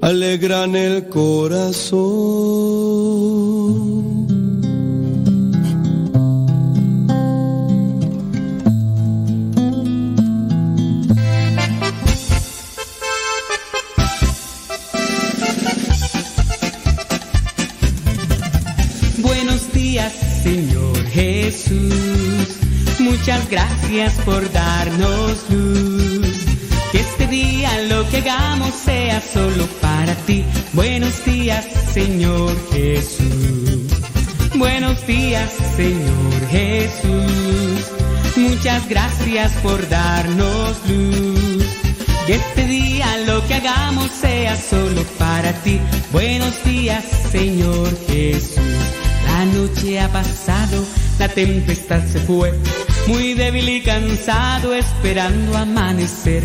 alegran el corazón. Buenos días, Señor Jesús. Muchas gracias por darnos luz. Lo que hagamos sea solo para ti Buenos días, Señor Jesús. Buenos días, Señor Jesús. Muchas gracias por darnos luz. Que este día lo que hagamos sea solo para ti. Buenos días, Señor Jesús. La noche ha pasado, la tempestad se fue. Muy débil y cansado esperando amanecer.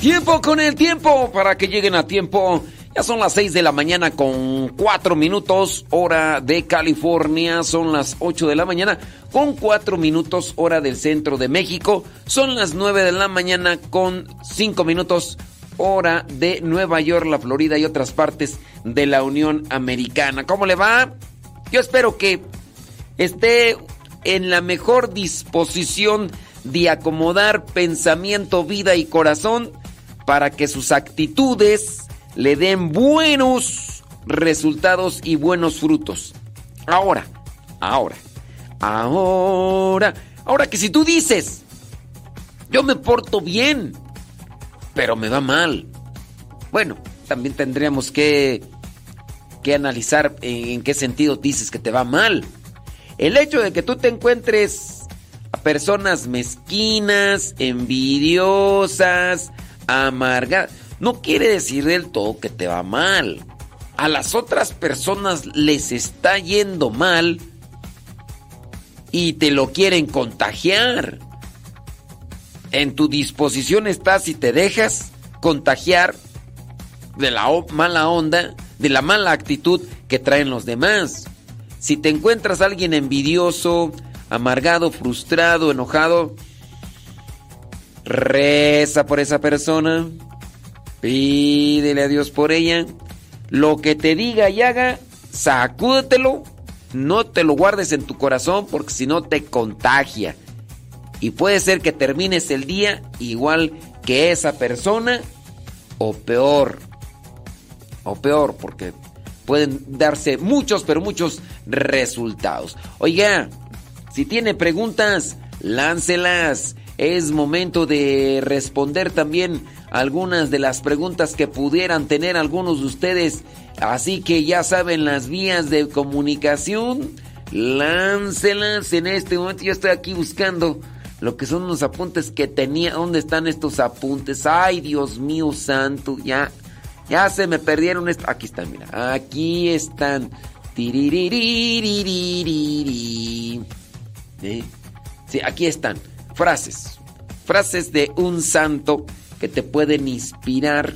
Tiempo con el tiempo para que lleguen a tiempo. Ya son las 6 de la mañana con 4 minutos hora de California. Son las 8 de la mañana con 4 minutos hora del centro de México. Son las 9 de la mañana con 5 minutos hora de Nueva York, la Florida y otras partes de la Unión Americana. ¿Cómo le va? Yo espero que esté en la mejor disposición de acomodar pensamiento, vida y corazón para que sus actitudes le den buenos resultados y buenos frutos. Ahora, ahora, ahora, ahora que si tú dices, yo me porto bien, pero me va mal. Bueno, también tendríamos que, que analizar en qué sentido dices que te va mal. El hecho de que tú te encuentres a personas mezquinas, envidiosas, amarga, no quiere decir del todo que te va mal. A las otras personas les está yendo mal y te lo quieren contagiar. En tu disposición está si te dejas contagiar de la mala onda, de la mala actitud que traen los demás. Si te encuentras a alguien envidioso, amargado, frustrado, enojado, Reza por esa persona. Pídele a Dios por ella. Lo que te diga y haga, sacúdetelo. No te lo guardes en tu corazón porque si no te contagia. Y puede ser que termines el día igual que esa persona o peor. O peor porque pueden darse muchos, pero muchos resultados. Oiga, si tiene preguntas, láncelas es momento de responder también algunas de las preguntas que pudieran tener algunos de ustedes. Así que ya saben las vías de comunicación. Láncelas en este momento. Yo estoy aquí buscando lo que son los apuntes que tenía. ¿Dónde están estos apuntes? Ay, Dios mío santo, ya. Ya se me perdieron. Aquí están, mira. Aquí están. ¿Eh? Sí, aquí están. Frases. Frases de un santo que te pueden inspirar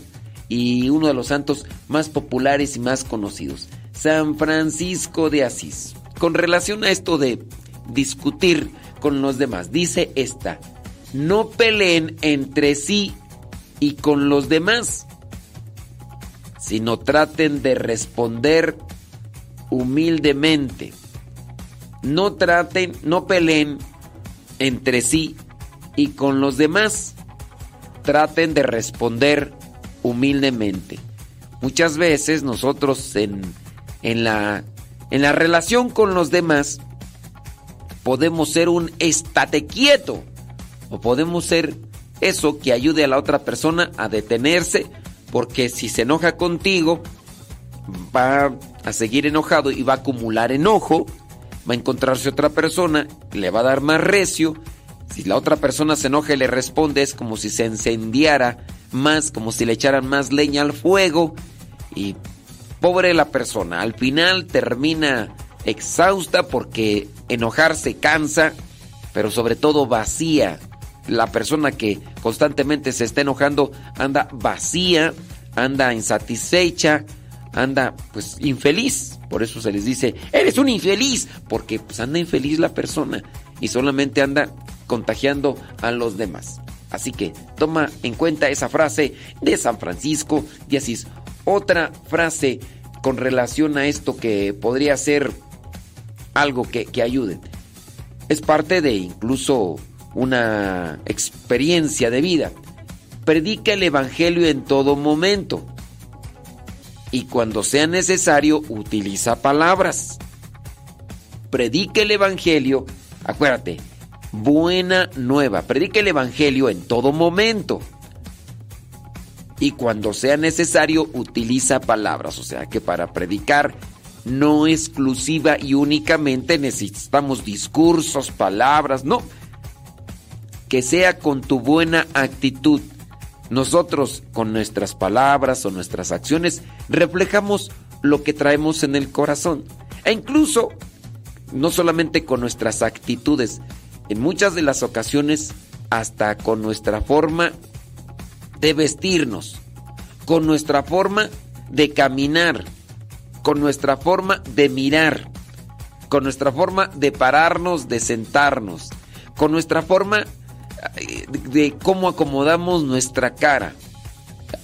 y uno de los santos más populares y más conocidos. San Francisco de Asís. Con relación a esto de discutir con los demás, dice esta, no peleen entre sí y con los demás, sino traten de responder humildemente. No traten, no peleen entre sí y con los demás. Traten de responder humildemente. Muchas veces nosotros en, en, la, en la relación con los demás podemos ser un estate quieto o podemos ser eso que ayude a la otra persona a detenerse porque si se enoja contigo va a seguir enojado y va a acumular enojo, va a encontrarse otra persona, le va a dar más recio. Si la otra persona se enoja y le responde, es como si se encendiara más, como si le echaran más leña al fuego. Y pobre la persona, al final termina exhausta porque enojarse cansa, pero sobre todo vacía. La persona que constantemente se está enojando anda vacía, anda insatisfecha, anda pues infeliz. Por eso se les dice, eres un infeliz, porque pues anda infeliz la persona y solamente anda contagiando a los demás. Así que toma en cuenta esa frase de San Francisco de Asís. Otra frase con relación a esto que podría ser algo que, que ayude. Es parte de incluso una experiencia de vida. Predica el Evangelio en todo momento y cuando sea necesario utiliza palabras. Predique el Evangelio, acuérdate, buena nueva, predique el Evangelio en todo momento. Y cuando sea necesario utiliza palabras, o sea que para predicar no exclusiva y únicamente necesitamos discursos, palabras, no. Que sea con tu buena actitud nosotros con nuestras palabras o nuestras acciones reflejamos lo que traemos en el corazón. E incluso, no solamente con nuestras actitudes, en muchas de las ocasiones hasta con nuestra forma de vestirnos, con nuestra forma de caminar, con nuestra forma de mirar, con nuestra forma de pararnos, de sentarnos, con nuestra forma de cómo acomodamos nuestra cara.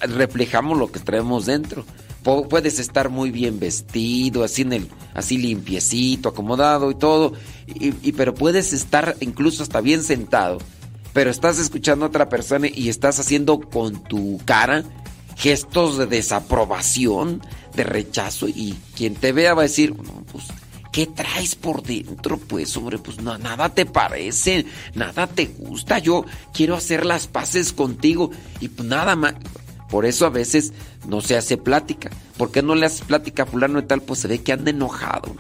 Reflejamos lo que traemos dentro. Puedes estar muy bien vestido, así en el, así limpiecito, acomodado y todo, y, pero puedes estar incluso hasta bien sentado, pero estás escuchando a otra persona y estás haciendo con tu cara gestos de desaprobación, de rechazo, y quien te vea va a decir, pues ¿Qué traes por dentro? Pues, hombre, pues nada te parece, nada te gusta. Yo quiero hacer las paces contigo y pues nada más. Por eso a veces no se hace plática. ¿Por qué no le haces plática a fulano y tal? Pues se ve que anda enojado.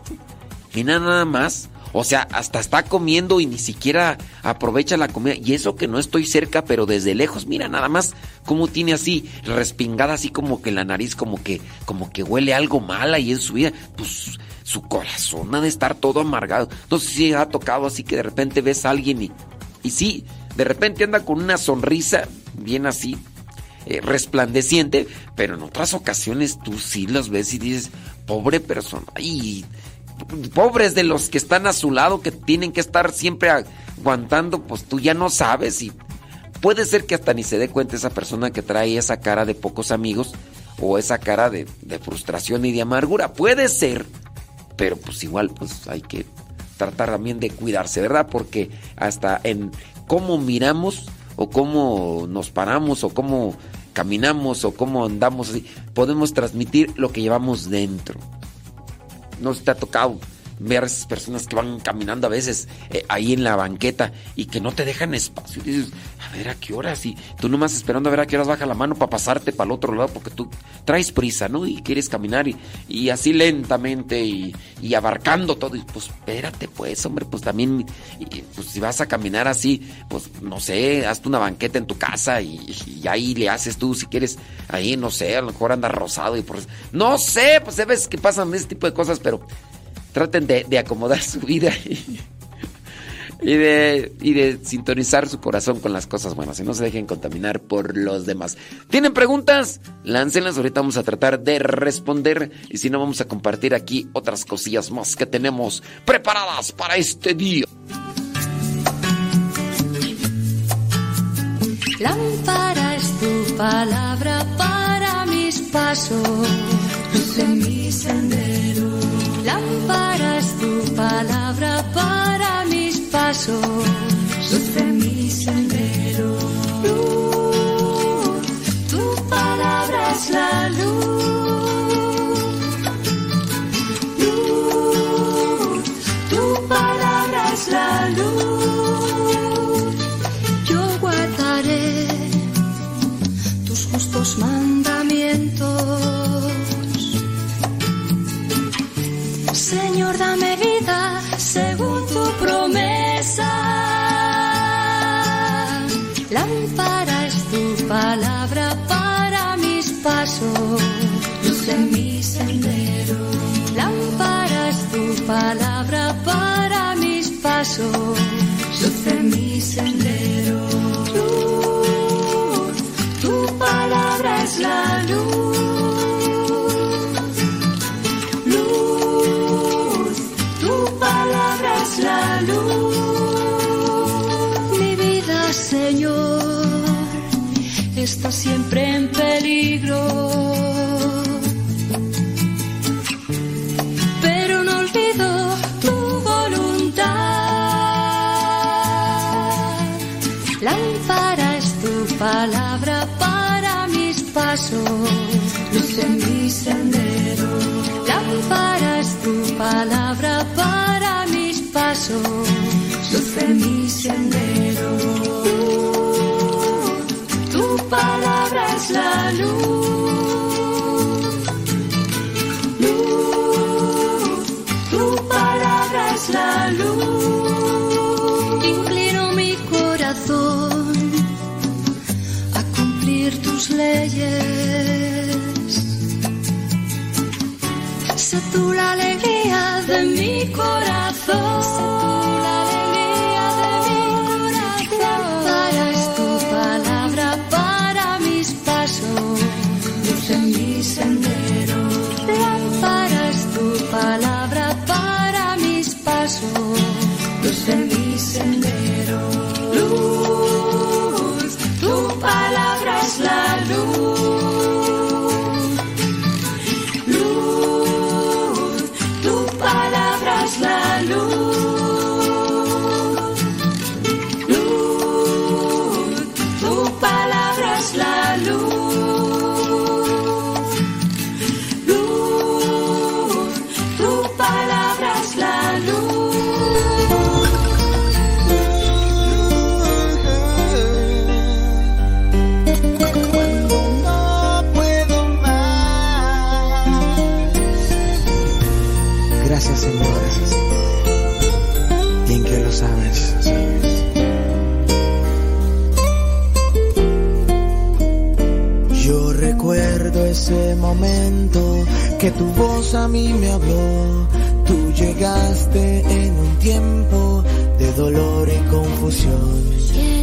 Y nada más. O sea, hasta está comiendo y ni siquiera aprovecha la comida. Y eso que no estoy cerca, pero desde lejos, mira nada más cómo tiene así respingada, así como que la nariz, como que, como que huele algo mal ahí en su vida. Pues su corazón ha de estar todo amargado. No sé si ha tocado así que de repente ves a alguien y, y sí, de repente anda con una sonrisa bien así, eh, resplandeciente, pero en otras ocasiones tú sí los ves y dices, pobre persona, y pobres de los que están a su lado, que tienen que estar siempre aguantando, pues tú ya no sabes y puede ser que hasta ni se dé cuenta esa persona que trae esa cara de pocos amigos o esa cara de, de frustración y de amargura. Puede ser pero pues igual pues hay que tratar también de cuidarse, ¿verdad? Porque hasta en cómo miramos o cómo nos paramos o cómo caminamos o cómo andamos podemos transmitir lo que llevamos dentro. No se te ha tocado ver a esas personas que van caminando a veces eh, ahí en la banqueta y que no te dejan espacio. Y dices, a ver a qué horas. Y tú nomás esperando a ver a qué horas baja la mano para pasarte para el otro lado porque tú traes prisa, ¿no? Y quieres caminar y, así lentamente y, abarcando todo. Y pues espérate, pues, hombre, pues también, pues si vas a caminar así, pues no sé, hazte una banqueta en tu casa y, y ahí le haces tú si quieres, ahí no sé, a lo mejor anda rosado y por No sé, pues sabes que pasan ese tipo de cosas, pero traten de, acomodar su vida y, de, sintonizar su corazón con las cosas buenas y no se dejen contaminar por los demás. ¿Tienen preguntas? Láncenlas, ahorita vamos a tratar de responder y si no vamos a compartir aquí otras cosillas más que tenemos preparadas para este día. Lámpara es tu palabra para mis pasos, en mi sendero Lámpara palabra para mis pasos, luz en mi sendero. Luz, tu palabra es la luz. Luz, tu palabra es la luz. Yo guardaré tus justos mandamientos Señor, dame vida según tu promesa. Lámpara tu palabra para mis pasos, luz en mi sendero. Lámpara tu palabra para mis pasos, luz en mi sendero. Luz, tu palabra es la luz. Mi vida, Señor, está siempre en peligro. Pero no olvido tu voluntad. Lámpara es tu palabra para mis pasos, luz en mi sendero. Lámpara es tu palabra para paso, luz de mi sendero. tu palabra es la luz. Luz, tu palabra es la luz. Inclino mi corazón a cumplir tus leyes. Sé tú la alegría de mi corazón. close. Que tu voz a mí me habló. Tú llegaste en un tiempo de dolor y confusión.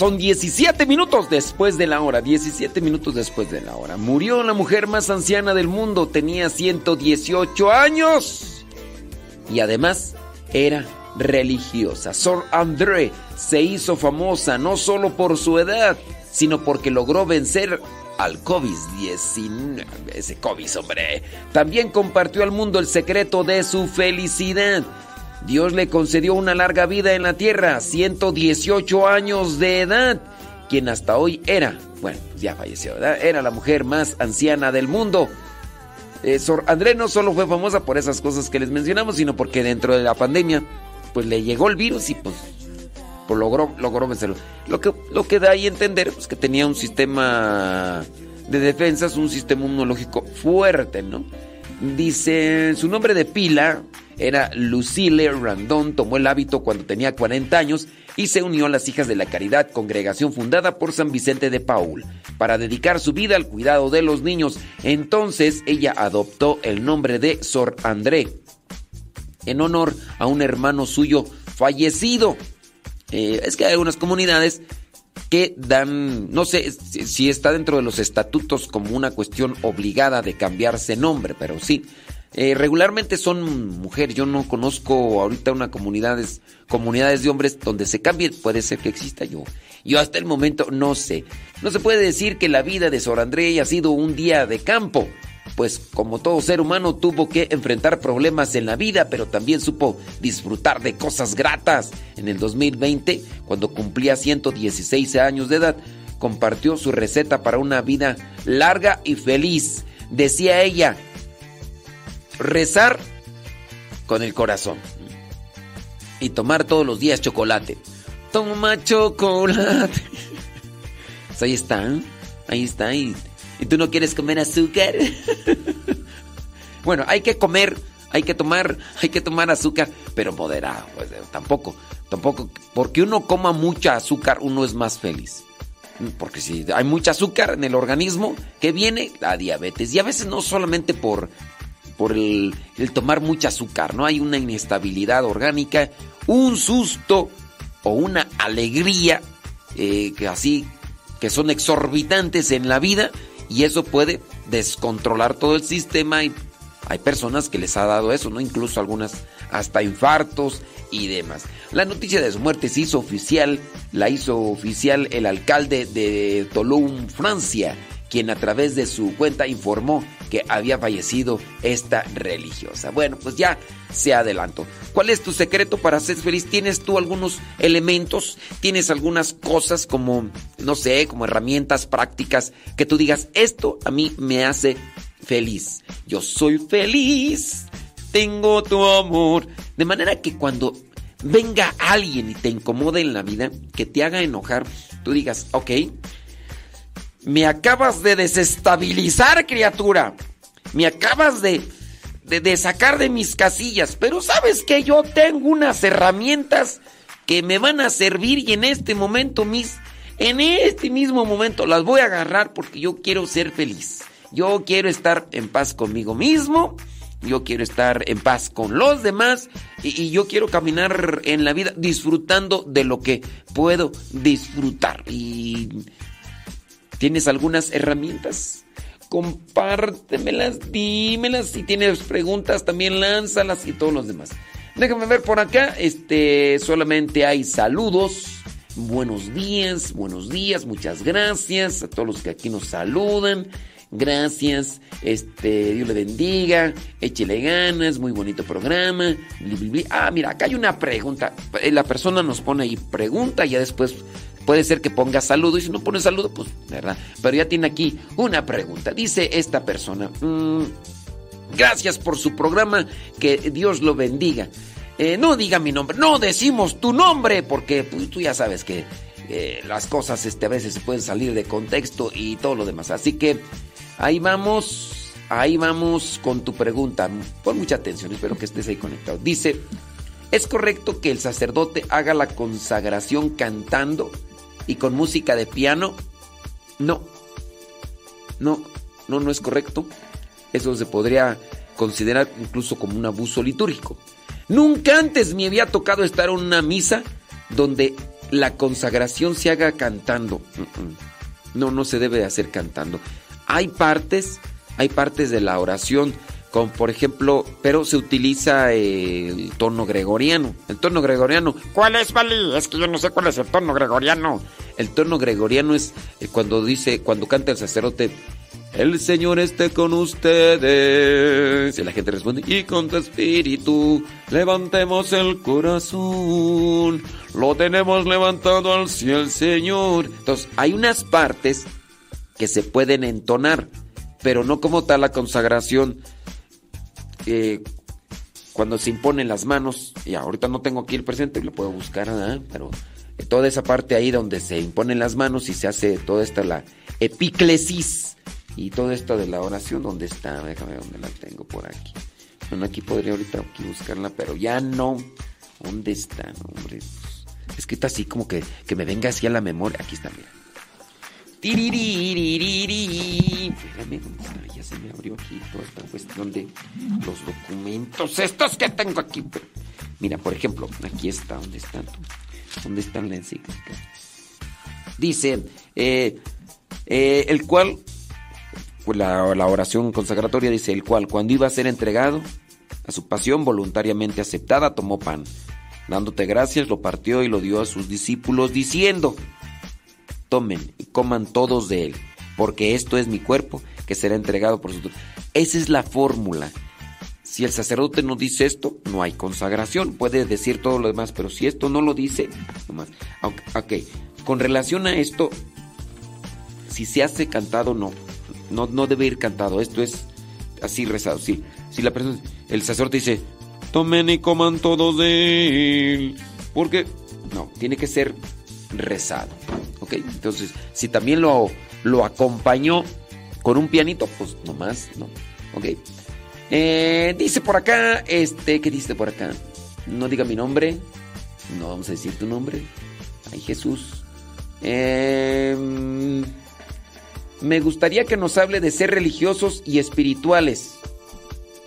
Son 17 minutos después de la hora, 17 minutos después de la hora. Murió la mujer más anciana del mundo, tenía 118 años. Y además era religiosa. Sor André se hizo famosa no solo por su edad, sino porque logró vencer al COVID-19. Ese COVID, hombre. También compartió al mundo el secreto de su felicidad. Dios le concedió una larga vida en la tierra, 118 años de edad, quien hasta hoy era, bueno, ya falleció, ¿verdad? Era la mujer más anciana del mundo. Eh, Sor André no solo fue famosa por esas cosas que les mencionamos, sino porque dentro de la pandemia, pues le llegó el virus y pues, pues logró, logró vencerlo. Lo que, lo que da ahí a entender, pues que tenía un sistema de defensas, un sistema inmunológico fuerte, ¿no? Dice, su nombre de pila era Lucille Randon, tomó el hábito cuando tenía 40 años y se unió a las Hijas de la Caridad, congregación fundada por San Vicente de Paul, para dedicar su vida al cuidado de los niños. Entonces ella adoptó el nombre de Sor André, en honor a un hermano suyo fallecido. Eh, es que hay algunas comunidades que dan, no sé si está dentro de los estatutos como una cuestión obligada de cambiarse nombre, pero sí. Eh, regularmente son mujeres, yo no conozco ahorita una comunidades, comunidades de hombres donde se cambie, puede ser que exista yo. Yo hasta el momento no sé. No se puede decir que la vida de Sor André haya sido un día de campo, pues como todo ser humano tuvo que enfrentar problemas en la vida, pero también supo disfrutar de cosas gratas. En el 2020, cuando cumplía 116 años de edad, compartió su receta para una vida larga y feliz. Decía ella, rezar con el corazón y tomar todos los días chocolate. Toma chocolate. Pues ahí está, ahí está. ¿Y, ¿Y tú no quieres comer azúcar? bueno, hay que comer, hay que tomar, hay que tomar azúcar, pero moderado. Pues, eh, tampoco, tampoco, porque uno coma mucha azúcar, uno es más feliz. Porque si hay mucha azúcar en el organismo, ¿qué viene? La diabetes. Y a veces no solamente por, por el, tomar mucha azúcar, ¿no? Hay una inestabilidad orgánica, un susto o una alegría eh, que así, que son exorbitantes en la vida y eso puede descontrolar todo el sistema y hay personas que les ha dado eso, ¿no? Incluso algunas hasta infartos y demás. La noticia de su muerte se hizo oficial, la hizo oficial el alcalde de Toulon, Francia, quien a través de su cuenta informó que había fallecido esta religiosa. Bueno, pues ya se adelantó. ¿Cuál es tu secreto para ser feliz? ¿Tienes tú algunos elementos? ¿Tienes algunas cosas como, no sé, como herramientas prácticas que tú digas, esto a mí me hace feliz? Yo soy feliz, tengo tu amor. De manera que cuando venga alguien y te incomode en la vida, que te haga enojar, tú digas, ok, me acabas de desestabilizar, criatura. Me acabas de, de, sacar de mis casillas. Pero sabes que yo tengo unas herramientas que me van a servir y en este momento, mis, en este mismo momento las voy a agarrar porque yo quiero ser feliz. Yo quiero estar en paz conmigo mismo. Yo quiero estar en paz con los demás y, y yo quiero caminar en la vida disfrutando de lo que puedo disfrutar. Y ¿Tienes algunas herramientas? Compártemelas, dímelas. Si tienes preguntas, también lánzalas y todos los demás. Déjame ver por acá. Este, solamente hay saludos. Buenos días, buenos días, muchas gracias a todos los que aquí nos saludan. Gracias, este, Dios le bendiga, échele ganas, muy bonito programa. Ah, mira, acá hay una pregunta. La persona nos pone ahí pregunta y ya después puede ser que ponga saludo y si no pone saludo, pues, ¿verdad? Pero ya tiene aquí una pregunta. Dice esta persona, mm, gracias por su programa, que Dios lo bendiga. Eh, no diga mi nombre, no decimos tu nombre, porque pues, tú ya sabes que eh, las cosas este, a veces pueden salir de contexto y todo lo demás. Así que ahí vamos, ahí vamos con tu pregunta. Pon mucha atención, espero que estés ahí conectado. Dice, ¿es correcto que el sacerdote haga la consagración cantando y con música de piano? No, no, no, no es correcto. Eso se podría considerar incluso como un abuso litúrgico. Nunca antes me había tocado estar en una misa donde la consagración se haga cantando. No, no se debe hacer cantando. Hay partes, hay partes de la oración, como por ejemplo, pero se utiliza el tono gregoriano. El tono gregoriano, ¿cuál es, Vali? Es que yo no sé cuál es el tono gregoriano. El tono gregoriano es eh, cuando dice, cuando canta el sacerdote, el Señor esté con ustedes. Y la gente responde, y con tu espíritu, levantemos el corazón. Lo tenemos levantado al cielo, Señor. Entonces, hay unas partes que se pueden entonar, pero no como tal la consagración. Eh, cuando se imponen las manos, y ahorita no tengo aquí el presente, lo puedo buscar, pero toda esa parte ahí donde se imponen las manos y se hace toda esta la epíclesis y todo esto de la oración, ¿dónde está? Déjame ver dónde la tengo por aquí. Bueno, aquí podría ahorita aquí buscarla, pero ya no. ¿Dónde está? hombre. Es que está así como que, que me venga así a la memoria. Aquí está, mira. Espérame. Ya se me abrió aquí toda esta cuestión de los documentos estos que tengo aquí. Mira, por ejemplo, aquí está, ¿dónde están? ¿Dónde están la encíclica? Dice, eh, eh, el cual pues la, la oración consagratoria dice, el cual cuando iba a ser entregado a su pasión voluntariamente aceptada, tomó pan. Dándote gracias, lo partió y lo dio a sus discípulos, diciendo, tomen y coman todos de él, porque esto es mi cuerpo que será entregado por su... Esa es la fórmula. Si el sacerdote no dice esto, no hay consagración. Puede decir todo lo demás, pero si esto no lo dice, nomás. Ok, con relación a esto, si se hace cantado, no. No, no debe ir cantado. Esto es así rezado. Sí. Si la persona, el sacerdote dice, tomen y coman todos de él. Porque, no, tiene que ser rezado. ¿Ok? Entonces, si también lo, lo acompañó con un pianito, pues nomás, ¿no? ¿Ok? Eh, dice por acá, este, ¿qué dice por acá? No diga mi nombre. No vamos a decir tu nombre. Ay, Jesús. Eh, me gustaría que nos hable de ser religiosos y espirituales.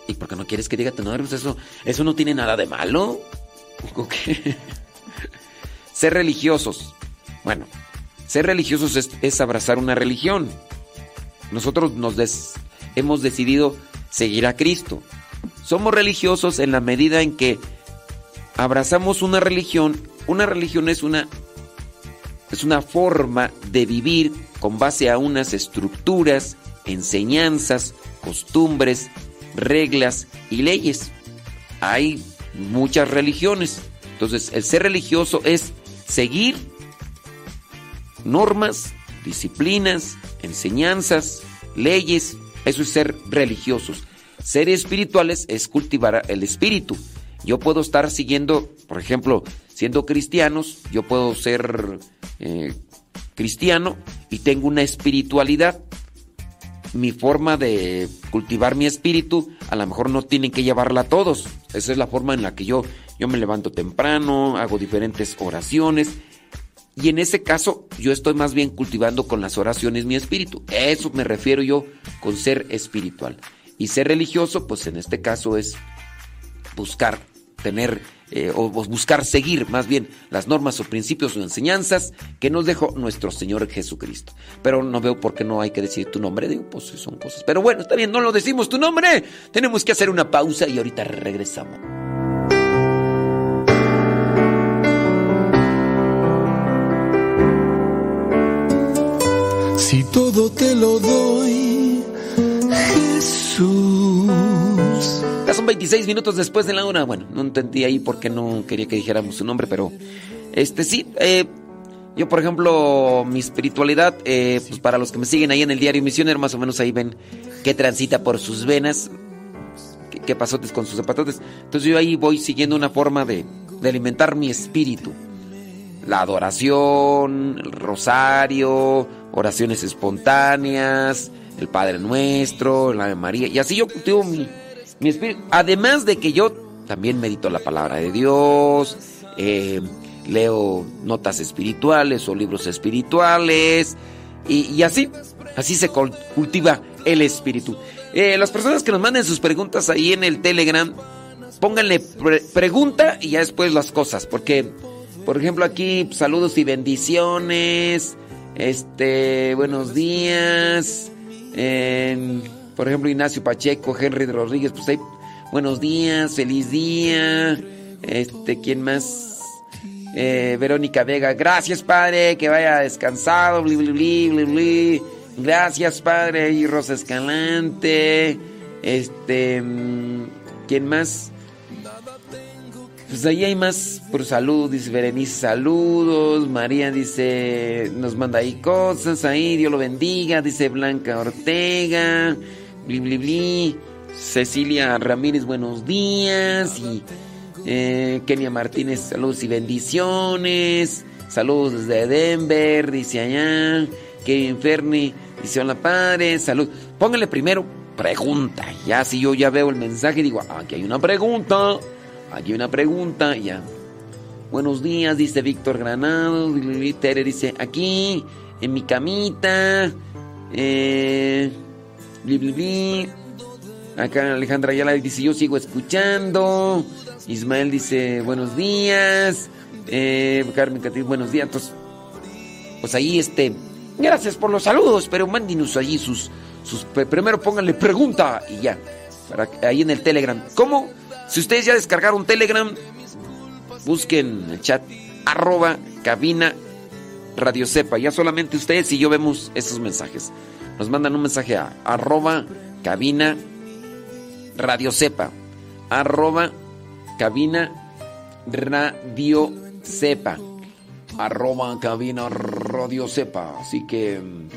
¿Y por qué no quieres que diga tu nombre? Pues eso, eso no tiene nada de malo. ser religiosos. Bueno, ser religiosos es, abrazar una religión. Nosotros nos hemos decidido seguir a Cristo. Somos religiosos en la medida en que abrazamos una religión. Una religión es una es una forma de vivir con base a unas estructuras, enseñanzas, costumbres, reglas y leyes. Hay muchas religiones. Entonces, el ser religioso es seguir normas, disciplinas, enseñanzas, leyes. Eso es ser religiosos. Ser espirituales es cultivar el espíritu. Yo puedo estar siguiendo, por ejemplo, siendo cristianos, yo puedo ser eh, cristiano y tengo una espiritualidad. Mi forma de cultivar mi espíritu a lo mejor no tienen que llevarla a todos. Esa es la forma en la que yo, yo me levanto temprano, hago diferentes oraciones. Y en ese caso yo estoy más bien cultivando con las oraciones mi espíritu. Eso me refiero yo con ser espiritual. Y ser religioso, pues en este caso es buscar tener eh, o buscar seguir más bien las normas o principios o enseñanzas que nos dejó nuestro Señor Jesucristo. Pero no veo por qué no hay que decir tu nombre, digo, pues son cosas. Pero bueno, está bien, no lo decimos tu nombre. Tenemos que hacer una pausa y ahorita regresamos. Si todo te lo doy, Jesús son 26 minutos después de la hora. Bueno, no entendí ahí por qué no quería que dijéramos su nombre, pero este sí. Eh, Yo, por ejemplo, mi espiritualidad, eh, pues para los que me siguen ahí en el diario Misionero, más o menos ahí ven qué transita por sus venas, qué pasotes con sus zapatotes. Entonces yo ahí voy siguiendo una forma de alimentar mi espíritu. La adoración, el rosario, oraciones espontáneas, el Padre Nuestro, la Ave María. Y así yo cultivo mi, mi espíritu. Además de que yo también medito la palabra de Dios, eh, leo notas espirituales o libros espirituales. Y, y así, así se cul- cultiva el espíritu. Eh, las personas que nos manden sus preguntas ahí en el Telegram, pónganle pre- pregunta y ya después las cosas. Porque, por ejemplo, aquí saludos y bendiciones. Este, buenos días. Por ejemplo, Ignacio Pacheco, Henry Rodríguez, pues ahí, buenos días, feliz día. Este, ¿quién más? Eh, Verónica Vega, gracias padre, que vaya descansado, bli. Gracias padre, y Rosa Escalante. Este, mm, ¿quién más? Pues ahí hay más por salud, dice Berenice, saludos. María dice, nos manda ahí cosas, ahí, Dios lo bendiga, dice Blanca Ortega, bli. Cecilia Ramírez, buenos días. Y eh, Kenia Martínez, saludos y bendiciones. Saludos desde Denver, dice allá. Kevin Ferni, dice hola padre, salud. Póngale primero pregunta. Ya si yo ya veo el mensaje, digo, "Ah, aquí hay una pregunta. Aquí una pregunta, ya. Buenos días, dice Víctor Granado. Tere dice, aquí, en mi camita. Eh, bli, bli, bli. Acá Alejandra Ayala dice, yo sigo escuchando. Ismael dice, buenos días. Eh, Carmen Catil, buenos días. Entonces, pues ahí este, gracias por los saludos, pero mándenos allí sus, sus, primero pónganle pregunta y ya. Ahí en el Telegram. ¿Cómo? Si ustedes ya descargaron Telegram, busquen el chat arroba cabina radio sepa. Ya solamente ustedes y yo vemos esos mensajes. Nos mandan un mensaje a arroba cabina radio sepa. Arroba cabina radio sepa. Arroba cabina radio sepa. Así que... mm.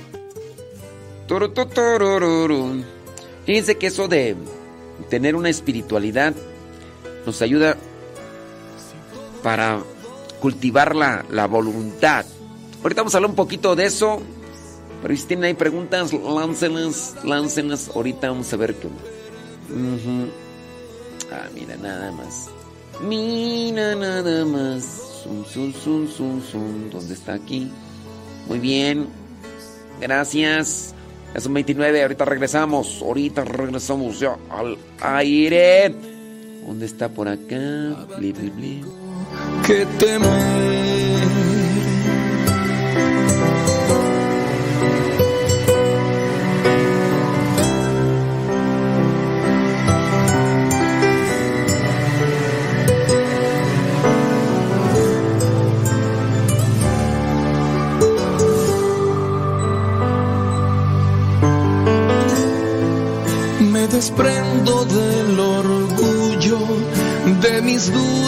Fíjense que eso de tener una espiritualidad nos ayuda para cultivar la, la voluntad. Ahorita vamos a hablar un poquito de eso. Pero si tienen ahí preguntas, láncenlas, láncenlas. Ahorita vamos a ver qué. Ah, mira, nada más. Mira, nada más. Zum, zum, zum, zum, zum. ¿Dónde está aquí? Muy bien. Gracias. Ya son 29. Ahorita regresamos. Ahorita regresamos ya al aire. ¿Dónde está por acá? Bli, bli, bli. que. Me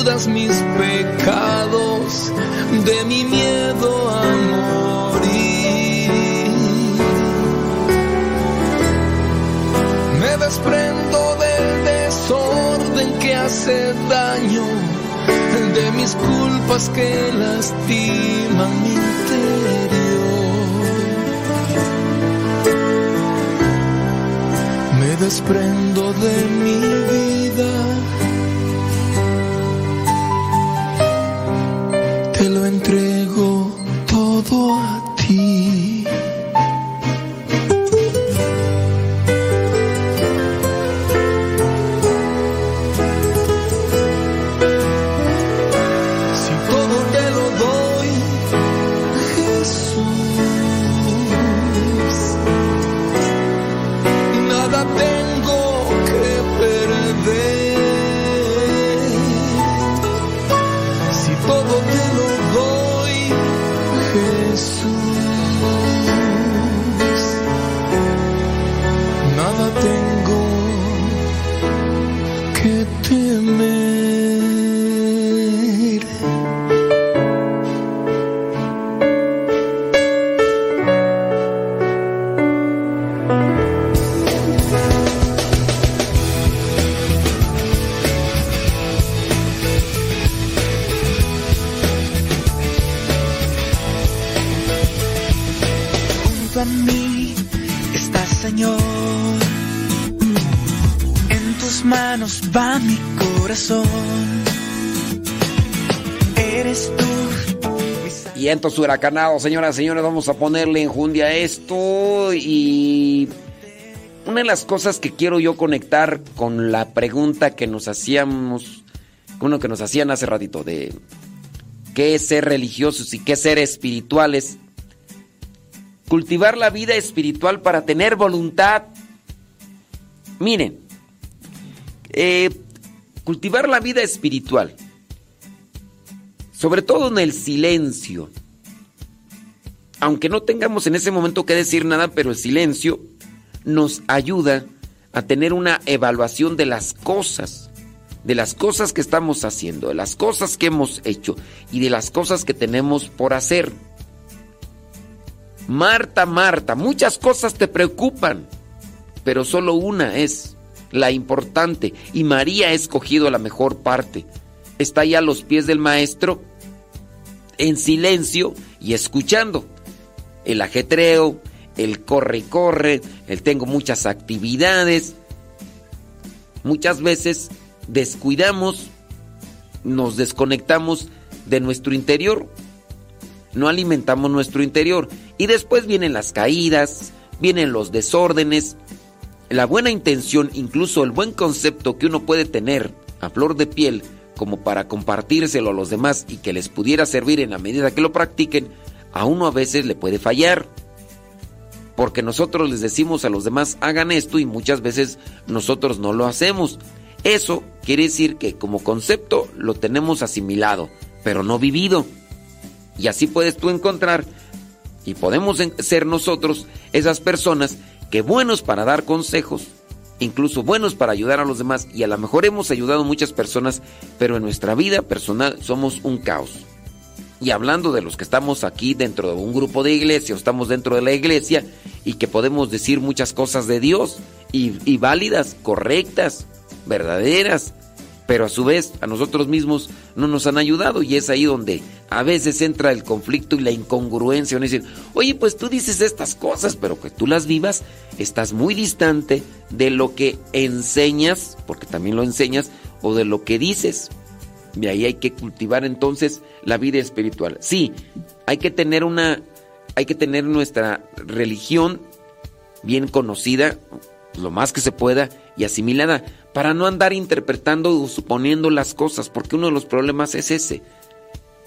dudas, mis pecados, de mi miedo a morir. Me desprendo del desorden que hace daño, de mis culpas que lastiman mi interior. Me desprendo de mi vida. Va mi corazón. Eres tú. Y entonces huracanado, señoras y señores, vamos a ponerle enjundia a esto y una de las cosas que quiero yo conectar con la pregunta que nos hacíamos, uno que nos hacían hace ratito de qué es ser religiosos y qué es ser espirituales. Cultivar la vida espiritual para tener voluntad. Miren, eh, cultivar la vida espiritual, sobre todo en el silencio, aunque no tengamos en ese momento que decir nada, pero el silencio nos ayuda a tener una evaluación de las cosas, de las cosas que estamos haciendo, de las cosas que hemos hecho y de las cosas que tenemos por hacer. Marta, Marta, muchas cosas te preocupan, pero solo una es la importante y María ha escogido la mejor parte. Está ahí a los pies del maestro en silencio y escuchando. El ajetreo, el corre y corre, el tengo muchas actividades. Muchas veces descuidamos, nos desconectamos de nuestro interior, no alimentamos nuestro interior y después vienen las caídas, vienen los desórdenes. La buena intención, incluso el buen concepto que uno puede tener a flor de piel como para compartírselo a los demás y que les pudiera servir en la medida que lo practiquen, a uno a veces le puede fallar. Porque nosotros les decimos a los demás hagan esto y muchas veces nosotros no lo hacemos. Eso quiere decir que como concepto lo tenemos asimilado, pero no vivido. Y así puedes tú encontrar y podemos ser nosotros esas personas que buenos para dar consejos, incluso buenos para ayudar a los demás y a lo mejor hemos ayudado a muchas personas, pero en nuestra vida personal somos un caos. Y hablando de los que estamos aquí dentro de un grupo de iglesia o estamos dentro de la iglesia y que podemos decir muchas cosas de Dios y, y válidas, correctas, verdaderas, pero a su vez a nosotros mismos no nos han ayudado y es ahí donde a veces entra el conflicto y la incongruencia. Uno dice, oye, pues tú dices estas cosas, pero que tú las vivas, estás muy distante de lo que enseñas, porque también lo enseñas, o de lo que dices. Y ahí hay que cultivar entonces la vida espiritual. Sí, hay que tener una, hay que tener nuestra religión bien conocida, lo más que se pueda, y asimilada, para no andar interpretando o suponiendo las cosas, porque uno de los problemas es ese,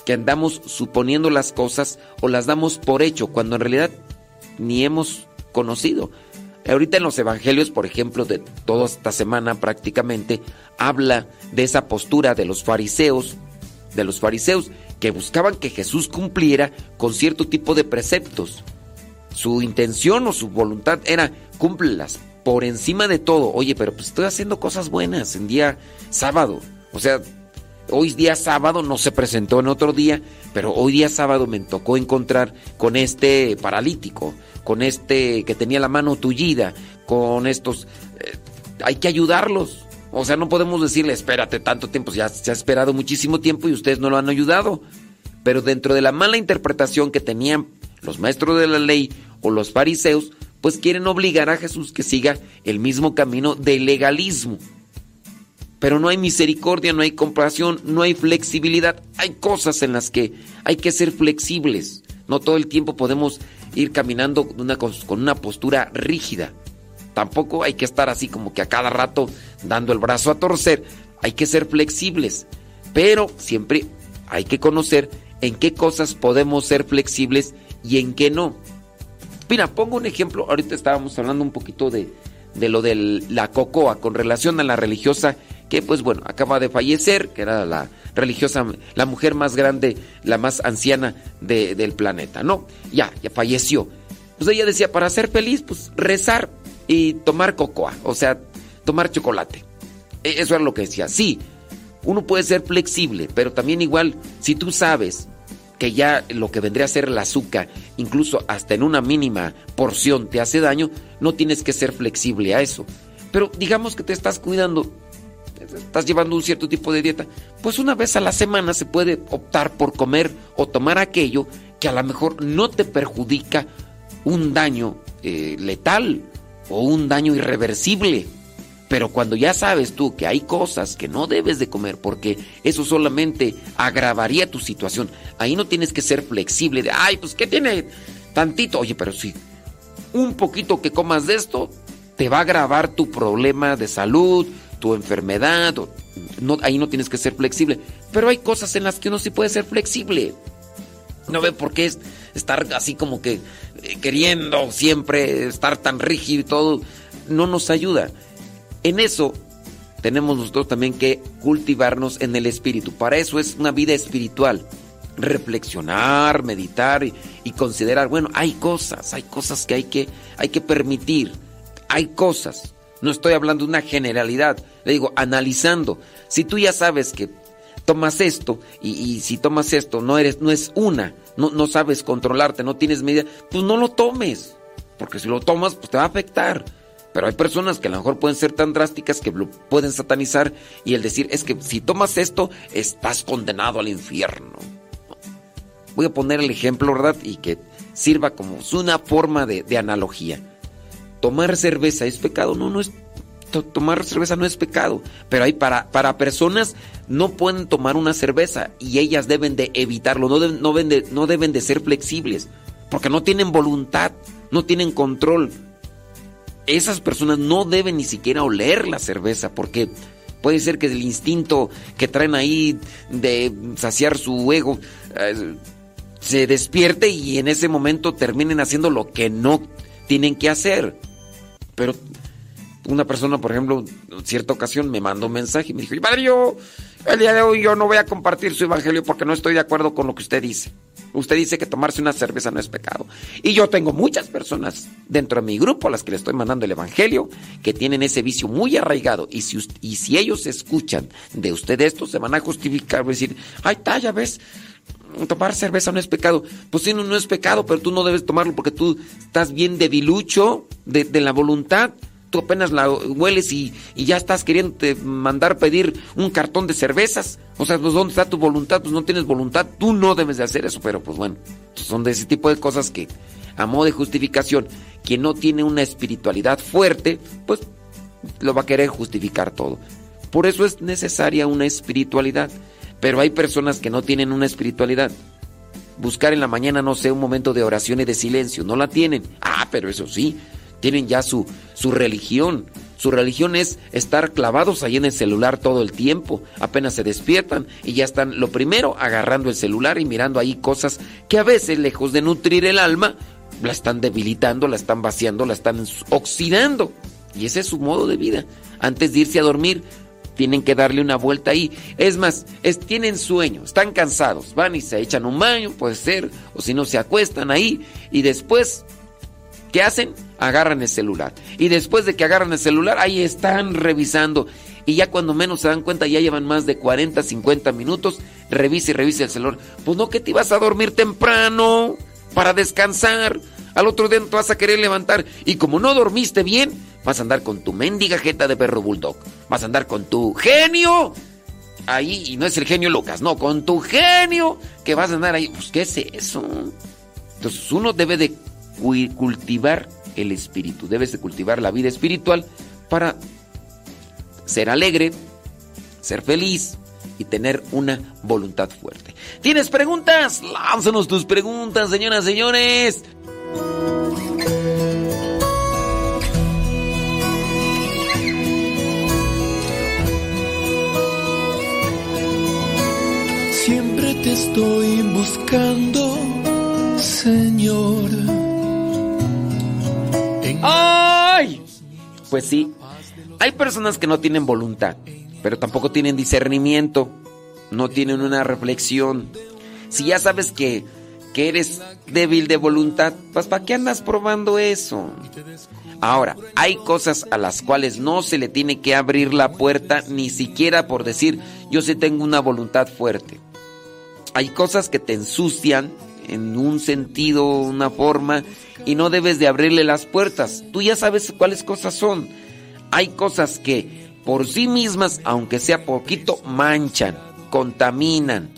que andamos suponiendo las cosas o las damos por hecho, cuando en realidad ni hemos conocido. Ahorita en los evangelios, por ejemplo, de toda esta semana prácticamente, habla de esa postura de los fariseos, de los fariseos que buscaban que Jesús cumpliera con cierto tipo de preceptos. Su intención o su voluntad era cúmplelas por encima de todo. Oye, pero pues estoy haciendo cosas buenas en día sábado. O sea, hoy día sábado no se presentó en otro día, pero hoy día sábado me tocó encontrar con este paralítico con este que tenía la mano tullida, con estos... Eh, hay que ayudarlos. O sea, no podemos decirle, espérate tanto tiempo, ya se ha esperado muchísimo tiempo y ustedes no lo han ayudado. Pero dentro de la mala interpretación que tenían los maestros de la ley o los fariseos, pues quieren obligar a Jesús que siga el mismo camino del legalismo. Pero no hay misericordia, no hay compasión, no hay flexibilidad. Hay cosas en las que hay que ser flexibles. No todo el tiempo podemos ir caminando con una, postura rígida. Tampoco hay que estar así como que a cada rato dando el brazo a torcer. Hay que ser flexibles. Pero siempre hay que conocer en qué cosas podemos ser flexibles y en qué no. Mira, pongo un ejemplo. Ahorita estábamos hablando un poquito de, de lo de la cocoa con relación a la religiosa que pues bueno, acaba de fallecer, que era la religiosa, la mujer más grande, la más anciana del planeta, ¿no? Ya, ya falleció. Pues ella decía, para ser feliz, pues rezar y tomar cocoa, o sea, tomar chocolate. E, eso era lo que decía. Sí, uno puede ser flexible, pero también igual, si tú sabes que ya lo que vendría a ser el azúcar, incluso hasta en una mínima porción te hace daño, no tienes que ser flexible a eso. Pero digamos que te estás cuidando estás llevando un cierto tipo de dieta, pues una vez a la semana se puede optar por comer o tomar aquello que a lo mejor no te perjudica un daño eh, letal o un daño irreversible. Pero cuando ya sabes tú que hay cosas que no debes de comer porque eso solamente agravaría tu situación, ahí no tienes que ser flexible de, ay, pues ¿qué tiene tantito? Oye, pero sí, un poquito que comas de esto te va a agravar tu problema de salud, tu enfermedad. No, ahí no tienes que ser flexible. Pero hay cosas en las que uno sí puede ser flexible. No ve por qué estar así como que eh, queriendo siempre estar tan rígido y todo. No nos ayuda. En eso tenemos nosotros también que cultivarnos en el espíritu. Para eso es una vida espiritual. Reflexionar, meditar y, considerar, bueno, hay cosas, hay cosas que hay que, hay que permitir. Hay cosas. No estoy hablando de una generalidad. Le digo, analizando. Si tú ya sabes que tomas esto y, si tomas esto no eres, no es una, no, no sabes controlarte, no tienes medida, pues no lo tomes. Porque si lo tomas, pues te va a afectar. Pero hay personas que a lo mejor pueden ser tan drásticas que lo pueden satanizar y el decir es que si tomas esto estás condenado al infierno. Voy a poner el ejemplo, ¿verdad? Y que sirva como una forma de, analogía. Tomar cerveza es pecado, no, no es tomar cerveza no es pecado, pero hay para, para personas no pueden tomar una cerveza y ellas deben de evitarlo, no, no, deben de, no deben de ser flexibles, porque no tienen voluntad, no tienen control, esas personas no deben ni siquiera oler la cerveza porque puede ser que el instinto que traen ahí de saciar su ego eh, se despierte y en ese momento terminen haciendo lo que no tienen que hacer. Pero una persona, por ejemplo, en cierta ocasión me mandó un mensaje y me dijo, padre, yo el día de hoy yo no voy a compartir su evangelio porque no estoy de acuerdo con lo que usted dice. Usted dice que tomarse una cerveza no es pecado. Y yo tengo muchas personas dentro de mi grupo a las que le estoy mandando el evangelio que tienen ese vicio muy arraigado. Y si, y si ellos escuchan de usted esto, se van a justificar, decir, ay, está, ya ves, tomar cerveza no es pecado. Pues sí, no, no es pecado, pero tú no debes tomarlo porque tú estás bien debilucho de, de la voluntad tú apenas la hueles y, ya estás queriendo mandar pedir un cartón de cervezas. O sea, pues ¿dónde está tu voluntad? Pues no tienes voluntad, tú no debes de hacer eso, pero pues bueno, son de ese tipo de cosas que a modo de justificación, quien no tiene una espiritualidad fuerte, pues lo va a querer justificar todo. Por eso es necesaria una espiritualidad. Pero hay personas que no tienen una espiritualidad. Buscar en la mañana, no sé, un momento de oración y de silencio, no la tienen. Ah, pero eso sí, tienen ya su, su religión. Su religión es estar clavados ahí en el celular todo el tiempo. Apenas se despiertan y ya están, lo primero, agarrando el celular y mirando ahí cosas que a veces, lejos de nutrir el alma, la están debilitando, la están vaciando, la están oxidando. Y ese es su modo de vida. Antes de irse a dormir, tienen que darle una vuelta ahí. Es más, es, tienen sueño, están cansados, van y se echan un baño, puede ser, o si no, se acuestan ahí y después ¿Qué hacen? Agarran el celular. Y después de que agarran el celular, ahí están revisando. Y ya cuando menos se dan cuenta, ya llevan más de 40, 50 minutos. Revisa y revisa el celular. Pues no, que te ibas a dormir temprano para descansar. Al otro día no te vas a querer levantar. Y como no dormiste bien, vas a andar con tu mendiga jeta de perro bulldog. Vas a andar con tu genio. Ahí, y no es el genio Lucas, no, con tu genio que vas a andar ahí. Pues, ¿qué es eso? Entonces uno debe de cultivar el espíritu, debes de cultivar la vida espiritual para ser alegre, ser feliz y tener una voluntad fuerte. ¿Tienes preguntas? Lánzanos tus preguntas, señoras, señores. Te estoy buscando, Señor ¡Ay! Pues sí, hay personas que no tienen voluntad, pero tampoco tienen discernimiento, no tienen una reflexión. Si ya sabes que, que eres débil de voluntad, pues ¿para qué andas probando eso? Ahora, hay cosas a las cuales no se le tiene que abrir la puerta ni siquiera por decir yo sí tengo una voluntad fuerte. Hay cosas que te ensucian en un sentido, una forma, y no debes de abrirle las puertas. Tú ya sabes cuáles cosas son. Hay cosas que por sí mismas, aunque sea poquito, manchan, contaminan,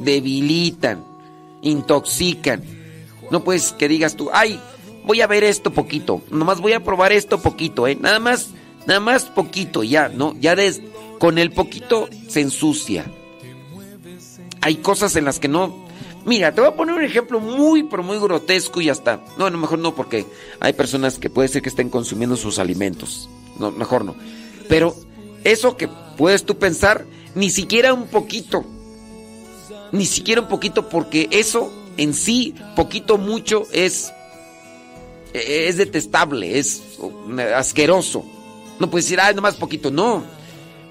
debilitan, intoxican. No puedes que digas tú, ay, voy a ver esto poquito, nomás voy a probar esto poquito, ¿eh? Nada más, nada más poquito, ya, ¿no? Ya con el poquito se ensucia. Hay cosas en las que no... Mira, te voy a poner un ejemplo muy, pero muy grotesco y hasta... No, no, mejor no, porque hay personas que puede ser que estén consumiendo sus alimentos. No, mejor no. Pero eso que puedes tú pensar, ni siquiera un poquito. Ni siquiera un poquito, porque eso en sí, poquito, mucho, es es detestable, es asqueroso. No puedes decir, ay, nomás poquito. No.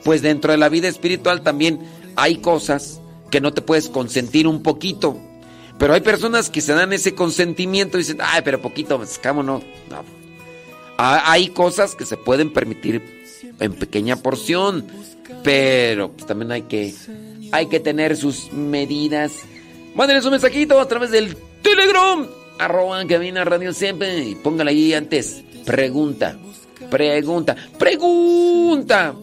Pues dentro de la vida espiritual también hay cosas que no te puedes consentir un poquito. Pero hay personas que se dan ese consentimiento y dicen, ay, pero poquito, pues, ¿cómo no? no. Hay cosas que se pueden permitir en pequeña porción, pero pues, también hay que, hay que tener sus medidas. Mándenles un mensajito a través del Telegram arroba cabina radio siempre y póngala ahí antes. Pregunta, pregunta, pregunta.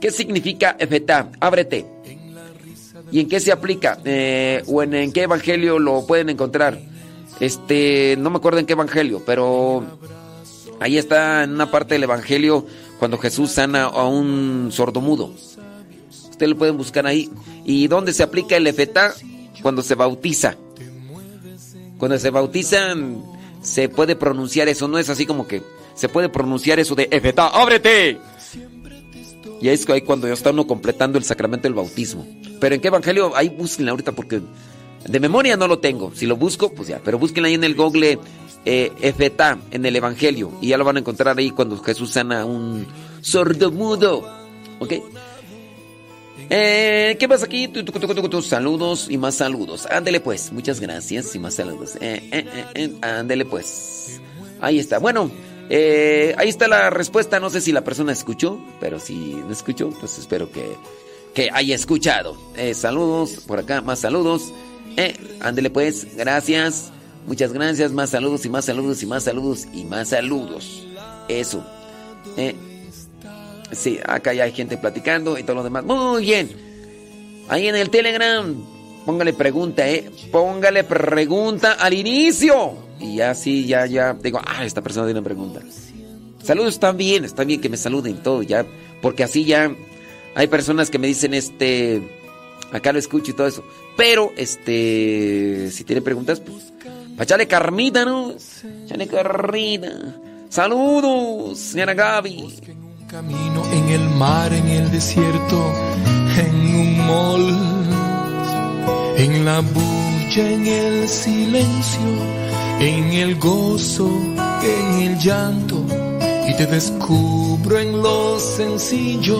¿Qué significa efetá? Ábrete. ¿Y en qué se aplica? Eh, ¿O en, qué evangelio lo pueden encontrar? Este, no me acuerdo en qué evangelio, pero ahí está en una parte del evangelio cuando Jesús sana a un sordomudo. Ustedes lo pueden buscar ahí. ¿Y dónde se aplica el efetá? Cuando se bautiza. Cuando se bautizan, se puede pronunciar eso, no es así como que se puede pronunciar eso de Efetá, ábrete. Y es ahí cuando ya está uno completando el sacramento del bautismo. Pero en qué evangelio, ahí búsquenla ahorita porque de memoria no lo tengo. Si lo busco, pues ya. Pero búsquenla ahí en el google eh, en el evangelio. Y ya lo van a encontrar ahí cuando Jesús sana un sordomudo. ¿Ok? Eh, ¿Qué pasa aquí? Tus saludos y más saludos. Ándele pues, muchas gracias y más saludos. Eh, eh, ándele pues. Ahí está. Bueno, ahí está la respuesta. No sé si la persona escuchó, pero si no escuchó, pues espero que, que haya escuchado. saludos, por acá, más saludos. ándele pues, gracias. Muchas gracias, más saludos y más saludos y más saludos y más saludos. Eso. Eh, Sí, acá ya hay gente platicando y todo lo demás. Muy bien. Ahí en el Telegram, póngale pregunta, ¿eh? Póngale pregunta al inicio. Y ya sí, ya, ya. Digo, ah, esta persona tiene una pregunta. Saludos, están bien, está bien que me saluden todo, ya. Porque así ya hay personas que me dicen, este. Acá lo escucho y todo eso. Pero, este. Si tienen preguntas, pues. Pachale carmita, ¿no? Chale carmita. Saludos, señora Gaby. Camino en el mar, en el desierto, en un mol, en la bulla, en el silencio, en el gozo, en el llanto, y te descubro en lo sencillo,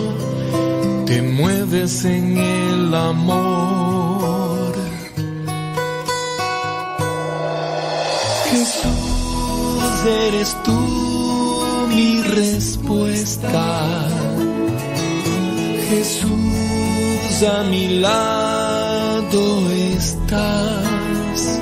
te mueves en el amor. Jesús, eres tú mi respuesta. Jesús, a mi lado estás.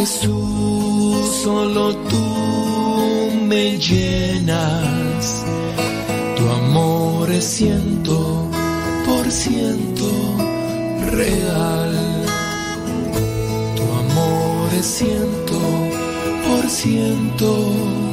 Jesús, solo tú me llenas. Tu amor es ciento por ciento real. Tu amor es ciento por ciento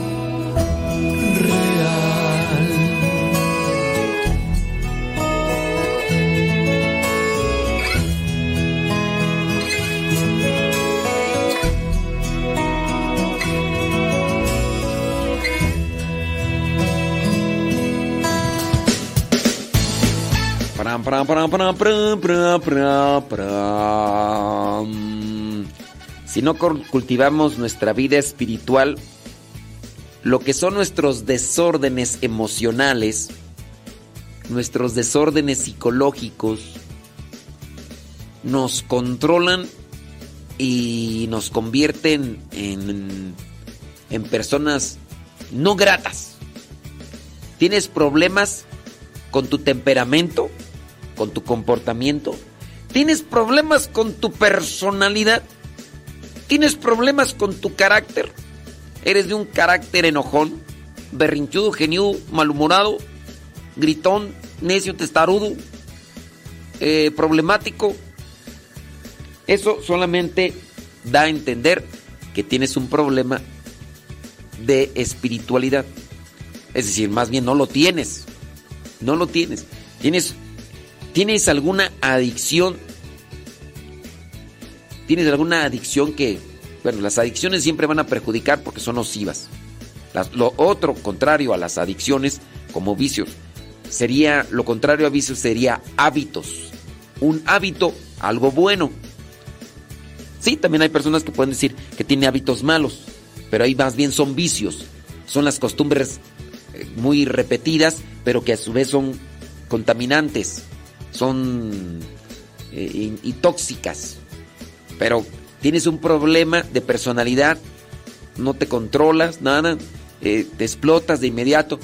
Si no cultivamos nuestra vida espiritual, lo que son nuestros desórdenes emocionales, nuestros desórdenes psicológicos, nos controlan y nos convierten en, en personas no gratas. Tienes problemas con tu temperamento, con tu comportamiento. Tienes problemas con tu personalidad. Tienes problemas con tu carácter. Eres de un carácter enojón, berrinchudo, geniudo, malhumorado, gritón, necio, testarudo, eh, problemático. Eso solamente da a entender que tienes un problema de espiritualidad. Es decir, más bien no lo tienes. No lo tienes. Tienes, tienes alguna adicción. Tienes alguna adicción que, bueno, las adicciones siempre van a perjudicar porque son nocivas. lo otro contrario a las adicciones, como vicios, sería, lo contrario a vicios sería hábitos. Un hábito, algo bueno. Sí, también hay personas que pueden decir que tiene hábitos malos, pero ahí más bien son vicios. Son las costumbres eh, muy repetidas, pero que a su vez son contaminantes, son eh, y, tóxicas. Pero tienes un problema de personalidad, no te controlas, nada, eh, te explotas de inmediato,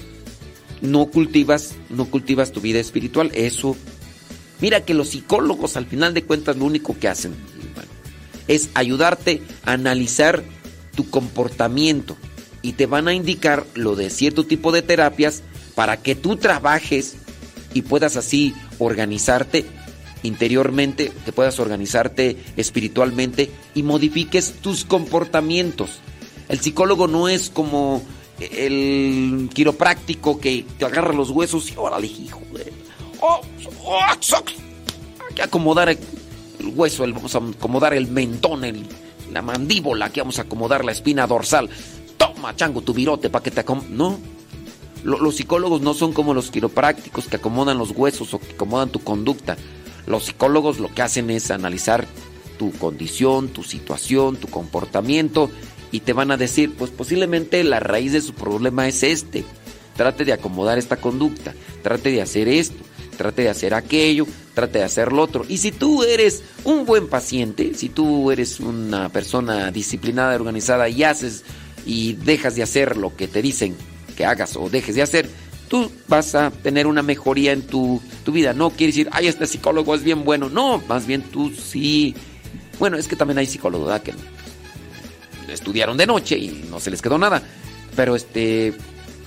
no cultivas, no cultivas tu vida espiritual. Eso, mira que los psicólogos al final de cuentas lo único que hacen es ayudarte a analizar tu comportamiento y te van a indicar lo de cierto tipo de terapias para que tú trabajes y puedas así organizarte interiormente, que puedas organizarte espiritualmente y modifiques tus comportamientos. El psicólogo no es como el quiropráctico que te agarra los huesos y órale, hijo. Oh, oh, hay que acomodar el hueso, vamos a acomodar el mentón, el, la mandíbula, aquí vamos a acomodar la espina dorsal. Toma, chango, tu virote para que te acom Los psicólogos no son como los quiroprácticos que acomodan los huesos o que acomodan tu conducta. Los psicólogos lo que hacen es analizar tu condición, tu situación, tu comportamiento y te van a decir, pues posiblemente la raíz de su problema es este. Trate de acomodar esta conducta, trate de hacer esto, trate de hacer aquello, trate de hacer lo otro. Y si tú eres un buen paciente, si tú eres una persona disciplinada, organizada y haces y dejas de hacer lo que te dicen que hagas o dejes de hacer, tú vas a tener una mejoría en tu, vida. No quiere decir, ay, este psicólogo es bien bueno. No, más bien tú sí. Bueno, es que también hay psicólogos ¿verdad? que estudiaron de noche y no se les quedó nada. Pero este,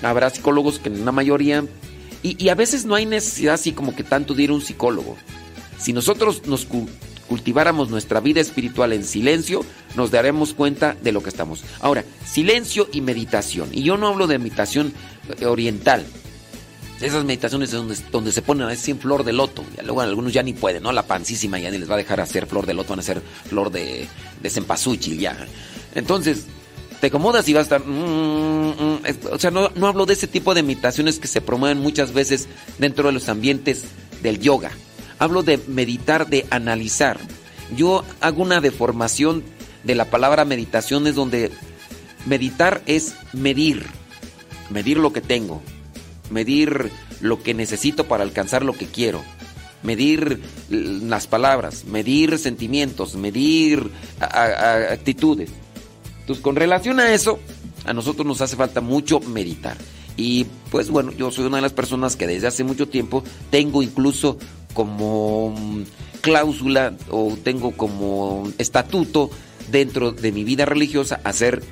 habrá psicólogos que en una mayoría y, a veces no hay necesidad así como que tanto de ir a un psicólogo. Si nosotros nos cultiváramos nuestra vida espiritual en silencio, nos daremos cuenta de lo que estamos. Ahora, silencio y meditación. Y yo no hablo de meditación eh, oriental. Esas meditaciones donde, se ponen así en flor de loto. Y luego algunos ya ni pueden, ¿no? La pancísima ya ni les va a dejar hacer flor de loto, van a hacer flor de, de ya. Entonces, te acomodas y vas a estar... Mm, mm, o sea, no, no hablo de ese tipo de meditaciones que se promueven muchas veces dentro de los ambientes del yoga. Hablo de meditar, de analizar. Yo hago una deformación de la palabra meditación, es donde meditar es medir, medir lo que tengo, medir lo que necesito para alcanzar lo que quiero, medir las palabras, medir sentimientos, medir actitudes. Entonces, con relación a eso, a nosotros nos hace falta mucho meditar. Y pues bueno, yo soy una de las personas que desde hace mucho tiempo tengo incluso como mm, cláusula o tengo como estatuto dentro de mi vida religiosa hacer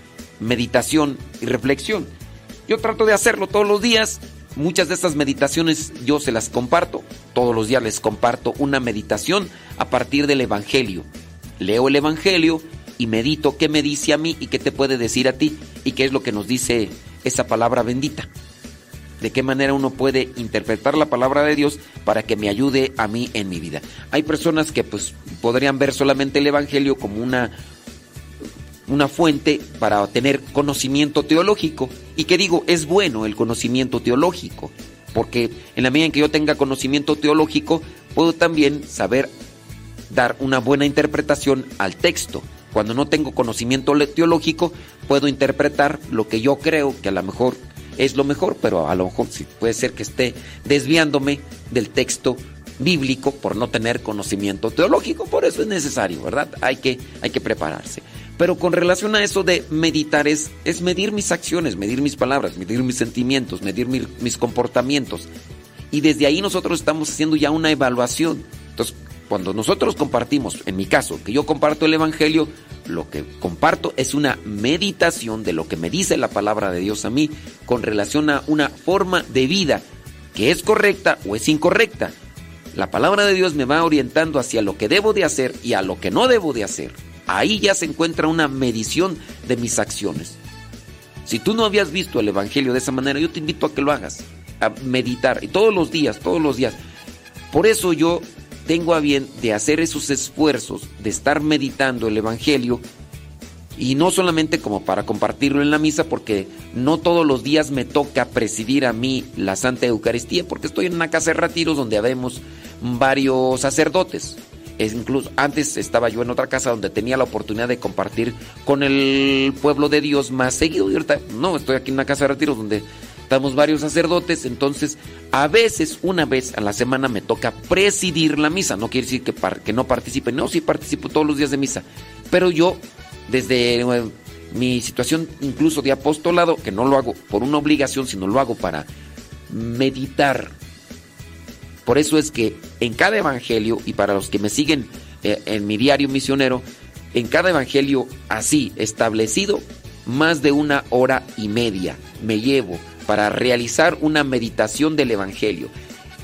meditación y reflexión. Yo trato de hacerlo todos los días. Muchas de estas meditaciones yo se las comparto. Todos los días les comparto una meditación a partir del Evangelio. Leo el Evangelio y medito qué me dice a mí y qué te puede decir a ti y qué es lo que nos dice esa palabra bendita. De qué manera uno puede interpretar la palabra de Dios para que me ayude a mí en mi vida. Hay personas que pues podrían ver solamente el evangelio como una una fuente para tener conocimiento teológico y que digo, es bueno el conocimiento teológico, porque en la medida en que yo tenga conocimiento teológico, puedo también saber dar una buena interpretación al texto. Cuando no tengo conocimiento teológico, puedo interpretar lo que yo creo que a lo mejor es lo mejor, pero a lo mejor sí puede ser que esté desviándome del texto bíblico por no tener conocimiento teológico, por eso es necesario, ¿verdad? Hay que, hay que prepararse. Pero con relación a eso de meditar es, es medir mis acciones, medir mis palabras, medir mis sentimientos, medir mis comportamientos. Y desde ahí nosotros estamos haciendo ya una evaluación. Entonces, cuando nosotros compartimos, en mi caso, que yo comparto el Evangelio, lo que comparto es una meditación de lo que me dice la palabra de Dios a mí con relación a una forma de vida que es correcta o es incorrecta. La palabra de Dios me va orientando hacia lo que debo de hacer y a lo que no debo de hacer. Ahí ya se encuentra una medición de mis acciones. Si tú no habías visto el Evangelio de esa manera, yo te invito a que lo hagas, a meditar, y todos los días, todos los días. Por eso yo tengo a bien de hacer esos esfuerzos, de estar meditando el Evangelio, y no solamente como para compartirlo en la misa, porque no todos los días me toca presidir a mí la Santa Eucaristía, porque estoy en una casa de retiros donde habemos varios sacerdotes. Es incluso antes estaba yo en otra casa donde tenía la oportunidad de compartir con el pueblo de Dios más seguido. Y ahorita no, estoy aquí en una casa de retiros donde estamos varios sacerdotes. Entonces, a veces, una vez a la semana me toca presidir la misa. No quiere decir que, que no participe. No, sí participo todos los días de misa. Pero yo, desde eh, mi situación incluso de apostolado, que no lo hago por una obligación, sino lo hago para meditar por eso es que en cada evangelio, y para los que me siguen eh, en mi diario misionero, en cada evangelio así establecido, más de una hora y media me llevo para realizar una meditación del evangelio.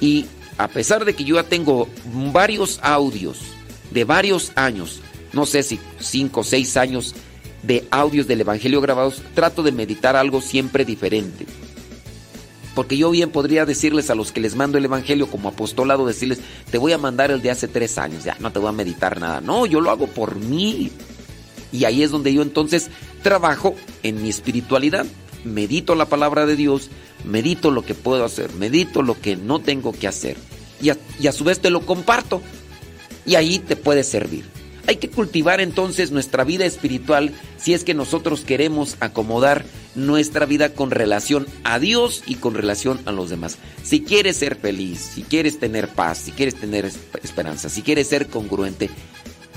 Y a pesar de que yo ya tengo varios audios de varios años, no sé si cinco o seis años de audios del evangelio grabados, trato de meditar algo siempre diferente. Porque yo bien podría decirles a los que les mando el Evangelio como apostolado, decirles, te voy a mandar el de hace tres años, ya no te voy a meditar nada. No, yo lo hago por mí. Y ahí es donde yo entonces trabajo en mi espiritualidad. Medito la palabra de Dios, medito lo que puedo hacer, medito lo que no tengo que hacer. Y a, su vez te lo comparto. Y ahí te puede servir. Hay que cultivar entonces nuestra vida espiritual si es que nosotros queremos acomodar nuestra vida con relación a Dios y con relación a los demás. Si quieres ser feliz, si quieres tener paz, si quieres tener esperanza, si quieres ser congruente,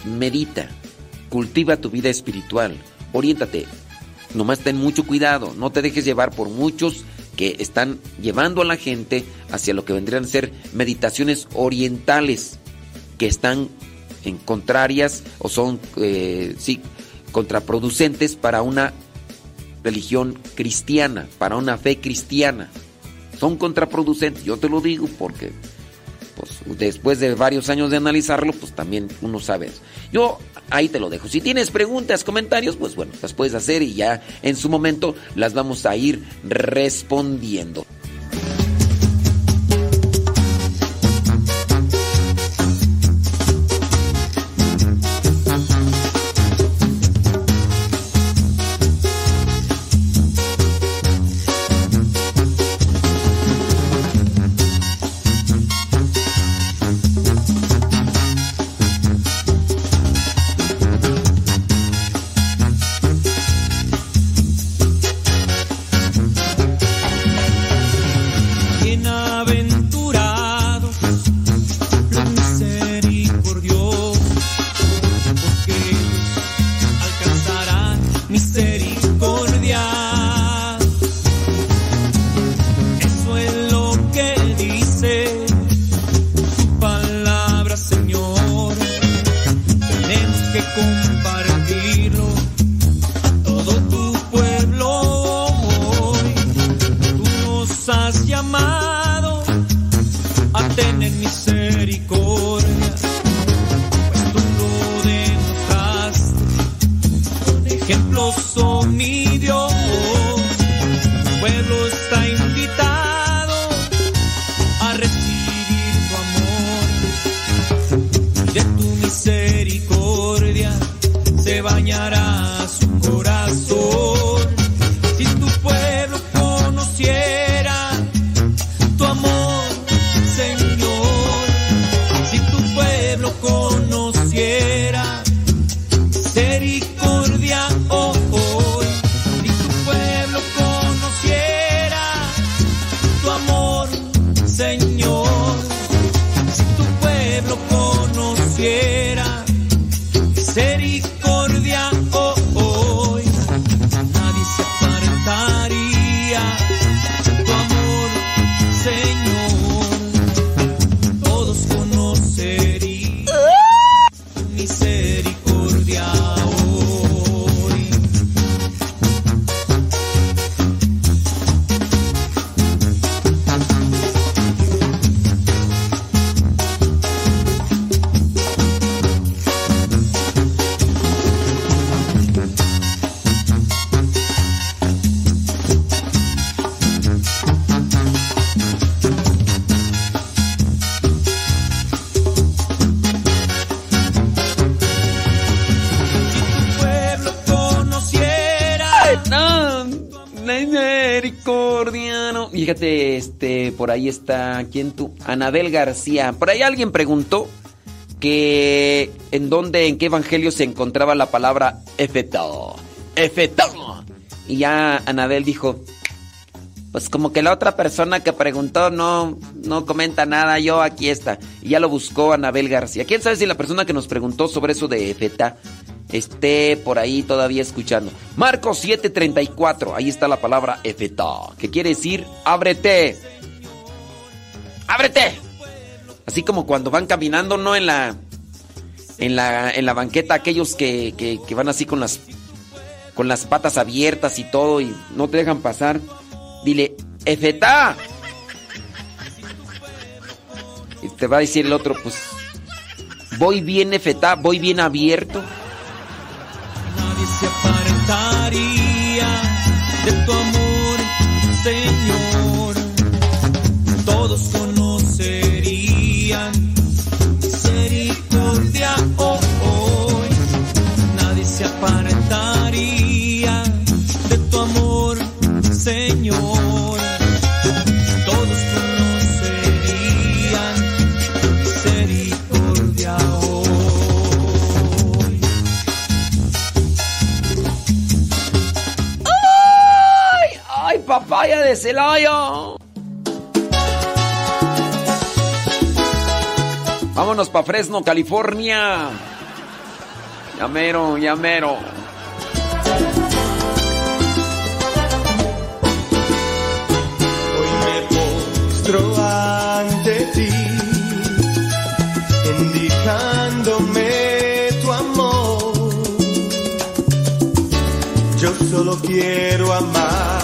medita, cultiva tu vida espiritual, oriéntate. Nomás ten mucho cuidado, no te dejes llevar por muchos que están llevando a la gente hacia lo que vendrían a ser meditaciones orientales que están en contrarias o son eh, sí, contraproducentes para una religión cristiana, para una fe cristiana. Son contraproducentes, yo te lo digo porque pues, después de varios años de analizarlo, pues también uno sabe. Yo ahí te lo dejo. Si tienes preguntas, comentarios, pues bueno, las puedes hacer y ya en su momento las vamos a ir respondiendo. ¿Quién tú? Anabel García. Por ahí alguien preguntó que en dónde, en qué evangelio se encontraba la palabra efeto. Efeto. Y ya Anabel dijo, pues como que la otra persona que preguntó no, no comenta nada, yo aquí está. Y ya lo buscó Anabel García. ¿Quién sabe si la persona que nos preguntó sobre eso de efeta esté por ahí todavía escuchando? Marcos 7:34, ahí está la palabra efeta, que quiere decir ábrete. ¡Ábrete! Así como cuando van caminando, no en la en la, en la banqueta aquellos que, que, van así con las con las patas abiertas y todo y no te dejan pasar. Dile, Efetá. Y te va a decir el otro, pues, voy bien Efetá, voy bien abierto. Nadie se aparentaría de tu conocerían misericordia hoy. Nadie se aparentaría de tu amor, Señor. Todos conocerían misericordia hoy. ¡Ay! ¡Ay, papaya de Celaya! Vámonos para Fresno, California. Llamero, llamero. Hoy me postro ante ti, indicándome tu amor. Yo solo quiero amarte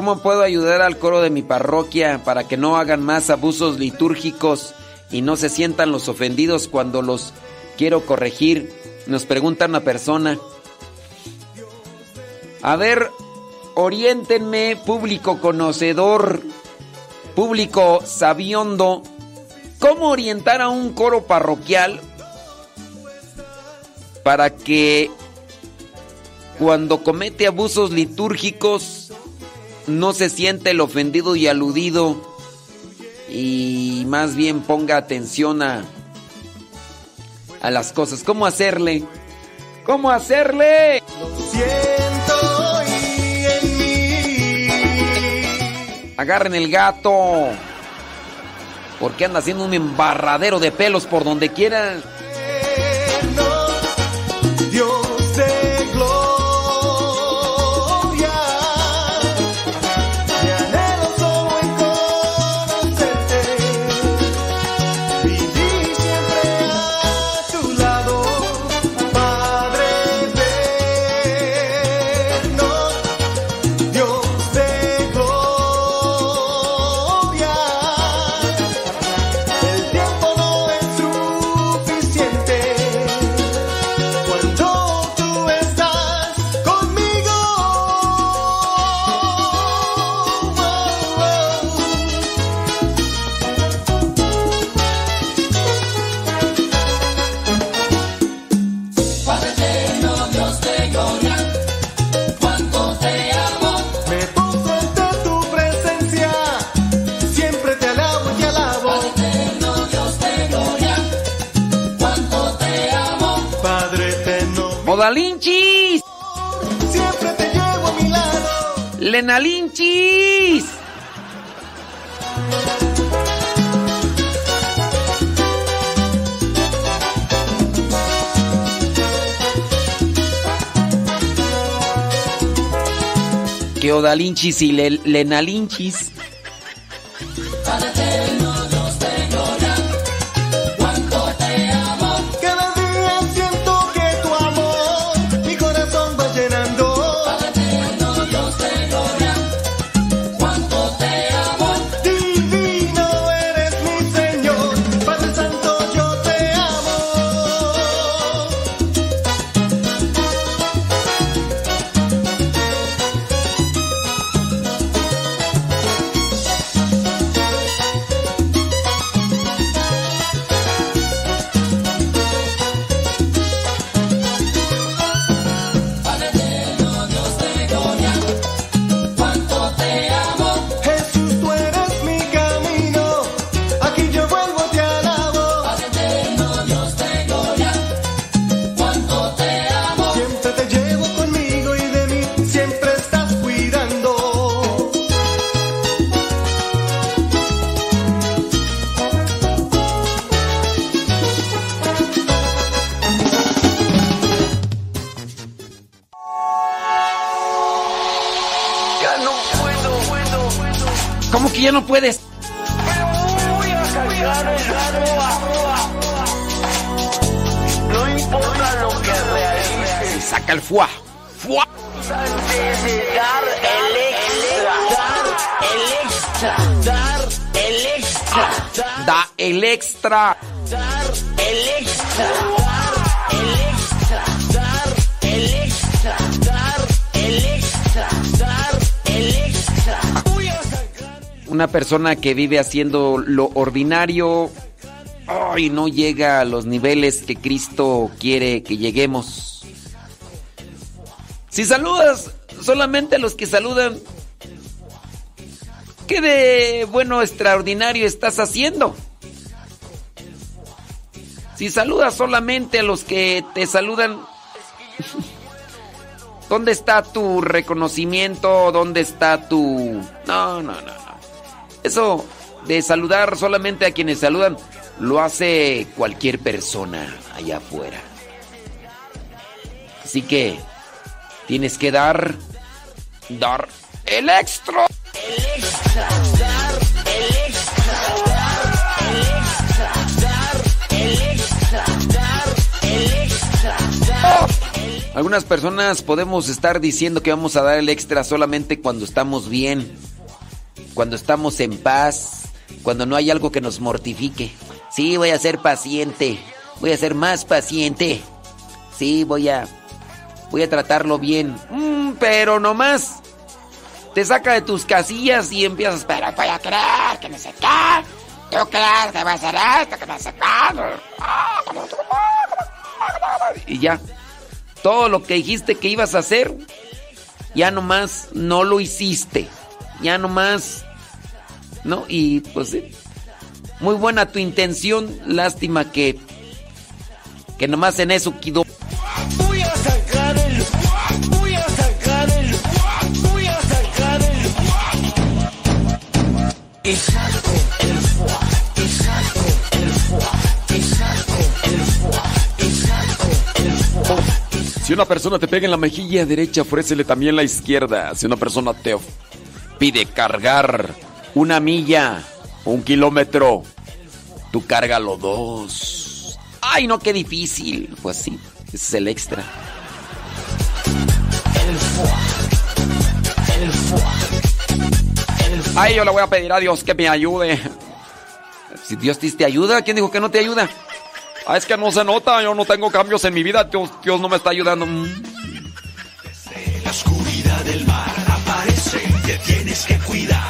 ¿Cómo puedo, ¿Cómo puedo ayudar al coro de mi parroquia para que no hagan más abusos litúrgicos y no se sientan los ofendidos cuando los quiero corregir? Nos pregunta una persona. A ver, oriéntenme, público conocedor, público sabiondo, ¿cómo orientar a un coro parroquial para que cuando comete abusos litúrgicos no se siente el ofendido y aludido y más bien ponga atención a, a las cosas. ¿Cómo hacerle? ¿Cómo hacerle? siento hoy en mí. Agarren el gato. Porque anda haciendo un embarradero de pelos por donde quiera. Eterno, ¡Odalinchis! siempre te llevo a mi lado. ¡Lenalinchis! Que Odalinchis y Le- Lenalinchis. Persona que vive haciendo lo ordinario. Ay, no llega a los niveles que Cristo quiere que lleguemos. Si saludas solamente a los que saludan, ¿qué de bueno extraordinario estás haciendo? Si saludas solamente a los que te saludan, ¿dónde está tu reconocimiento? ¿Dónde está tu... No, no, no. Eso de saludar solamente a quienes saludan, lo hace cualquier persona allá afuera. Así que tienes que dar, dar el extra. el extra. Dar el extra. Dar el extra. Dar el extra. Dar el extra. Dar Algunas personas podemos estar diciendo que vamos a dar el extra solamente cuando estamos bien, cuando estamos en paz, cuando no hay algo que nos mortifique. Sí, voy a ser paciente, voy a ser más paciente. Sí, voy a voy a tratarlo bien. Mm, pero nomás te saca de tus casillas y empiezas, pero voy a creer que no sé qué. Tú crees que va a ser esto, que no sé. Y ya. Todo lo que dijiste que ibas a hacer, ya nomás no lo hiciste. Ya nomás. ¿No? Y pues sí. Muy buena tu intención. Lástima que. Que nomás en eso quedó. Voy a sacar el. Voy a sacar el. Voy a sacar el. Y saco el fuá. Y saco el fuá. Y saco el fuá. Y saco el fuá. Si una persona te pega en la mejilla derecha, ofrécele también la izquierda. Si una persona te pide cargar una milla un kilómetro, tú cárgalo dos. Ay, no, qué difícil. Pues sí, ese es el extra. El. Ay, yo le voy a pedir a Dios que me ayude. Si Dios te ayuda, ¿quién dijo que no te ayuda? Ah, es que no se nota, yo no tengo cambios en mi vida, Dios, Dios no me está ayudando. Mm. la oscuridad del mar aparece, te tienes que cuidar.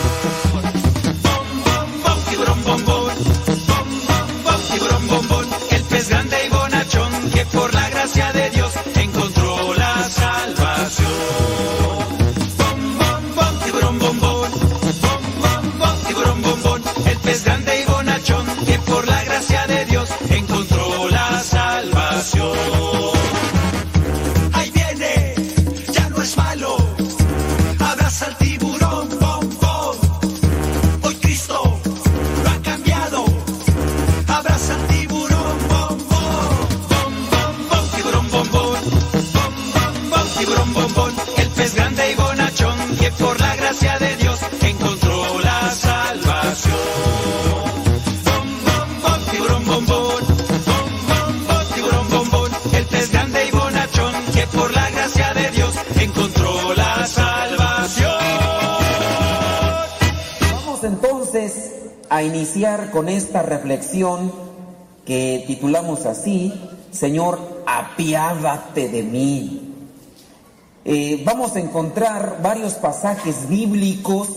Que titulamos así, Señor, apiádate de mí. Eh, vamos a encontrar varios pasajes bíblicos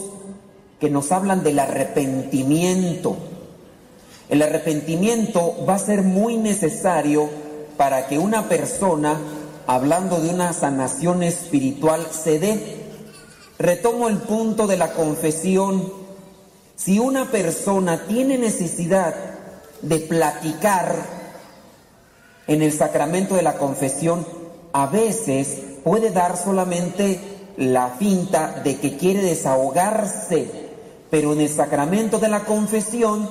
que nos hablan del arrepentimiento. El arrepentimiento va a ser muy necesario para que una persona, hablando de una sanación espiritual, se dé. Retomo el punto de la confesión. Si una persona tiene necesidad de platicar en el sacramento de la confesión, a veces puede dar solamente la finta de que quiere desahogarse, pero en el sacramento de la confesión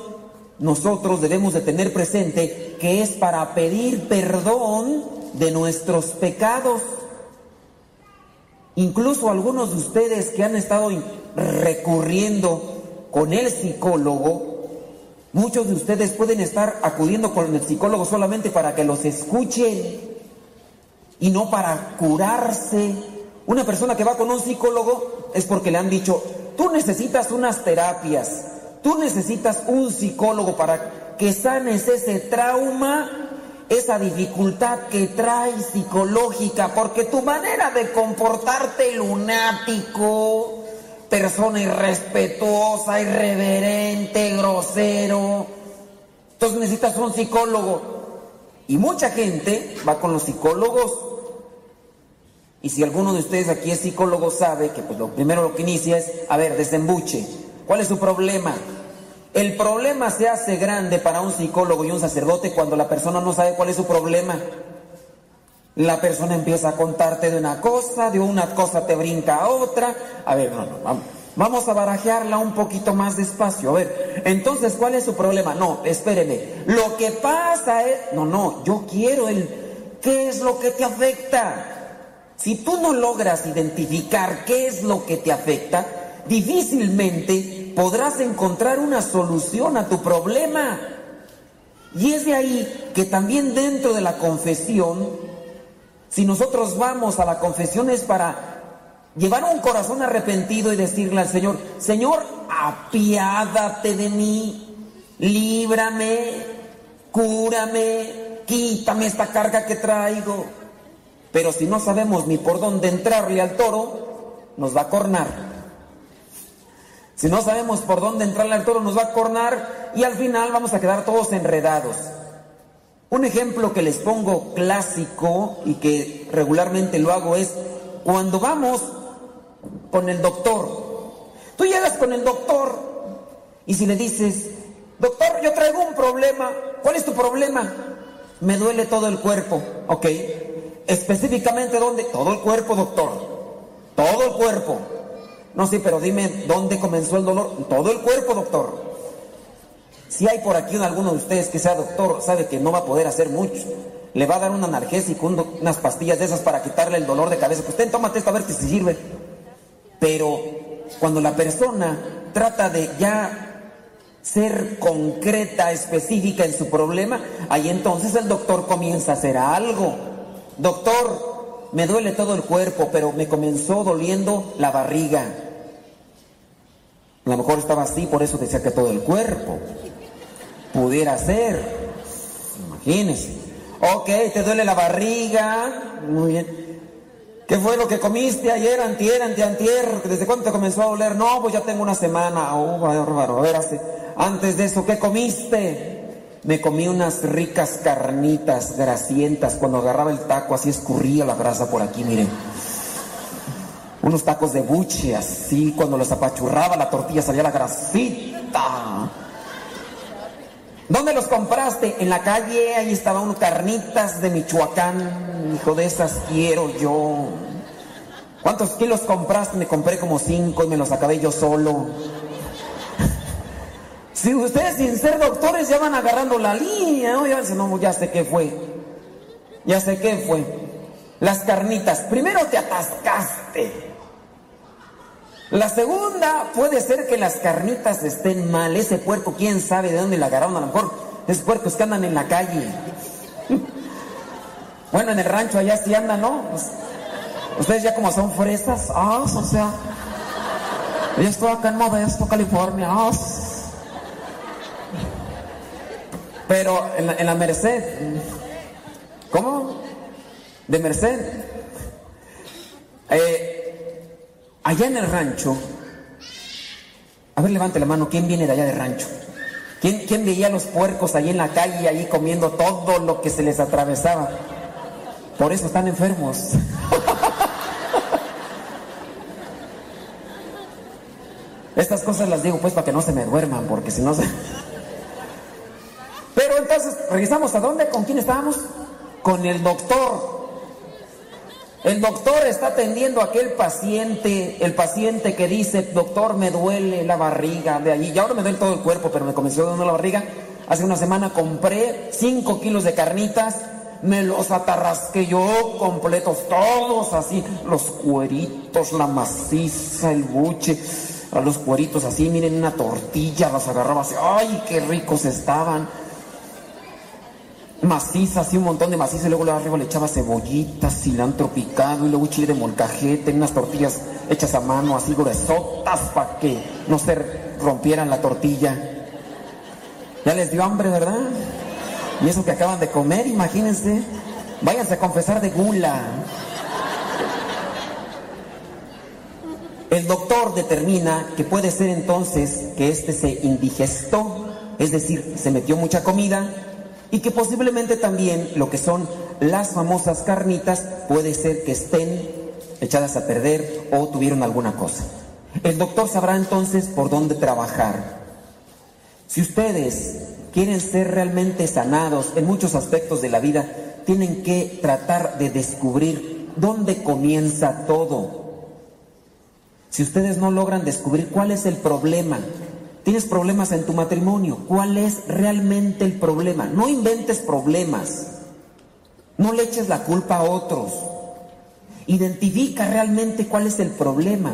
nosotros debemos de tener presente que es para pedir perdón de nuestros pecados. Incluso algunos de ustedes que han estado recurriendo con el psicólogo, muchos de ustedes pueden estar acudiendo con el psicólogo solamente para que los escuchen y no para curarse. Una persona que va con un psicólogo es porque le han dicho, tú necesitas unas terapias, tú necesitas un psicólogo para que sanes ese trauma, esa dificultad que traes psicológica, porque tu manera de comportarte lunático, persona irrespetuosa, irreverente, grosero, entonces necesitas un psicólogo. Y mucha gente va con los psicólogos. Y si alguno de ustedes aquí es psicólogo sabe que pues lo primero lo que inicia es, a ver, desembuche. ¿Cuál es su problema? El problema se hace grande para un psicólogo y un sacerdote cuando la persona no sabe cuál es su problema. La persona empieza a contarte de una cosa, de una cosa te brinca a otra. A ver, no, no, vamos. Vamos a barajearla un poquito más despacio. A ver, entonces, ¿cuál es su problema? No, espéreme. Lo que pasa es... No, no, yo quiero el... ¿Qué es lo que te afecta? Si tú no logras identificar qué es lo que te afecta, difícilmente podrás encontrar una solución a tu problema. Y es de ahí que también dentro de la confesión, si nosotros vamos a la confesión es para llevar un corazón arrepentido y decirle al Señor, Señor, apiádate de mí, líbrame, cúrame, quítame esta carga que traigo. Pero si no sabemos ni por dónde entrarle al toro, nos va a cornar. Si no sabemos por dónde entrarle al toro, nos va a cornar y al final vamos a quedar todos enredados. Un ejemplo que les pongo clásico y que regularmente lo hago es cuando vamos con el doctor. Tú llegas con el doctor y si le dices, doctor, yo traigo un problema, ¿cuál es tu problema? Me duele todo el cuerpo, ok. Específicamente dónde? Todo el cuerpo, doctor. Todo el cuerpo. No, sí, pero dime dónde comenzó el dolor. Todo el cuerpo, doctor. Si hay por aquí alguno de ustedes que sea doctor, sabe que no va a poder hacer mucho. Le va a dar un analgésico, unas pastillas de esas para quitarle el dolor de cabeza. Pues ten, tómate esto a ver si se sirve. Pero cuando la persona trata de ya ser concreta, específica en su problema, ahí entonces el doctor comienza a hacer algo. Doctor, me duele todo el cuerpo, pero me comenzó doliendo la barriga. A lo mejor estaba así, por eso decía que todo el cuerpo. Pudiera ser. Imagínese. Ok, te duele la barriga. Muy bien. ¿Qué fue lo que comiste ayer, antier, antier? ¿Desde cuándo te comenzó a doler? No, pues ya tengo una semana. Oh, bárbaro. A ver, antes de eso, ¿qué comiste? Me comí unas ricas carnitas grasientas. Cuando agarraba el taco, así escurría la grasa por aquí, miren. Unos tacos de buche, así. Cuando los apachurraba la tortilla salía la grasita. ¿Dónde los compraste? En la calle, ahí estaban unas carnitas de Michoacán. Hijo de esas quiero yo. ¿Cuántos kilos compraste? Me compré como cinco y me los acabé yo solo. Si ustedes sin ser doctores ya van agarrando la línea, ¿no? Ya, no, ya sé qué fue. Ya sé qué fue. Las carnitas. Primero te atascaste. La segunda puede ser que las carnitas estén mal. Ese puerco, quién sabe de dónde la agarraron. A lo mejor es puercos que andan en la calle. Bueno, en el rancho allá sí andan, ¿no? Pues, ustedes ya como son fresas, ah, o sea. Yo estoy acá en Modesto, California. ah. Pero en la, en la Merced. ¿Cómo? De Merced. Eh, allá en el rancho. A ver, levante la mano. ¿Quién viene de allá de rancho? ¿Quién, quién veía los puercos ahí en la calle, ahí comiendo todo lo que se les atravesaba? Por eso están enfermos. Estas cosas las digo pues para que no se me duerman, porque si no se... Pero entonces, regresamos a dónde, con quién estábamos? Con el doctor. El doctor está atendiendo a aquel paciente, el paciente que dice, doctor, me duele la barriga de allí, y ahora me duele todo el cuerpo, pero me comenzó dando la barriga. Hace una semana compré 5 kilos de carnitas, me los atarrasqué yo completos, todos así, los cueritos, la maciza, el buche, los cueritos así, miren, una tortilla, las agarraba así, ¡ay, qué ricos estaban! Maciza, así un montón de maciza, y luego arriba le echaba cebollitas, cilantro picado, y luego chile de molcajete, unas tortillas hechas a mano, así gruesotas, para que no se rompieran la tortilla. Ya les dio hambre, ¿verdad? Y eso que acaban de comer, imagínense. Váyanse a confesar de gula. El doctor determina que puede ser entonces que este se indigestó, es decir, se metió mucha comida y que posiblemente también lo que son las famosas carnitas puede ser que estén echadas a perder o tuvieron alguna cosa. El doctor sabrá entonces por dónde trabajar. Si ustedes quieren ser realmente sanados en muchos aspectos de la vida, tienen que tratar de descubrir dónde comienza todo. Si ustedes no logran descubrir cuál es el problema, tienes problemas en tu matrimonio, ¿cuál es realmente el problema? No inventes problemas, no le eches la culpa a otros, identifica realmente cuál es el problema.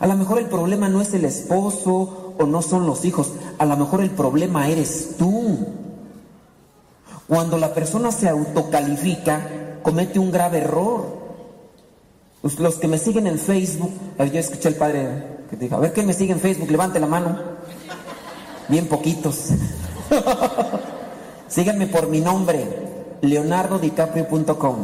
A lo mejor el problema no es el esposo o no son los hijos, a lo mejor el problema eres tú. Cuando la persona se autocalifica, comete un grave error. Los- que me siguen en Facebook, yo escuché al padre que dijo, a ver, ¿quién me sigue en Facebook? Levante la mano. Bien poquitos. Síganme por mi nombre, leonardodicaprio.com.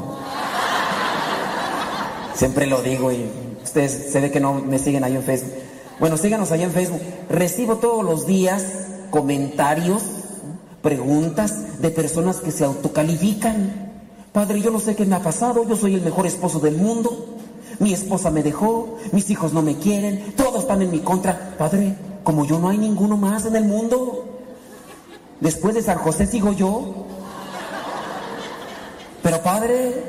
Siempre lo digo y ustedes se ve que no me siguen ahí en Facebook. Bueno, síganos ahí en Facebook. Recibo todos los días comentarios, preguntas de personas que se autocalifican. Padre, yo no sé qué me ha pasado, yo soy el mejor esposo del mundo. Mi esposa me dejó, mis hijos no me quieren, todos están en mi contra. Padre, como yo no hay ninguno más en el mundo. Después de San José sigo yo. Pero padre,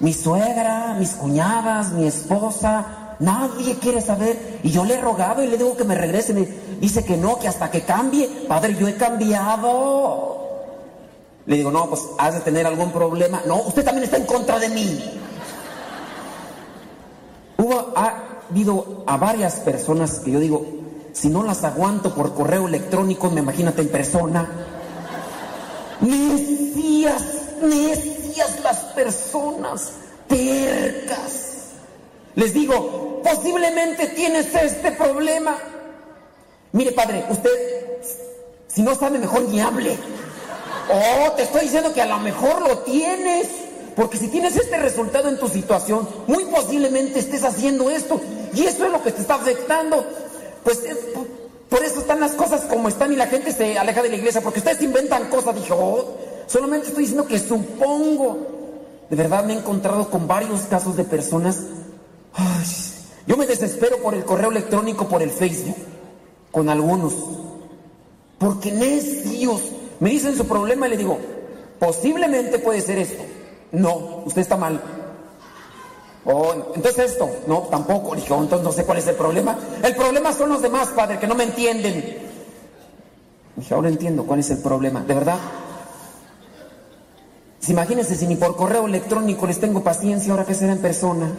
mi suegra, mis cuñadas, mi esposa, nadie quiere saber. Y yo le he rogado y le digo que me regrese. Dice que no, que hasta que cambie. Padre, yo he cambiado. Le digo, no, pues has de tener algún problema. No, usted también está en contra de mí. Hubo, ha habido a varias personas que yo digo, si no las aguanto por correo electrónico, me imagínate en persona. Necias, necias las personas. tercas. Les digo, posiblemente tienes este problema. Mire, padre, usted, si no sabe, mejor ni hable. Oh, te estoy diciendo que a lo mejor lo tienes. Porque si tienes este resultado en tu situación, muy posiblemente estés haciendo esto. Y esto es lo que te está afectando. Pues es- por- por eso están las cosas como están y la gente se aleja de la iglesia. Porque ustedes inventan cosas. Dije, oh, solamente estoy diciendo que supongo. De verdad me he encontrado con varios casos de personas. Ay, yo me desespero por el correo electrónico, por el Facebook. Con algunos. Porque necios. Me dicen su problema y le digo, posiblemente puede ser esto. No, usted está mal. Oh, entonces esto, no, tampoco. Dije, oh, entonces no sé cuál es el problema. El problema son los demás, padre, que no me entienden. Dije, ahora entiendo cuál es el problema. ¿De verdad? Si imagínense si ni por correo electrónico les tengo paciencia, ahora que será en persona.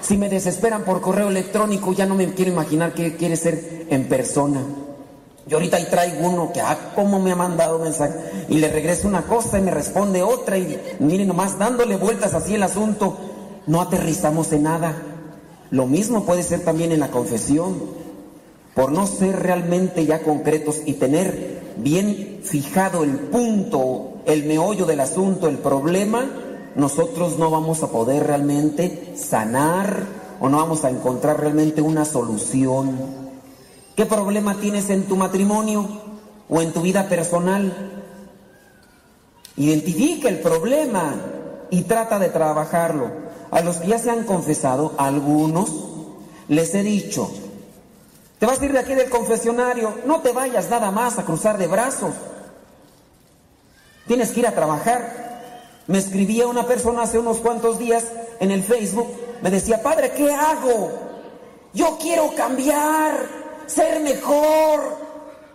Si me desesperan por correo electrónico, ya no me quiero imaginar qué quiere ser en persona. Yo ahorita ahí traigo uno que, ah, cómo me ha mandado mensaje. Y le regreso una cosa y me responde otra. Y miren, nomás dándole vueltas así el asunto, no aterrizamos en nada. Lo mismo puede ser también en la confesión. Por no ser realmente ya concretos y tener bien fijado el punto, el meollo del asunto, el problema, nosotros no vamos a poder realmente sanar o no vamos a encontrar realmente una solución. ¿Qué problema tienes en tu matrimonio o en tu vida personal? Identifica el problema y trata de trabajarlo. A los que ya se han confesado, a algunos les he dicho, te vas a ir de aquí del confesionario, no te vayas nada más a cruzar de brazos. Tienes que ir a trabajar. Me escribía una persona hace unos cuantos días en el Facebook, me decía, padre, ¿qué hago? Yo quiero cambiar, ser mejor.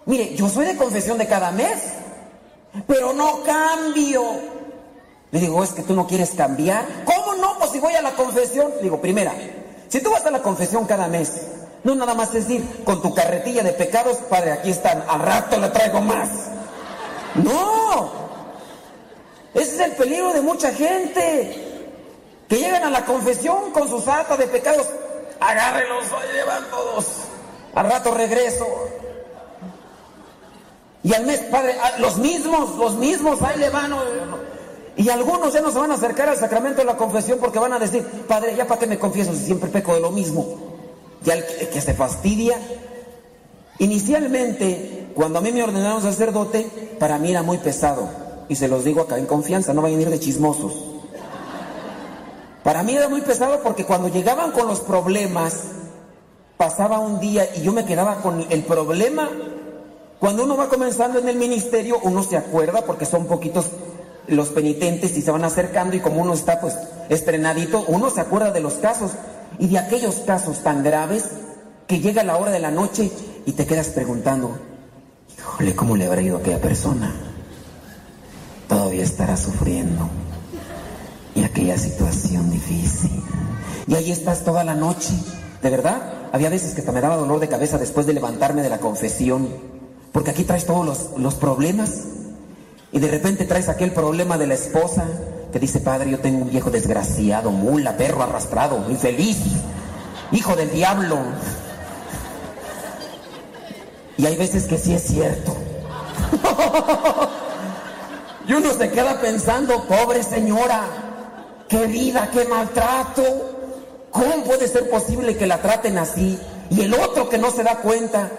Mire, yo soy de confesión de cada mes, pero no cambio. Le digo, es que tú no quieres cambiar. ¿Cómo no? Pues si voy a la confesión. Digo, primera, si tú vas a la confesión cada mes, no nada más es ir con tu carretilla de pecados, padre, aquí están, al rato le traigo más. No, ese es el peligro de mucha gente, que llegan a la confesión con sus atas de pecados, agárrenlos, llevan todos, al rato regreso. Y al mes, padre, los mismos, los mismos, ahí le van. Y algunos ya no se van a acercar al sacramento de la confesión porque van a decir, padre, ya para qué me confieso si siempre peco de lo mismo. Ya el que se fastidia. Inicialmente, cuando a mí me ordenaron sacerdote, para mí era muy pesado. Y se los digo acá en confianza, no vayan a ir de chismosos. Para mí era muy pesado porque cuando llegaban con los problemas, pasaba un día y yo me quedaba con el problema. Cuando uno va comenzando en el ministerio, uno se acuerda porque son poquitos los penitentes y se van acercando y como uno está pues estrenadito, uno se acuerda de los casos y de aquellos casos tan graves que llega la hora de la noche y te quedas preguntando, híjole, ¿cómo le habrá ido a aquella persona? Todavía estará sufriendo y aquella situación difícil. Y ahí estás toda la noche, de verdad. Había veces que hasta me daba dolor de cabeza después de levantarme de la confesión, porque aquí traes todos los, los problemas. Y de repente traes aquel problema de la esposa que dice, padre, yo tengo un viejo desgraciado, mula, perro arrastrado, infeliz, hijo del diablo. Y hay veces que sí es cierto. y uno se queda pensando, pobre señora, qué vida, qué maltrato. ¿Cómo puede ser posible que la traten así? Y el otro que no se da cuenta.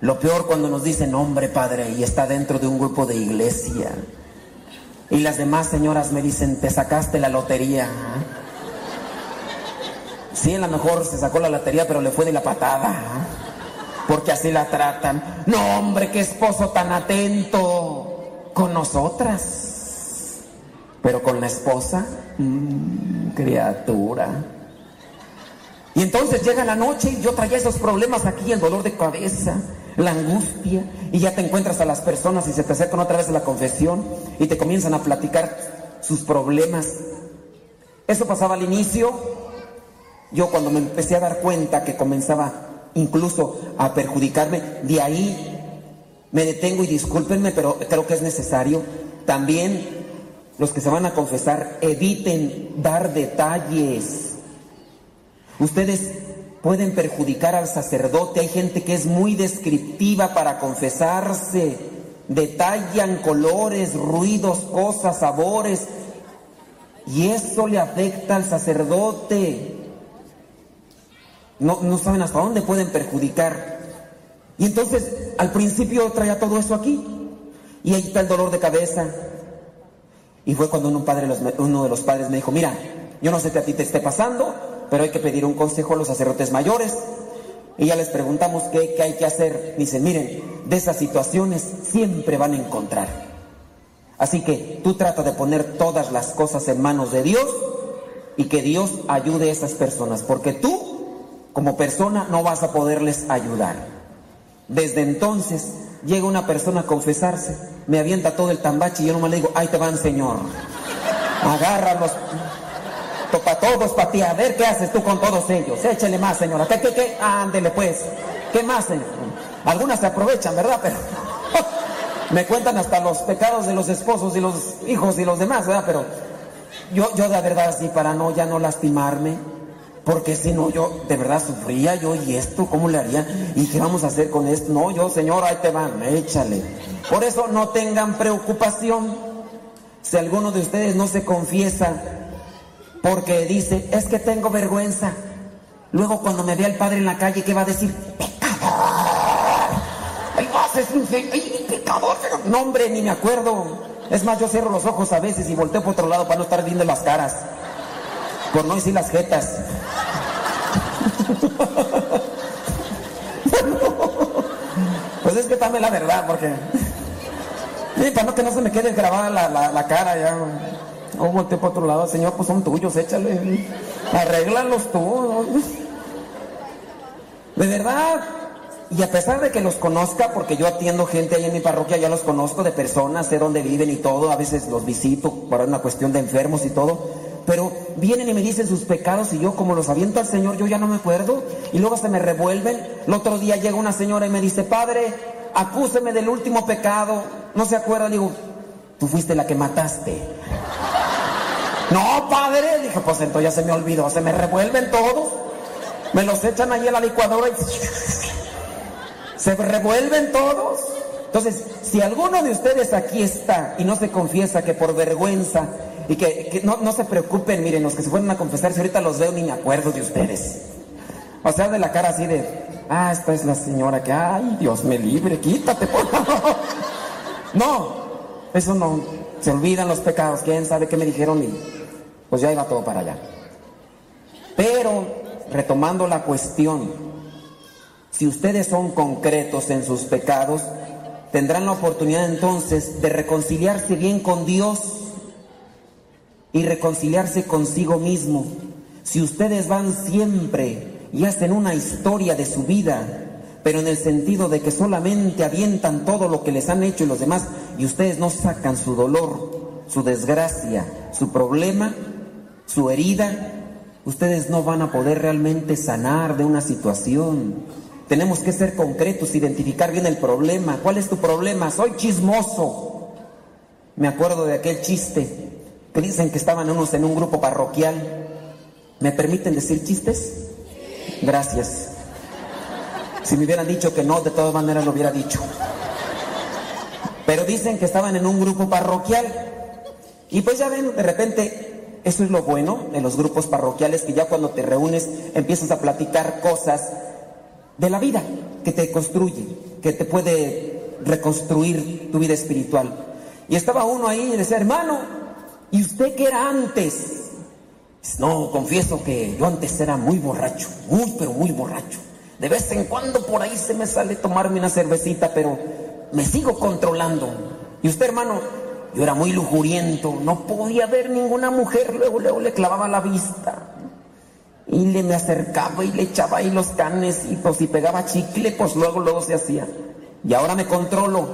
Lo peor cuando nos dicen, hombre, padre, y está dentro de un grupo de iglesia. Y las demás señoras me dicen, te sacaste la lotería. Sí, a lo mejor se sacó la lotería, pero le fue de la patada. Porque así la tratan. No, hombre, qué esposo tan atento con nosotras. Pero con la esposa, mm, criatura. Y entonces llega la noche y yo traía esos problemas aquí, el dolor de cabeza, la angustia, y ya te encuentras a las personas y se te acercan otra vez a la confesión y te comienzan a platicar sus problemas. Eso pasaba al inicio. Yo cuando me empecé a dar cuenta que comenzaba incluso a perjudicarme, de ahí me detengo y discúlpenme, pero creo que es necesario también los que se van a confesar, eviten dar detalles. Ustedes pueden perjudicar al sacerdote. Hay gente que es muy descriptiva para confesarse. Detallan colores, ruidos, cosas, sabores. Y eso le afecta al sacerdote. No, no saben hasta dónde pueden perjudicar. Y entonces, al principio traía todo eso aquí. Y ahí está el dolor de cabeza. Y fue cuando uno, padre, uno de los padres me dijo, mira, yo no sé que a ti te esté pasando, pero hay que pedir un consejo a los sacerdotes mayores. Y ya les preguntamos qué, hay que hacer. Dicen, miren, de esas situaciones siempre van a encontrar. Así que tú trata de poner todas las cosas en manos de Dios y que Dios ayude a esas personas, porque tú, como persona, no vas a poderles ayudar. Desde entonces llega una persona a confesarse, me avienta todo el tambache y yo nomás le digo, ahí te van, Señor. Agárralos, topa todos para ti, a ver qué haces tú con todos ellos. Échale más, señora. ¿Qué, qué, qué? Ándele pues. ¿Qué más, señor? Algunas se aprovechan, ¿verdad? Pero me cuentan hasta los pecados de los esposos y los hijos y los demás, ¿verdad? Pero yo, yo de verdad, sí, para no ya no lastimarme, porque si no, yo de verdad sufría yo y esto, ¿cómo le haría? ¿Y qué vamos a hacer con esto? No, yo, Señor, ahí te van, échale. Por eso no tengan preocupación. Si alguno de ustedes no se confiesa porque dice, es que tengo vergüenza. Luego cuando me vea el padre en la calle, ¿qué va a decir? ¡Pecador! ¡Ay, vas, es un pecador! No, hombre, ni me acuerdo. Es más, yo cierro los ojos a veces y volteo por otro lado para no estar viendo las caras. Por no decir las jetas. pues es que dame la verdad, porque. Sí, para no que no se me quede grabada la, la, cara ya. O volteo para otro lado, señor, pues son tuyos, échale. Arréglalos tú. De verdad. Y a pesar de que los conozca, porque yo atiendo gente ahí en mi parroquia, ya los conozco de personas, sé dónde viven y todo, a veces los visito para una cuestión de enfermos y todo pero vienen y me dicen sus pecados y yo como los aviento al Señor, yo ya no me acuerdo y luego se me revuelven. El otro día llega una señora y me dice, Padre, acúseme del último pecado. No se acuerda, digo, tú fuiste la que mataste. No, Padre, dije, pues entonces ya se me olvidó, se me revuelven todos. Me los echan ahí en la licuadora y se revuelven todos. Entonces, si alguno de ustedes aquí está y no se confiesa que por vergüenza y que, no, se preocupen, miren, los que se fueron a confesarse, ahorita los veo ni me acuerdo de ustedes. O sea, de la cara así de, ah, esta es la señora que, ay, Dios me libre, quítate, por favor. No, eso no, se olvidan los pecados, quién sabe qué me dijeron y pues ya iba todo para allá. Pero, retomando la cuestión, si ustedes son concretos en sus pecados, tendrán la oportunidad entonces de reconciliarse bien con Dios y reconciliarse consigo mismo. Si ustedes van siempre y hacen una historia de su vida, pero en el sentido de que solamente avientan todo lo que les han hecho y los demás, y ustedes no sacan su dolor, su desgracia, su problema, su herida, ustedes no van a poder realmente sanar de una situación. Tenemos que ser concretos, identificar bien el problema. ¿Cuál es tu problema? Soy chismoso. Me acuerdo de aquel chiste que dicen que estaban unos en un grupo parroquial. ¿Me permiten decir chistes? Gracias. Si me hubieran dicho que no, de todas maneras lo hubiera dicho. Pero dicen que estaban en un grupo parroquial. Y pues ya ven, de repente, eso es lo bueno de los grupos parroquiales, que ya cuando te reúnes empiezas a platicar cosas de la vida que te construye, que te puede reconstruir tu vida espiritual. Y estaba uno ahí y decía, hermano, ¿Y usted qué era antes? No, confieso que yo antes era muy borracho, muy, pero muy borracho. De vez en cuando por ahí se me sale tomarme una cervecita, pero me sigo controlando. ¿Y usted, hermano? Yo era muy lujuriento, no podía ver ninguna mujer, luego, luego le clavaba la vista. Y le me acercaba y le echaba ahí los canes y pues si pegaba chicle, pues luego, luego se hacía. Y ahora me controlo,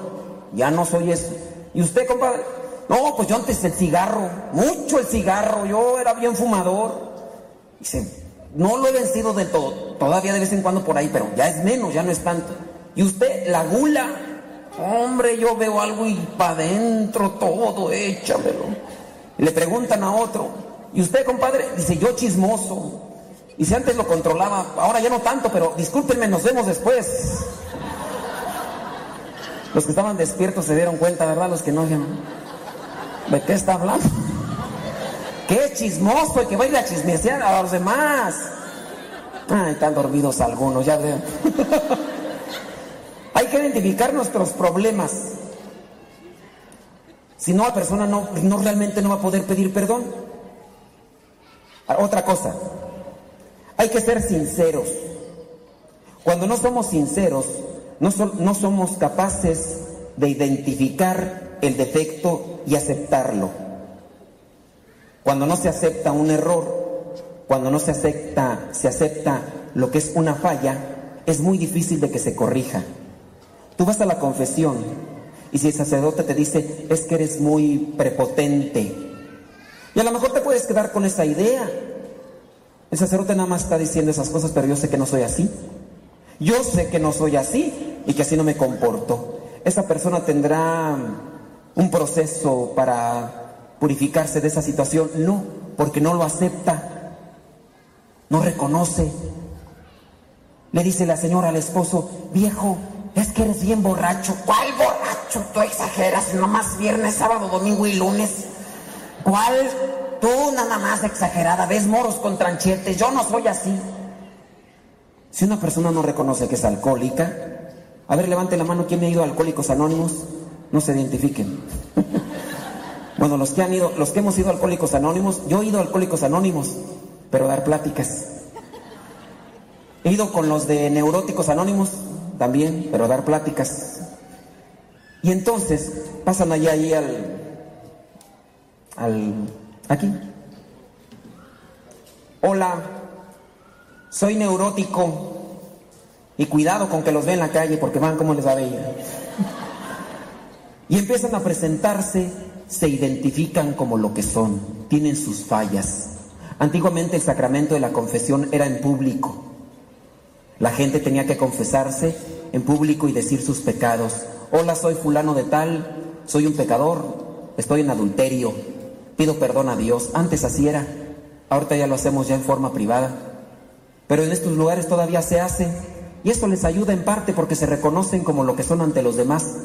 ya no soy eso. ¿Y usted, compadre? No, pues yo antes el cigarro, mucho el cigarro, yo era bien fumador. Dice, no lo he vencido del todo, todavía de vez en cuando por ahí, pero ya es menos, ya no es tanto. Y usted, la gula, hombre, yo veo algo y para adentro todo, échamelo. Le preguntan a otro, ¿y usted, compadre? Dice, yo chismoso. Y si antes lo controlaba, ahora ya no tanto, pero discúlpenme, nos vemos después. Los que estaban despiertos se dieron cuenta, ¿verdad? Los que no. ¿De qué está hablando? ¡Qué chismoso! Y que va a ir a chismear a los demás. Ay, están dormidos algunos, ya veo. Hay que identificar nuestros problemas. Si no, la persona no, no realmente no va a poder pedir perdón. Otra cosa, hay que ser sinceros. Cuando no somos sinceros, no, no somos capaces de identificar el defecto y aceptarlo. Cuando no se acepta un error, cuando no se acepta, se acepta lo que es una falla, es muy difícil de que se corrija. Tú vas a la confesión y si el sacerdote te dice, es que eres muy prepotente, y a lo mejor te puedes quedar con esa idea. El sacerdote nada más está diciendo esas cosas, pero yo sé que no soy así. Yo sé que no soy así y que así no me comporto. Esa persona tendrá un proceso para purificarse de esa situación. No, porque no lo acepta, no reconoce. Le dice la señora al esposo, viejo, es que eres bien borracho. ¿Cuál borracho? Tú exageras, nomás viernes, sábado, domingo y lunes. ¿Cuál? Tú nada más exagerada, ves moros con tranchetes, yo no soy así. Si una persona no reconoce que es alcohólica, a ver, levante la mano, ¿quién ha ido a Alcohólicos Anónimos? No se identifiquen. bueno, los que han ido, los que hemos ido a Alcohólicos Anónimos, yo he ido a Alcohólicos Anónimos, pero a dar pláticas. He ido con los de Neuróticos Anónimos, también, pero dar pláticas. Y entonces pasan allá ahí al, al, aquí. Hola, soy neurótico y cuidado con que los ve en la calle porque van como les va a ver. Y empiezan a presentarse, se identifican como lo que son, tienen sus fallas. Antiguamente el sacramento de la confesión era en público. La gente tenía que confesarse en público y decir sus pecados. Hola, soy fulano de tal, soy un pecador, estoy en adulterio, pido perdón a Dios. Antes así era, ahorita ya lo hacemos ya en forma privada. Pero en estos lugares todavía se hace y esto les ayuda en parte porque se reconocen como lo que son ante los demás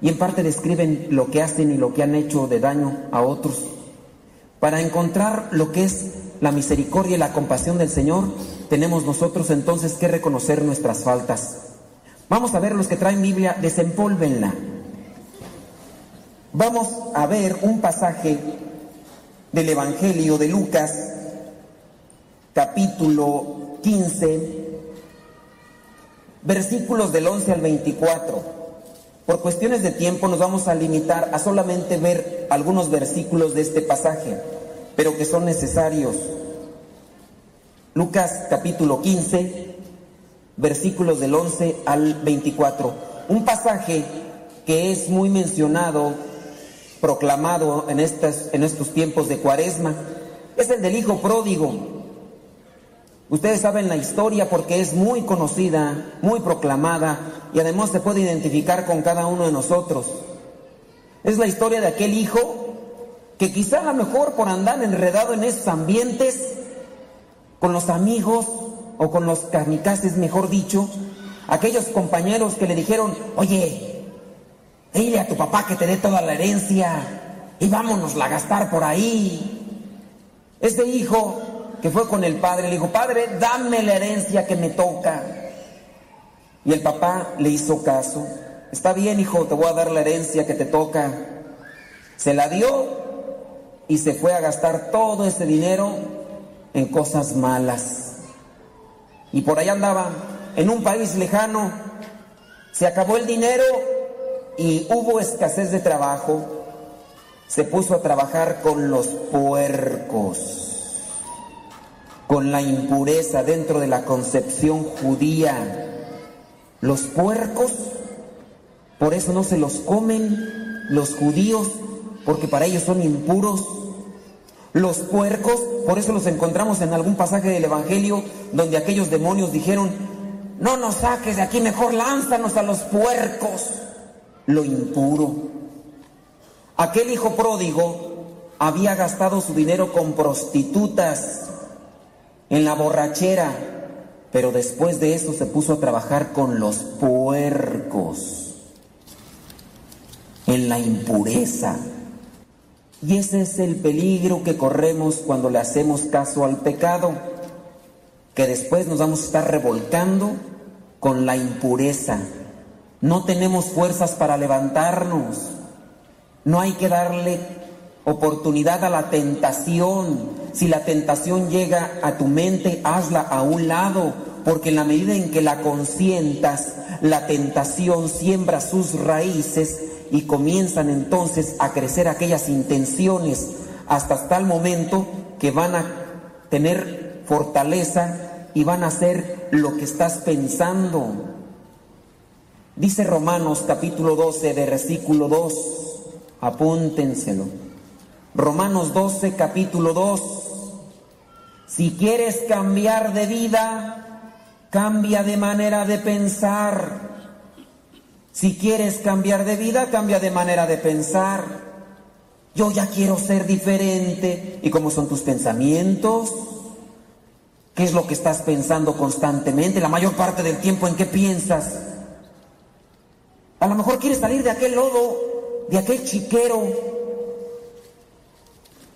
y en parte describen lo que hacen y lo que han hecho de daño a otros. Para encontrar lo que es la misericordia y la compasión del Señor, tenemos nosotros entonces que reconocer nuestras faltas. Vamos a ver los que traen Biblia, desempólvenla. Vamos a ver un pasaje del Evangelio de Lucas, capítulo 15, versículos del 11 al 24. Por cuestiones de tiempo nos vamos a limitar a solamente ver algunos versículos de este pasaje, pero que son necesarios. Lucas capítulo 15, versículos del 11 al 24. Un pasaje que es muy mencionado, proclamado en, estas, en estos tiempos de cuaresma, es el del Hijo Pródigo. Ustedes saben la historia porque es muy conocida, muy proclamada y además se puede identificar con cada uno de nosotros. Es la historia de aquel hijo que quizá a lo mejor por andar enredado en esos ambientes, con los amigos o con los kamikazes, mejor dicho, aquellos compañeros que le dijeron, oye, dile a tu papá que te dé toda la herencia y vámonos a gastar por ahí. Este hijo que fue con el padre le dijo, padre, dame la herencia que me toca. Y el papá le hizo caso. Está bien, hijo, te voy a dar la herencia que te toca. Se la dio y se fue a gastar todo ese dinero en cosas malas. Y por ahí andaba, en un país lejano, se acabó el dinero y hubo escasez de trabajo. Se puso a trabajar con los puercos con la impureza dentro de la concepción judía. Los puercos, por eso no se los comen los judíos, porque para ellos son impuros. Los puercos, por eso los encontramos en algún pasaje del Evangelio donde aquellos demonios dijeron, no nos saques de aquí, mejor lánzanos a los puercos. Lo impuro. Aquel hijo pródigo había gastado su dinero con prostitutas, en la borrachera, pero después de eso se puso a trabajar con los puercos, en la impureza. Y ese es el peligro que corremos cuando le hacemos caso al pecado, que después nos vamos a estar revolcando con la impureza. No tenemos fuerzas para levantarnos. No hay que darle oportunidad a la tentación. Si la tentación llega a tu mente, hazla a un lado, porque en la medida en que la consientas, la tentación siembra sus raíces y comienzan entonces a crecer aquellas intenciones hasta tal momento que van a tener fortaleza y van a hacer lo que estás pensando. Dice Romanos capítulo 12 de versículo 2, apúntenselo. Romanos 12 capítulo 2. Si quieres cambiar de vida, cambia de manera de pensar. Si quieres cambiar de vida, cambia de manera de pensar. Yo ya quiero ser diferente. ¿Y cómo son tus pensamientos? ¿Qué es lo que estás pensando constantemente? La mayor parte del tiempo en qué piensas. A lo mejor quieres salir de aquel lodo, de aquel chiquero,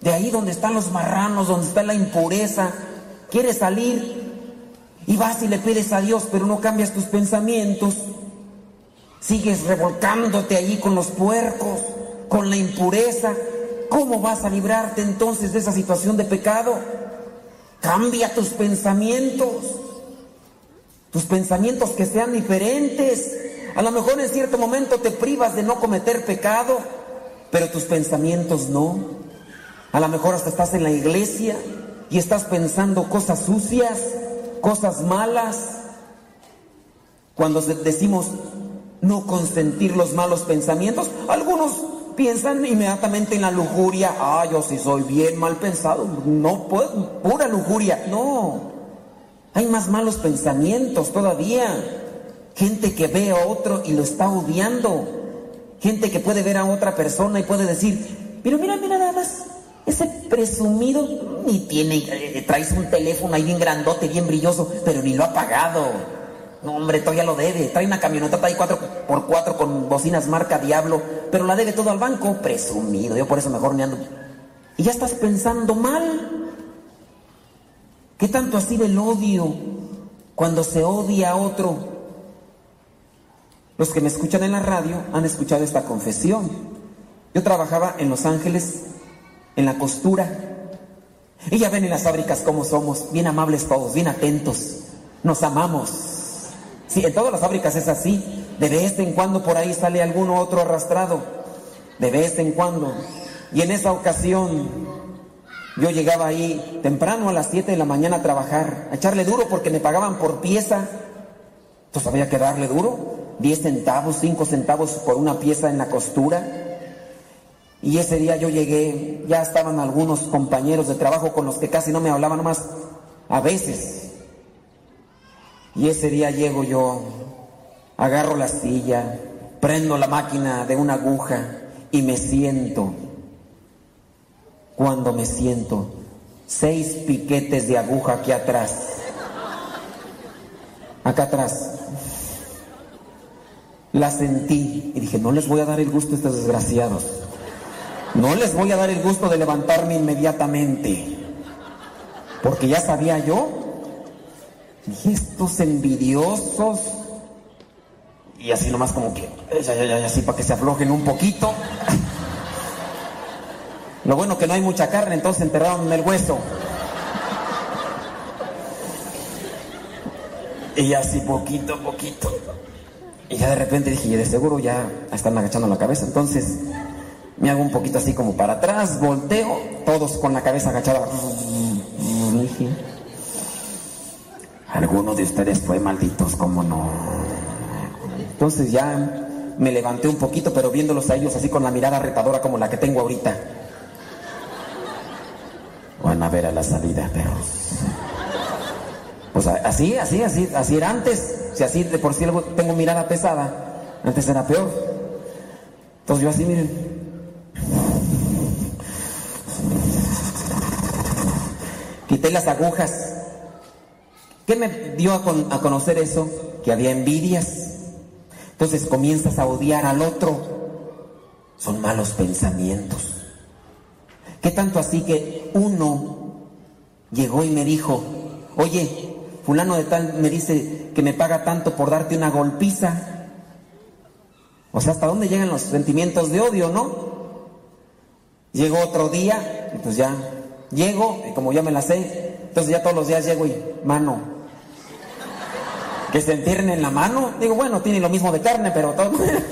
de ahí donde están los marranos, donde está la impureza. Quieres salir y vas y le pides a Dios, pero no cambias tus pensamientos. Sigues revolcándote allí con los puercos, con la impureza. ¿Cómo vas a librarte entonces de esa situación de pecado? Cambia tus pensamientos. Tus pensamientos que sean diferentes. A lo mejor en cierto momento te privas de no cometer pecado, pero tus pensamientos no. A lo mejor hasta estás en la iglesia y estás pensando cosas sucias, cosas malas. Cuando decimos no consentir los malos pensamientos, algunos piensan inmediatamente en la lujuria. Ah, yo sí soy bien mal pensado. No puedo, pura lujuria. No. Hay más malos pensamientos todavía. Gente que ve a otro y lo está odiando. Gente que puede ver a otra persona y puede decir, pero mira, mira nada más. Ese presumido ni tiene, eh, traes un teléfono ahí bien grandote, bien brilloso, pero ni lo ha pagado. No, hombre, todavía lo debe. Trae una camioneta ahí 4x4 con bocinas marca Diablo, pero la debe todo al banco. Presumido, yo por eso mejor me ando. Y ya estás pensando mal. ¿Qué tanto así del odio cuando se odia a otro? Los que me escuchan en la radio han escuchado esta confesión. Yo trabajaba en Los Ángeles en la costura. Y ya ven en las fábricas cómo somos, bien amables todos, bien atentos, nos amamos. Sí, en todas las fábricas es así. De vez en cuando por ahí sale alguno otro arrastrado. De vez en cuando. Y en esa ocasión yo llegaba ahí temprano a las 7 de la mañana a trabajar, a echarle duro porque me pagaban por pieza. Entonces había que darle duro. 10 centavos, 5 centavos por una pieza en la costura. Y ese día yo llegué, ya estaban algunos compañeros de trabajo con los que casi no me hablaban más, a veces. Y ese día llego yo, agarro la silla, prendo la máquina de una aguja y me siento. Cuando me siento, seis piquetes de aguja aquí atrás. Acá atrás. La sentí y dije, no les voy a dar el gusto a estos desgraciados. No les voy a dar el gusto de levantarme inmediatamente. Porque ya sabía yo. Dije, estos envidiosos. Y así nomás como que, ya, así para que se aflojen un poquito. Lo bueno que no hay mucha carne, entonces enterraron el hueso. Y así poquito, poquito. Y ya de repente dije, y de seguro ya están agachando la cabeza. Entonces me hago un poquito así como para atrás, volteo, todos con la cabeza agachada. Alguno de ustedes fue malditos, como no. Entonces ya me levanté un poquito, pero viéndolos a ellos así con la mirada retadora como la que tengo ahorita. Van a ver a la salida, perros. Pues así, así, así, así era antes. Si así de por sí tengo mirada pesada, antes era peor. Entonces yo así, miren. Las agujas. ¿Qué me dio a, a conocer eso? Que había envidias. Entonces comienzas a odiar al otro. Son malos pensamientos. ¿Qué tanto así que uno llegó y me dijo, oye, fulano de tal me dice que me paga tanto por darte una golpiza? O sea, ¿hasta dónde llegan los sentimientos de odio, no? Llegó otro día, y pues ya, llego, y como ya me la sé, entonces ya todos los días llego y, mano, que se entierren en la mano. Digo, bueno, tiene lo mismo de carne, pero maneras,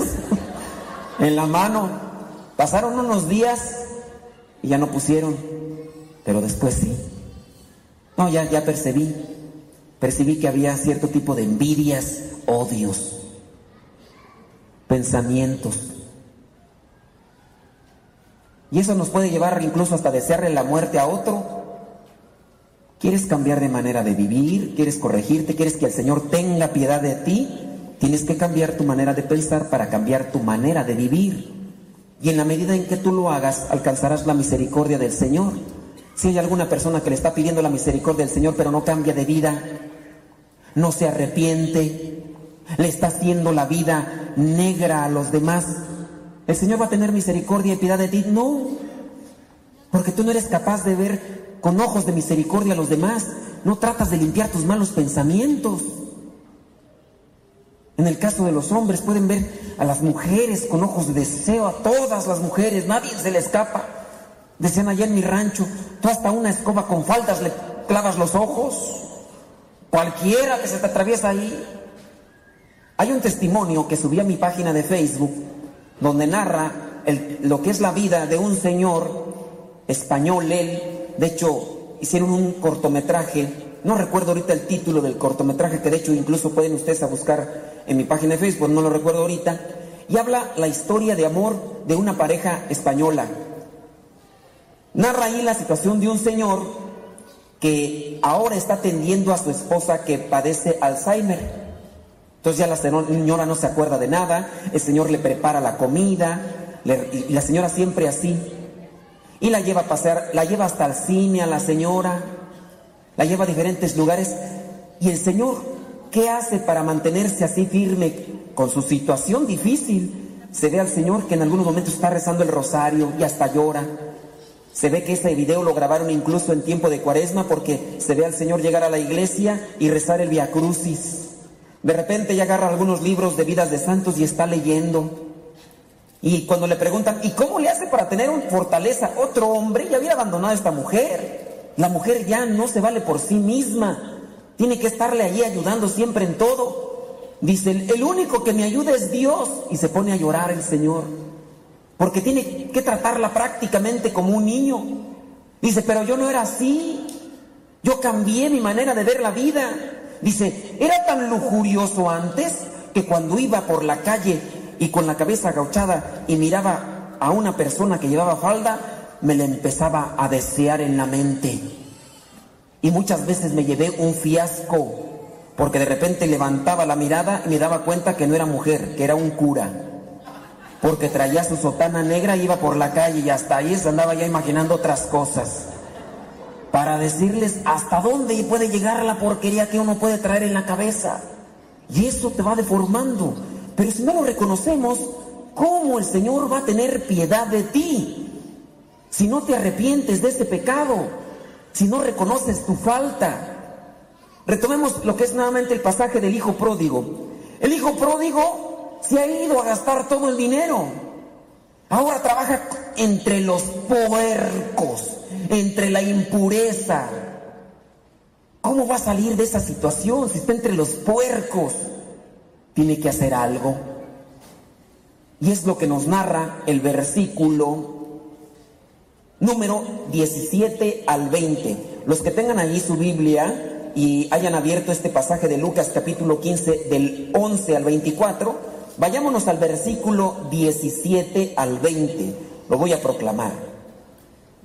en la mano. Pasaron unos días y ya no pusieron, pero después sí. No, ya, ya percibí, percibí que había cierto tipo de envidias, odios, pensamientos. Y eso nos puede llevar incluso hasta desearle la muerte a otro. ¿Quieres cambiar de manera de vivir? ¿Quieres corregirte? ¿Quieres que el Señor tenga piedad de ti? Tienes que cambiar tu manera de pensar para cambiar tu manera de vivir. Y en la medida en que tú lo hagas, alcanzarás la misericordia del Señor. Si hay alguna persona que le está pidiendo la misericordia del Señor, pero no cambia de vida, no se arrepiente, le está haciendo la vida negra a los demás, ¿el Señor va a tener misericordia y piedad de ti? No, porque tú no eres capaz de ver con ojos de misericordia a los demás, no tratas de limpiar tus malos pensamientos. En el caso de los hombres pueden ver a las mujeres con ojos de deseo, a todas las mujeres, nadie se le escapa. Decían allá en mi rancho, tú hasta una escoba con faldas le clavas los ojos. Cualquiera que se te atraviesa ahí. Hay un testimonio que subí a mi página de Facebook donde narra el- lo que es la vida de un señor español, él. De hecho, hicieron un cortometraje, no recuerdo ahorita el título del cortometraje, que de hecho incluso pueden ustedes a buscar en mi página de Facebook, no lo recuerdo ahorita, y habla la historia de amor de una pareja española. Narra ahí la situación de un señor que ahora está atendiendo a su esposa que padece Alzheimer. Entonces ya la señora no se acuerda de nada, el señor le prepara la comida, y la señora siempre así. Y la lleva a pasear, la lleva hasta el cine a la señora, la lleva a diferentes lugares. Y el señor, ¿qué hace para mantenerse así firme con su situación difícil? Se ve al señor que en algunos momentos está rezando el rosario y hasta llora. Se ve que ese video lo grabaron incluso en tiempo de cuaresma porque se ve al Señor llegar a la iglesia y rezar el Via Crucis. De repente ya agarra algunos libros de vidas de santos y está leyendo. Y cuando le preguntan, ¿y cómo le hace para tener fortaleza? Otro hombre ya había abandonado a esta mujer. La mujer ya no se vale por sí misma. Tiene que estarle allí ayudando siempre en todo. Dice, el único que me ayuda es Dios. Y se pone a llorar el Señor porque tiene que tratarla prácticamente como un niño. Dice, pero yo no era así. Yo cambié mi manera de ver la vida. Dice, era tan lujurioso antes que cuando iba por la calle y con la cabeza agachada y miraba a una persona que llevaba falda, me la empezaba a desear en la mente. Y muchas veces me llevé un fiasco, porque de repente levantaba la mirada y me daba cuenta que no era mujer, que era un cura porque traía su sotana negra, iba por la calle y hasta ahí se andaba ya imaginando otras cosas. Para decirles hasta dónde puede llegar la porquería que uno puede traer en la cabeza. Y eso te va deformando. Pero si no lo reconocemos, ¿cómo el Señor va a tener piedad de ti? Si no te arrepientes de ese pecado, si no reconoces tu falta. Retomemos lo que es nuevamente el pasaje del hijo pródigo. El hijo pródigo se ha ido a gastar todo el dinero. Ahora trabaja entre los puercos, entre la impureza. ¿Cómo va a salir de esa situación si está entre los puercos? Tiene que hacer algo. Y es lo que nos narra el versículo número 17 al 20. Los que tengan allí su Biblia y hayan abierto este pasaje de Lucas capítulo 15 del 11 al 24, vayámonos al versículo 17 al 20. Lo voy a proclamar.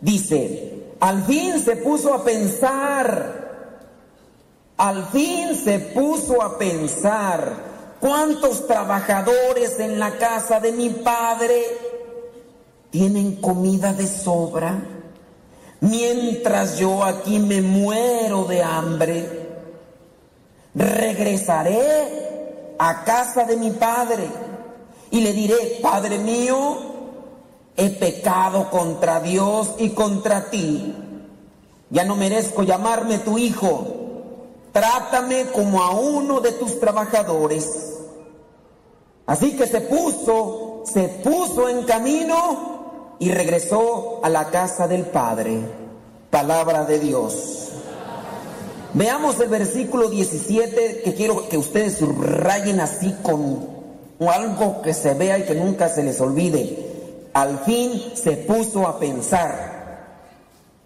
Dice, al fin se puso a pensar, al fin se puso a pensar, ¿cuántos trabajadores en la casa de mi padre tienen comida de sobra? mientras yo aquí me muero de hambre, regresaré a casa de mi padre y le diré, Padre mío, he pecado contra Dios y contra ti. Ya no merezco llamarme tu hijo. Trátame como a uno de tus trabajadores. Así que se puso, se puso en camino y regresó a la casa del Padre. Palabra de Dios. Veamos el versículo 17 que quiero que ustedes subrayen así con algo que se vea y que nunca se les olvide. Al fin se puso a pensar.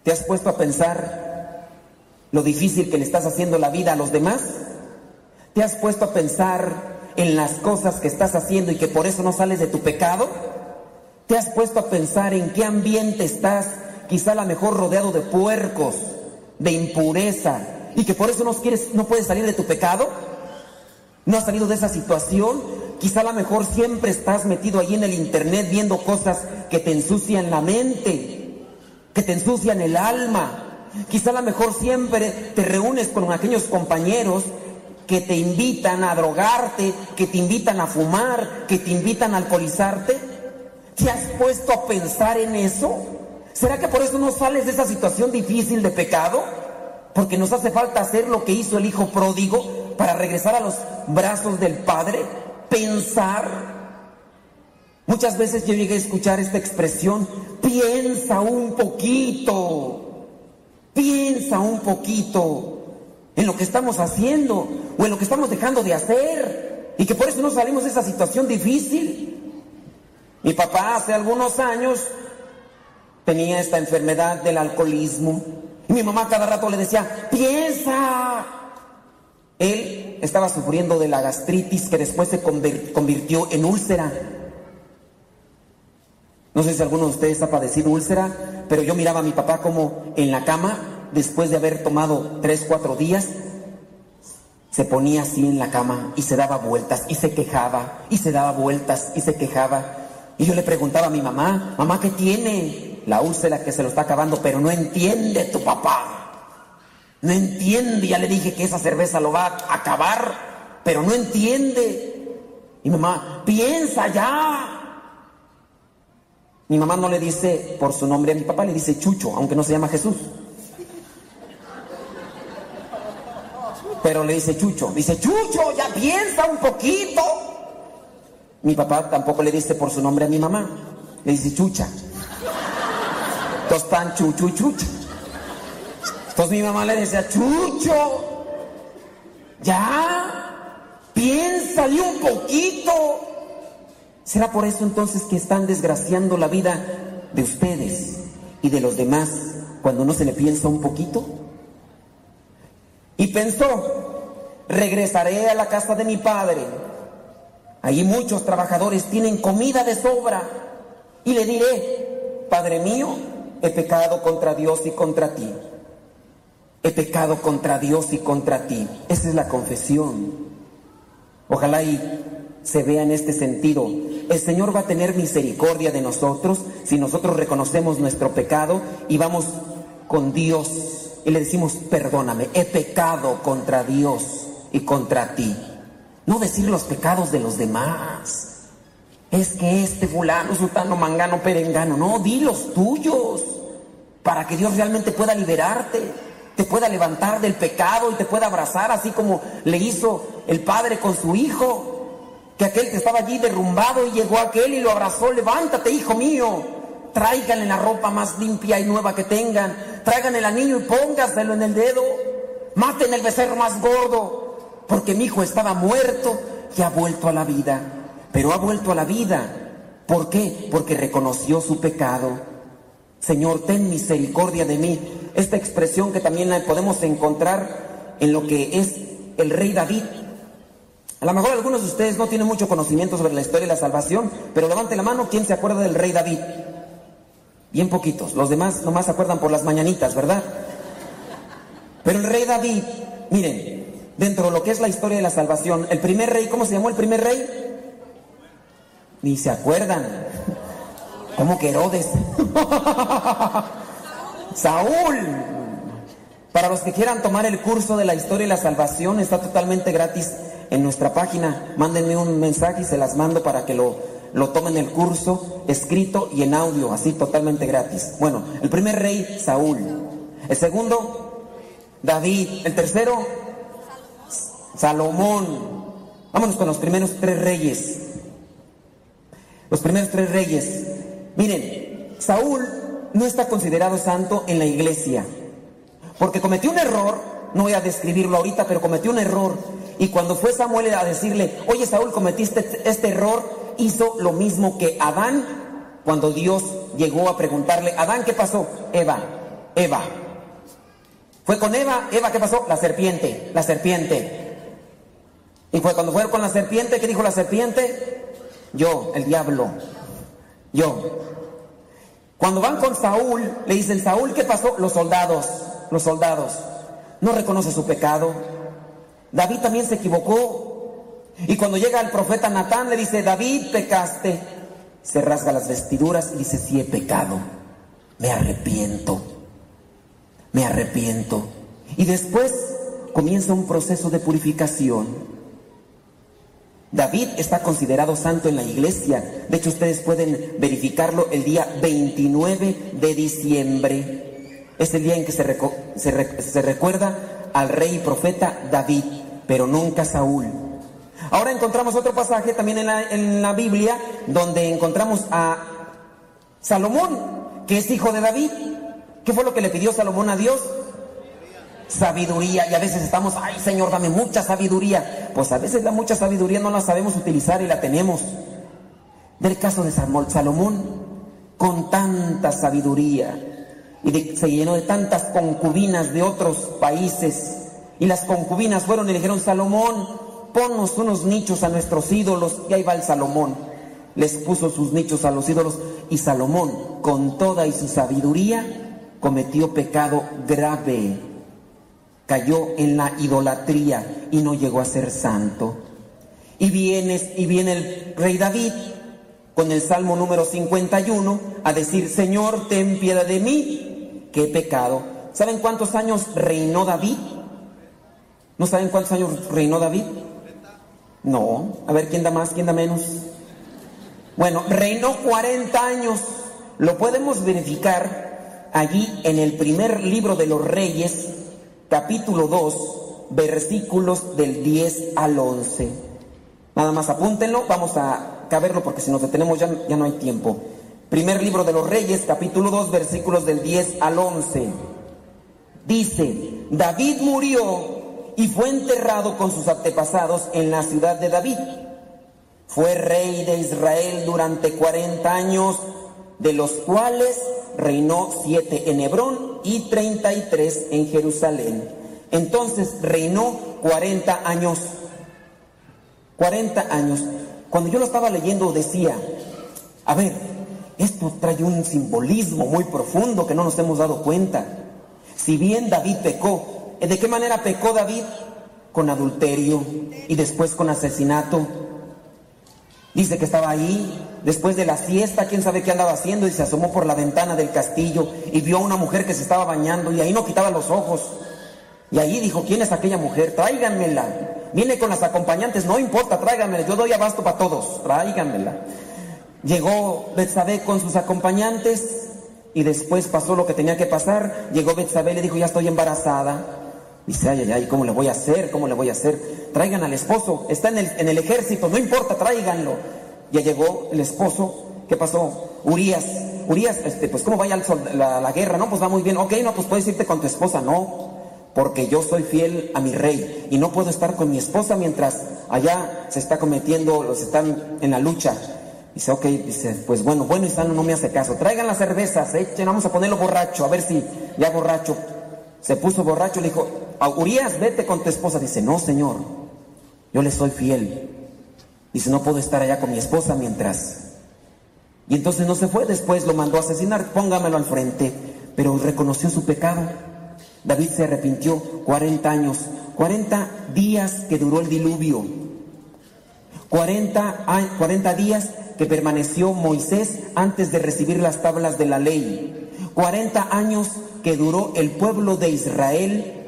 ¿Te has puesto a pensar lo difícil que le estás haciendo la vida a los demás? ¿Te has puesto a pensar en las cosas que estás haciendo y que por eso no sales de tu pecado? ¿Te has puesto a pensar en qué ambiente estás, quizá a lo mejor rodeado de puercos, de impureza, y que por eso no, quieres, no puedes salir de tu pecado? ¿No has salido de esa situación? Quizá a lo mejor siempre estás metido ahí en el internet viendo cosas que te ensucian la mente, que te ensucian el alma. Quizá a lo mejor siempre te reúnes con aquellos compañeros que te invitan a drogarte, que te invitan a fumar, que te invitan a alcoholizarte? ¿Te has puesto a pensar en eso? ¿Será que por eso no sales de esa situación difícil de pecado? Porque nos hace falta hacer lo que hizo el hijo pródigo para regresar a los brazos del Padre, pensar. Muchas veces yo llegué a escuchar esta expresión, piensa un poquito, piensa un poquito en lo que estamos haciendo o en lo que estamos dejando de hacer y que por eso no salimos de esa situación difícil. Mi papá hace algunos años tenía esta enfermedad del alcoholismo y mi mamá cada rato le decía, piensa. Él estaba sufriendo de la gastritis que después se convirtió en úlcera. No sé si alguno de ustedes ha padecido úlcera, pero yo miraba a mi papá como en la cama después de haber tomado tres, cuatro días, se ponía así en la cama y se daba vueltas y se quejaba y se daba vueltas y se quejaba. Y yo le preguntaba a mi mamá, mamá, ¿qué tiene? La úlcera que se lo está acabando, pero no entiende tu papá. No entiende, ya le dije que esa cerveza lo va a acabar, pero no entiende. Y mamá, piensa ya. Mi mamá no le dice por su nombre a mi papá, le dice Chucho, aunque no se llama Jesús. Pero le dice Chucho, dice Chucho, ya piensa un poquito. Mi papá tampoco le dice por su nombre a mi mamá, le dice Chucha. Entonces están Chucho y Chucha. Entonces mi mamá le decía, Chucho, ya, piénsale un poquito. ¿Será por eso entonces que están desgraciando la vida de ustedes y de los demás cuando no se le piensa un poquito? Y pensó, regresaré a la casa de mi padre. Allí muchos trabajadores tienen comida de sobra. Y le diré, Padre mío, he pecado contra Dios y contra ti. He pecado contra Dios y contra ti. Esa es la confesión. Ojalá y se vea en este sentido. El Señor va a tener misericordia de nosotros si nosotros reconocemos nuestro pecado y vamos con Dios y le decimos, perdóname, he pecado contra Dios y contra ti. No decir los pecados de los demás. Es que este fulano, sultano, mangano, perengano, no, di los tuyos. Para que Dios realmente pueda liberarte, te pueda levantar del pecado y te pueda abrazar, así como le hizo el padre con su hijo. Que aquel que estaba allí derrumbado y llegó aquel y lo abrazó, levántate, hijo mío tráiganle la ropa más limpia y nueva que tengan, traigan el anillo y póngaselo en el dedo, maten el becerro más gordo, porque mi hijo estaba muerto y ha vuelto a la vida, pero ha vuelto a la vida. ¿Por qué? Porque reconoció su pecado. Señor, ten misericordia de mí. Esta expresión que también la podemos encontrar en lo que es el rey David. A lo mejor algunos de ustedes no tienen mucho conocimiento sobre la historia de la salvación, pero levante la mano, ¿quién se acuerda del rey David? Bien poquitos. Los demás nomás se acuerdan por las mañanitas, ¿verdad? Pero el rey David, miren, dentro de lo que es la historia de la salvación, el primer rey, ¿cómo se llamó el primer rey? Ni se acuerdan. ¿Cómo que Herodes? Saúl. Para los que quieran tomar el curso de la historia y la salvación, está totalmente gratis en nuestra página. Mándenme un mensaje y se las mando para que lo, lo tomen el curso escrito y en audio, así totalmente gratis. Bueno, el primer rey, Saúl. El segundo, David. El tercero, Salomón. Vámonos con los primeros tres reyes. Los primeros tres reyes. Miren, Saúl no está considerado santo en la iglesia. Porque cometió un error, no voy a describirlo ahorita, pero cometió un error. Y cuando fue Samuel a decirle, oye Saúl, cometiste este error, hizo lo mismo que Adán cuando Dios llegó a preguntarle, Adán, ¿qué pasó? Eva, Eva. Fue con Eva, Eva, ¿qué pasó? La serpiente, la serpiente. Y fue cuando fue con la serpiente, ¿qué dijo la serpiente? Yo, el diablo, yo. Cuando van con Saúl, le dicen, Saúl, ¿qué pasó? Los soldados, los soldados. No reconoce su pecado. David también se equivocó. Y cuando llega el profeta Natán, le dice, David, pecaste. Se rasga las vestiduras y dice, sí he pecado. Me arrepiento. Me arrepiento. Y después comienza un proceso de purificación. David está considerado santo en la iglesia. De hecho, ustedes pueden verificarlo el día 29 de diciembre. Es el día en que se, recuerda al rey y profeta David, pero nunca Saúl. Ahora encontramos otro pasaje también en la, en la Biblia donde encontramos a Salomón, que es hijo de David. ¿Qué fue lo que le pidió Salomón a Dios? Sabiduría y a veces estamos, ay Señor, dame mucha sabiduría. Pues a veces la mucha sabiduría no la sabemos utilizar y la tenemos. Del caso de Salomón, con tanta sabiduría y se llenó de tantas concubinas de otros países y las concubinas fueron y le dijeron, Salomón, ponnos unos nichos a nuestros ídolos y ahí va el Salomón. Les puso sus nichos a los ídolos y Salomón, con toda y su sabiduría, cometió pecado grave cayó en la idolatría y no llegó a ser santo. Y viene, y viene el rey David con el Salmo número 51 a decir, Señor, ten piedad de mí, he pecado. ¿Saben cuántos años reinó David? ¿No saben cuántos años reinó David? No. A ver, ¿quién da más? ¿Quién da menos? Bueno, reinó 40 años. Lo podemos verificar allí en el primer libro de los reyes, capítulo 2, versículos del 10 al 11. Nada más apúntenlo, vamos a caberlo porque si nos detenemos ya, ya no hay tiempo. Primer libro de los Reyes, capítulo 2, versículos del 10 al 11. Dice, David murió y fue enterrado con sus antepasados en la ciudad de David. Fue rey de Israel durante 40 años, de los cuales reinó siete en Hebrón y 33 en Jerusalén. Entonces reinó 40 años. 40 años. Cuando yo lo estaba leyendo decía, a ver, esto trae un simbolismo muy profundo que no nos hemos dado cuenta. Si bien David pecó, ¿de qué manera pecó David? Con adulterio y después con asesinato. Dice que estaba ahí después de la siesta, quién sabe qué andaba haciendo, y se asomó por la ventana del castillo y vio a una mujer que se estaba bañando y ahí no quitaba los ojos. Y ahí dijo, ¿quién es aquella mujer? Tráiganmela. Viene con las acompañantes, no importa, tráiganmela, yo doy abasto para todos, tráiganmela. Llegó Betsabé con sus acompañantes y después pasó lo que tenía que pasar. Llegó Betsabé y le dijo, ya estoy embarazada. Dice, ay, ay, ay, ¿cómo le voy a hacer? ¿Cómo le voy a hacer? Traigan al esposo, está en el, en el ejército, no importa, tráiganlo. Ya llegó el esposo, ¿qué pasó? Urias, Urias, este, pues ¿cómo vaya la, la, guerra? No, pues va muy bien. Ok, no, pues puedes irte con tu esposa. No, porque yo soy fiel a mi rey y no puedo estar con mi esposa mientras allá se está cometiendo, los están en la lucha. Dice, ok, dice, pues bueno, bueno y sano no me hace caso. Traigan las cervezas, echen, vamos a ponerlo borracho, a ver si ya borracho. Se puso borracho, le dijo, Urias, vete con tu esposa. Dice, no, señor, yo le soy fiel. Dice, no puedo estar allá con mi esposa mientras. Y entonces no se fue, después lo mandó a asesinar, póngamelo al frente, pero reconoció su pecado. David se arrepintió 40 años, 40 días que duró el diluvio, 40, 40 días que permaneció Moisés antes de recibir las tablas de la ley, 40 años que duró el pueblo de Israel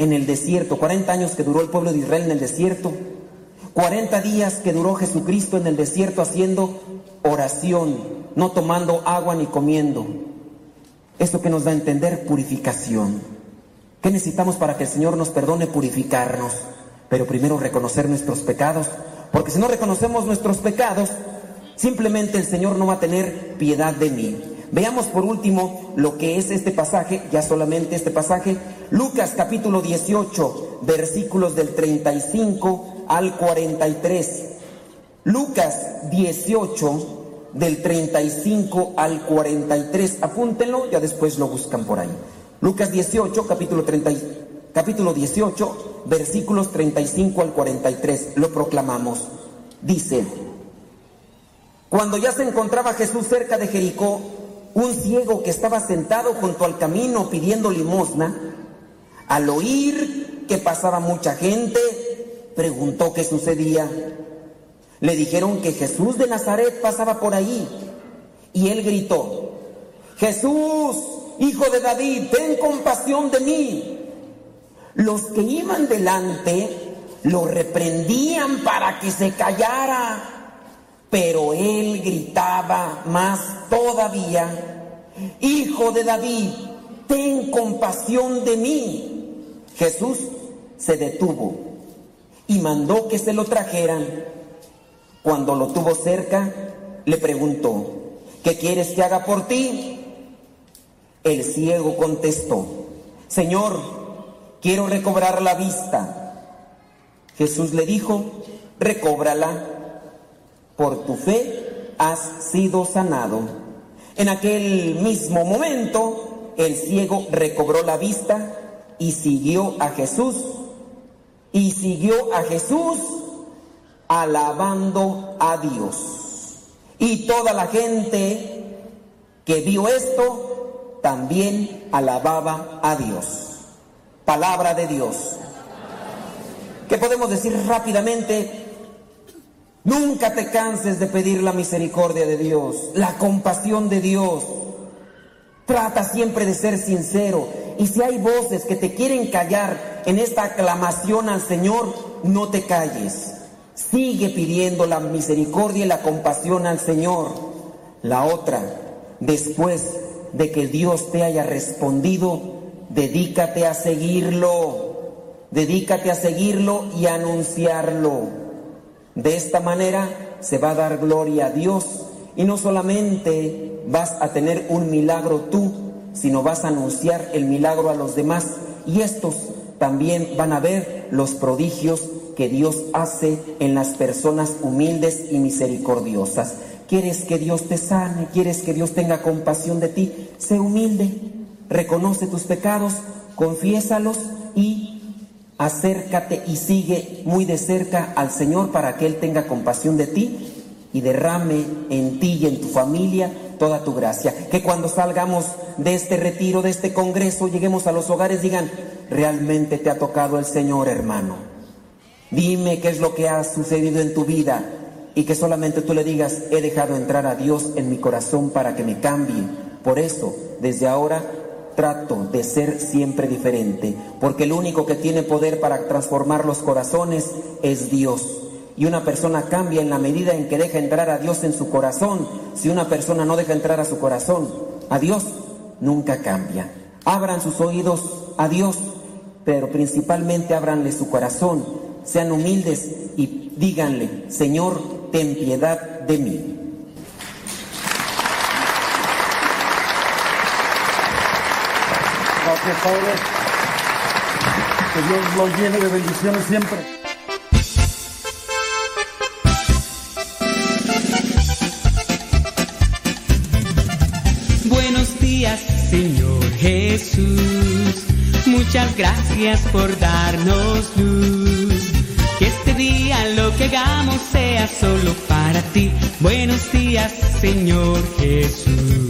en el desierto, 40 años que duró el pueblo de Israel en el desierto, 40 días que duró Jesucristo en el desierto haciendo oración, no tomando agua ni comiendo. Esto que nos da a entender purificación. ¿Qué necesitamos para que el Señor nos perdone purificarnos? Pero primero reconocer nuestros pecados, porque si no reconocemos nuestros pecados, simplemente el Señor no va a tener piedad de mí. Veamos por último lo que es este pasaje, ya solamente este pasaje, Lucas capítulo 18, versículos del 35 al 43. Lucas 18, del 35 al 43. Apúntenlo, ya después lo buscan por ahí. Lucas 18, capítulo, 30, capítulo 18, versículos 35 al 43. Lo proclamamos. Dice, cuando ya se encontraba Jesús cerca de Jericó, un ciego que estaba sentado junto al camino pidiendo limosna, al oír que pasaba mucha gente, preguntó qué sucedía. Le dijeron que Jesús de Nazaret pasaba por ahí y él gritó, Jesús, hijo de David, ten compasión de mí. Los que iban delante lo reprendían para que se callara, pero él gritaba más todavía, Hijo de David, ten compasión de mí. Jesús se detuvo y mandó que se lo trajeran. Cuando lo tuvo cerca, le preguntó, ¿qué quieres que haga por ti? El ciego contestó, Señor, quiero recobrar la vista. Jesús le dijo, recóbrala, por tu fe has sido sanado. En aquel mismo momento, el ciego recobró la vista y siguió a Jesús. Y siguió a Jesús alabando a Dios. Y toda la gente que vio esto también alababa a Dios. Palabra de Dios. ¿Qué podemos decir rápidamente? Nunca te canses de pedir la misericordia de Dios, la compasión de Dios. Trata siempre de ser sincero. Y si hay voces que te quieren callar en esta aclamación al Señor, no te calles. Sigue pidiendo la misericordia y la compasión al Señor. La otra, después de que Dios te haya respondido, dedícate a seguirlo. Dedícate a seguirlo y anunciarlo. De esta manera se va a dar gloria a Dios y no solamente vas a tener un milagro tú, sino vas a anunciar el milagro a los demás y estos también van a ver los prodigios que Dios hace en las personas humildes y misericordiosas. ¿Quieres que Dios te sane? ¿Quieres que Dios tenga compasión de ti? Sé humilde, reconoce tus pecados, confiésalos y acércate y sigue muy de cerca al Señor para que Él tenga compasión de ti y derrame en ti y en tu familia toda tu gracia. Que cuando salgamos de este retiro, de este congreso, lleguemos a los hogares, digan, realmente te ha tocado el Señor, hermano. Dime qué es lo que ha sucedido en tu vida y que solamente tú le digas, he dejado entrar a Dios en mi corazón para que me cambie. Por eso, desde ahora, trato de ser siempre diferente, porque el único que tiene poder para transformar los corazones es Dios. Y una persona cambia en la medida en que deja entrar a Dios en su corazón. Si una persona no deja entrar a su corazón, a Dios nunca cambia. Abran sus oídos a Dios, pero principalmente abranle su corazón. Sean humildes y díganle, Señor, ten piedad de mí. Gracias, Padre. Que Dios lo llene de bendiciones siempre. Buenos días, Señor Jesús. Muchas gracias por darnos luz. Que este día lo que hagamos sea solo para ti. Buenos días, Señor Jesús.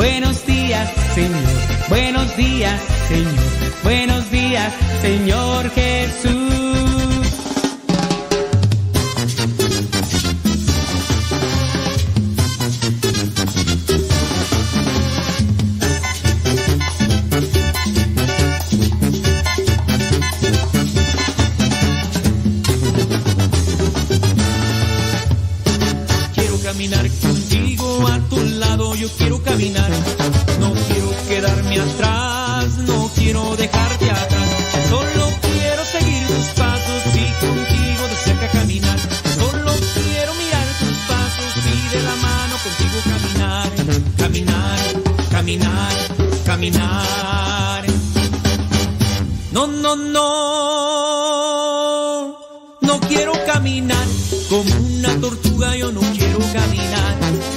Buenos días, Señor. Buenos días, Señor. Buenos días, Señor Jesús. No, no, no. Quiero caminar como una tortuga, yo no quiero caminar.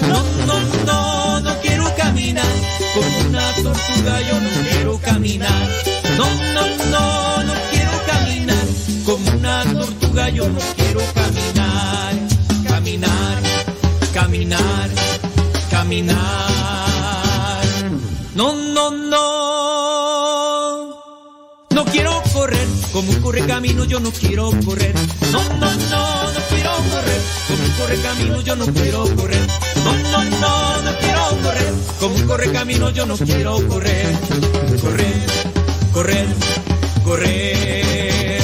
No, no, no, no quiero caminar como una tortuga, yo no quiero caminar. No, no, no, no quiero caminar como una tortuga, yo no como un corre camino, yo no quiero correr. No, no, no, no quiero correr como un corre camino, yo no quiero correr. No, no, no, no quiero correr como un corre camino, yo no quiero correr. Correr, correr, correr.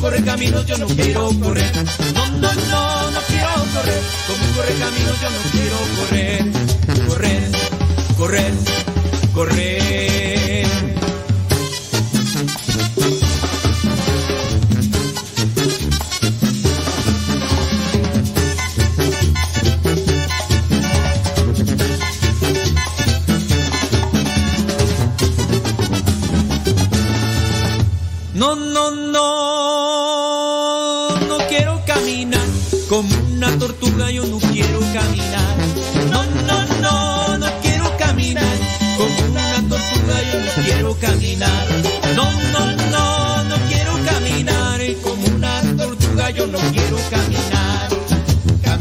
corre camino, yo no quiero correr. No, no, no, no quiero correr como corre camino, yo no quiero correr. Correr, correr, correr.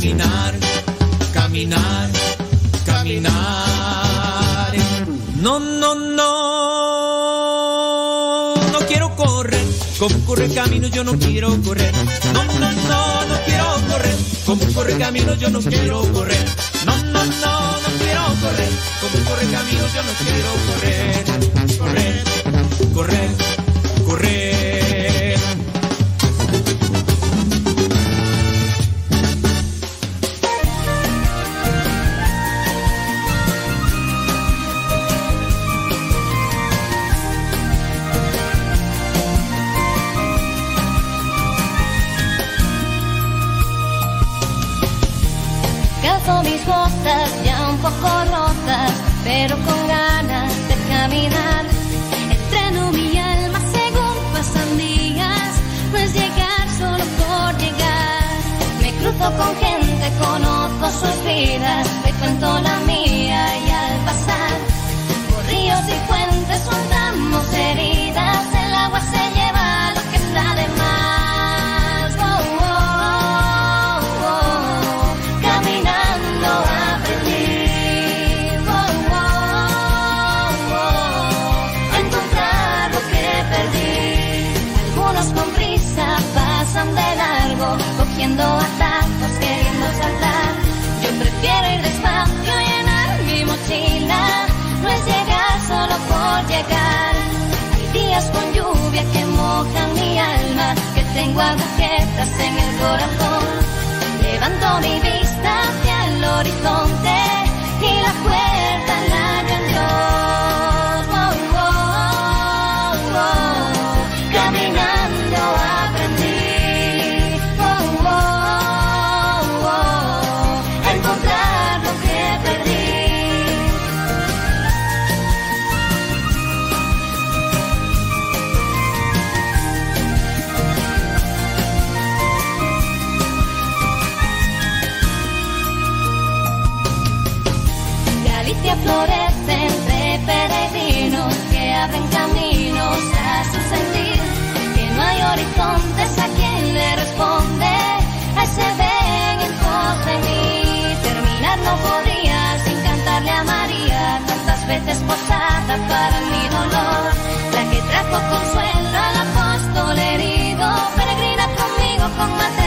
caminar, caminar, caminar. No, no, no, no quiero correr. Como corre el camino yo no quiero correr. No, no, no, no quiero correr. Como corre el camino yo no quiero correr. No, no, no, no quiero correr. Como corre el camino yo no quiero correr. Correr, correr, correr. vida, te cuento la con lluvia que mojan mi alma, que tengo agujetas en el corazón. Levanto mi vista hacia el horizonte. muchas veces posada para mi dolor, la que trajo consuelo al apóstol herido, peregrina conmigo con más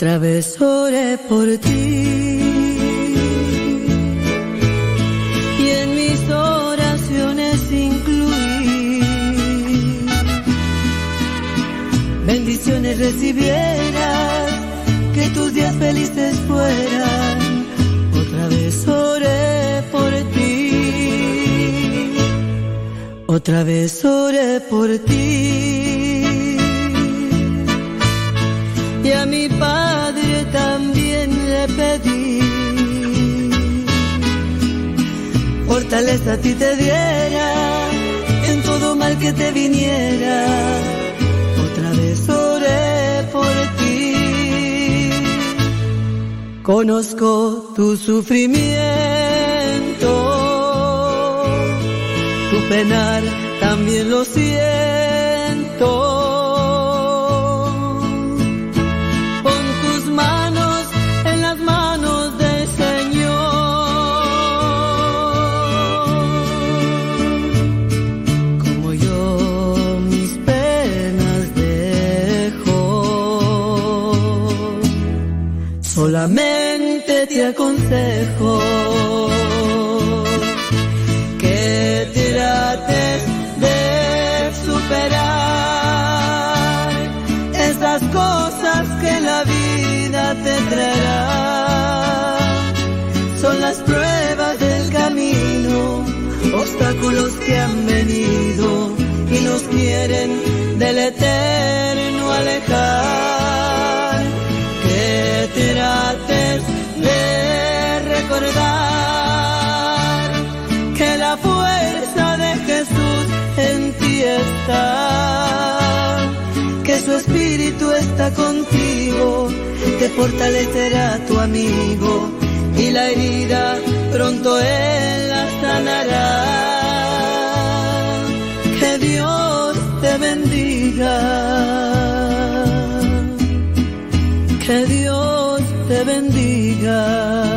Otra vez oré por ti y en mis oraciones incluí bendiciones recibieras, que tus días felices fueran. Otra vez oré por ti, otra vez oré por ti. Fortaleza a ti te diera en todo mal que te viniera. Otra vez oré por ti. Conozco tu sufrimiento, tu penar también lo siento. Aconsejo que trates de superar esas cosas que la vida te traerá. Son las pruebas del camino, obstáculos que han venido y nos quieren del eterno alejar. De recordar que la fuerza de Jesús en ti está que su espíritu está contigo, te fortalecerá tu amigo y la herida pronto él la sanará. Que Dios te bendiga, que Dios bendiga.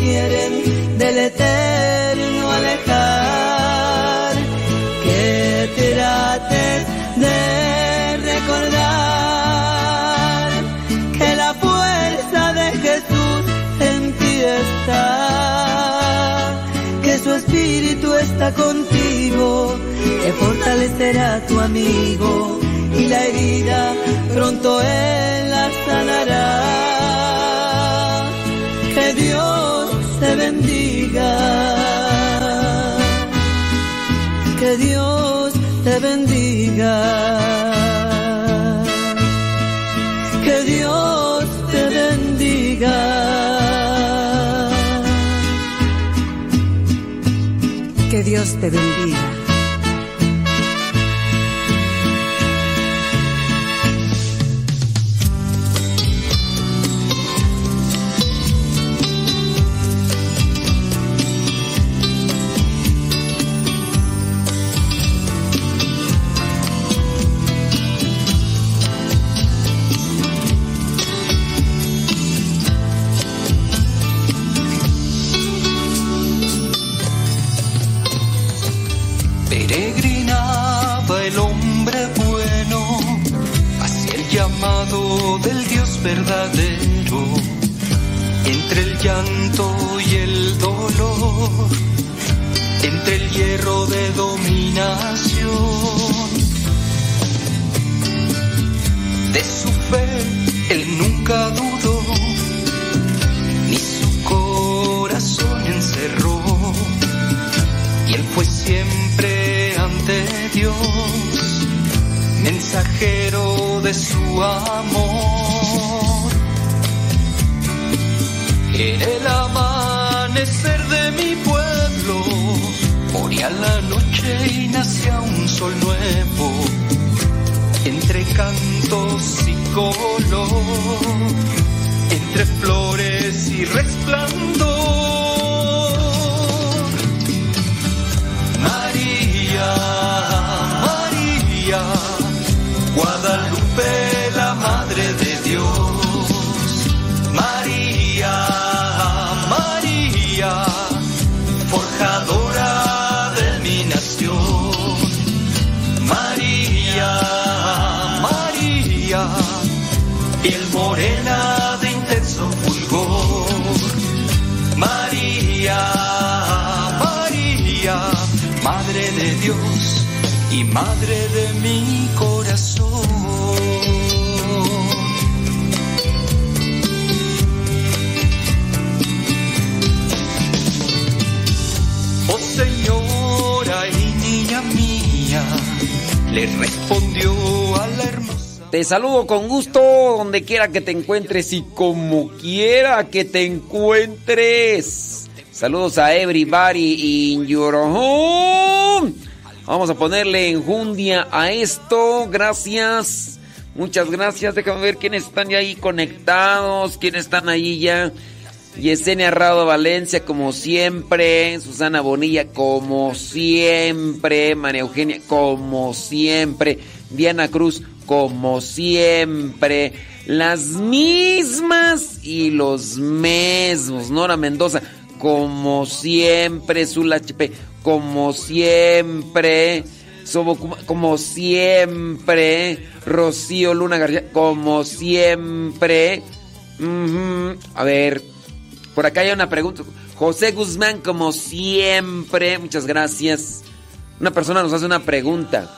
Quieren del eterno alejar. Que trates de recordar que la fuerza de Jesús en ti está, que su espíritu está contigo, que fortalecerá tu amigo y la herida pronto él la sanará. bendiga. Que Dios te bendiga. Que Dios te bendiga. Verdadero. Entre el llanto y el dolor, entre el hierro de dominación. De su fe él nunca dudó, ni su corazón encerró. Y él fue siempre ante Dios, mensajero de su amor. En el amanecer de mi pueblo, moría la noche y nacía un sol nuevo, entre cantos y color, entre flores y resplandor. Madre de mi corazón. Oh Señora y niña mía, le respondió a la hermosa. Te saludo con gusto donde quiera que te encuentres y como quiera que te encuentres. Saludos a everybody in your home. Vamos a ponerle enjundia a esto. Gracias. Muchas gracias. Déjame ver quiénes están ya ahí conectados. Quiénes están ahí ya. Yesenia Rado Valencia, como siempre. Susana Bonilla, como siempre. María Eugenia, como siempre. Diana Cruz, como siempre. Las mismas y los mismos. Nora Mendoza, como siempre. Zula HP, como siempre. Como siempre. Rocío Luna García, como siempre. A ver, por acá hay una pregunta. José Guzmán, como siempre, muchas gracias. Una persona nos hace una pregunta.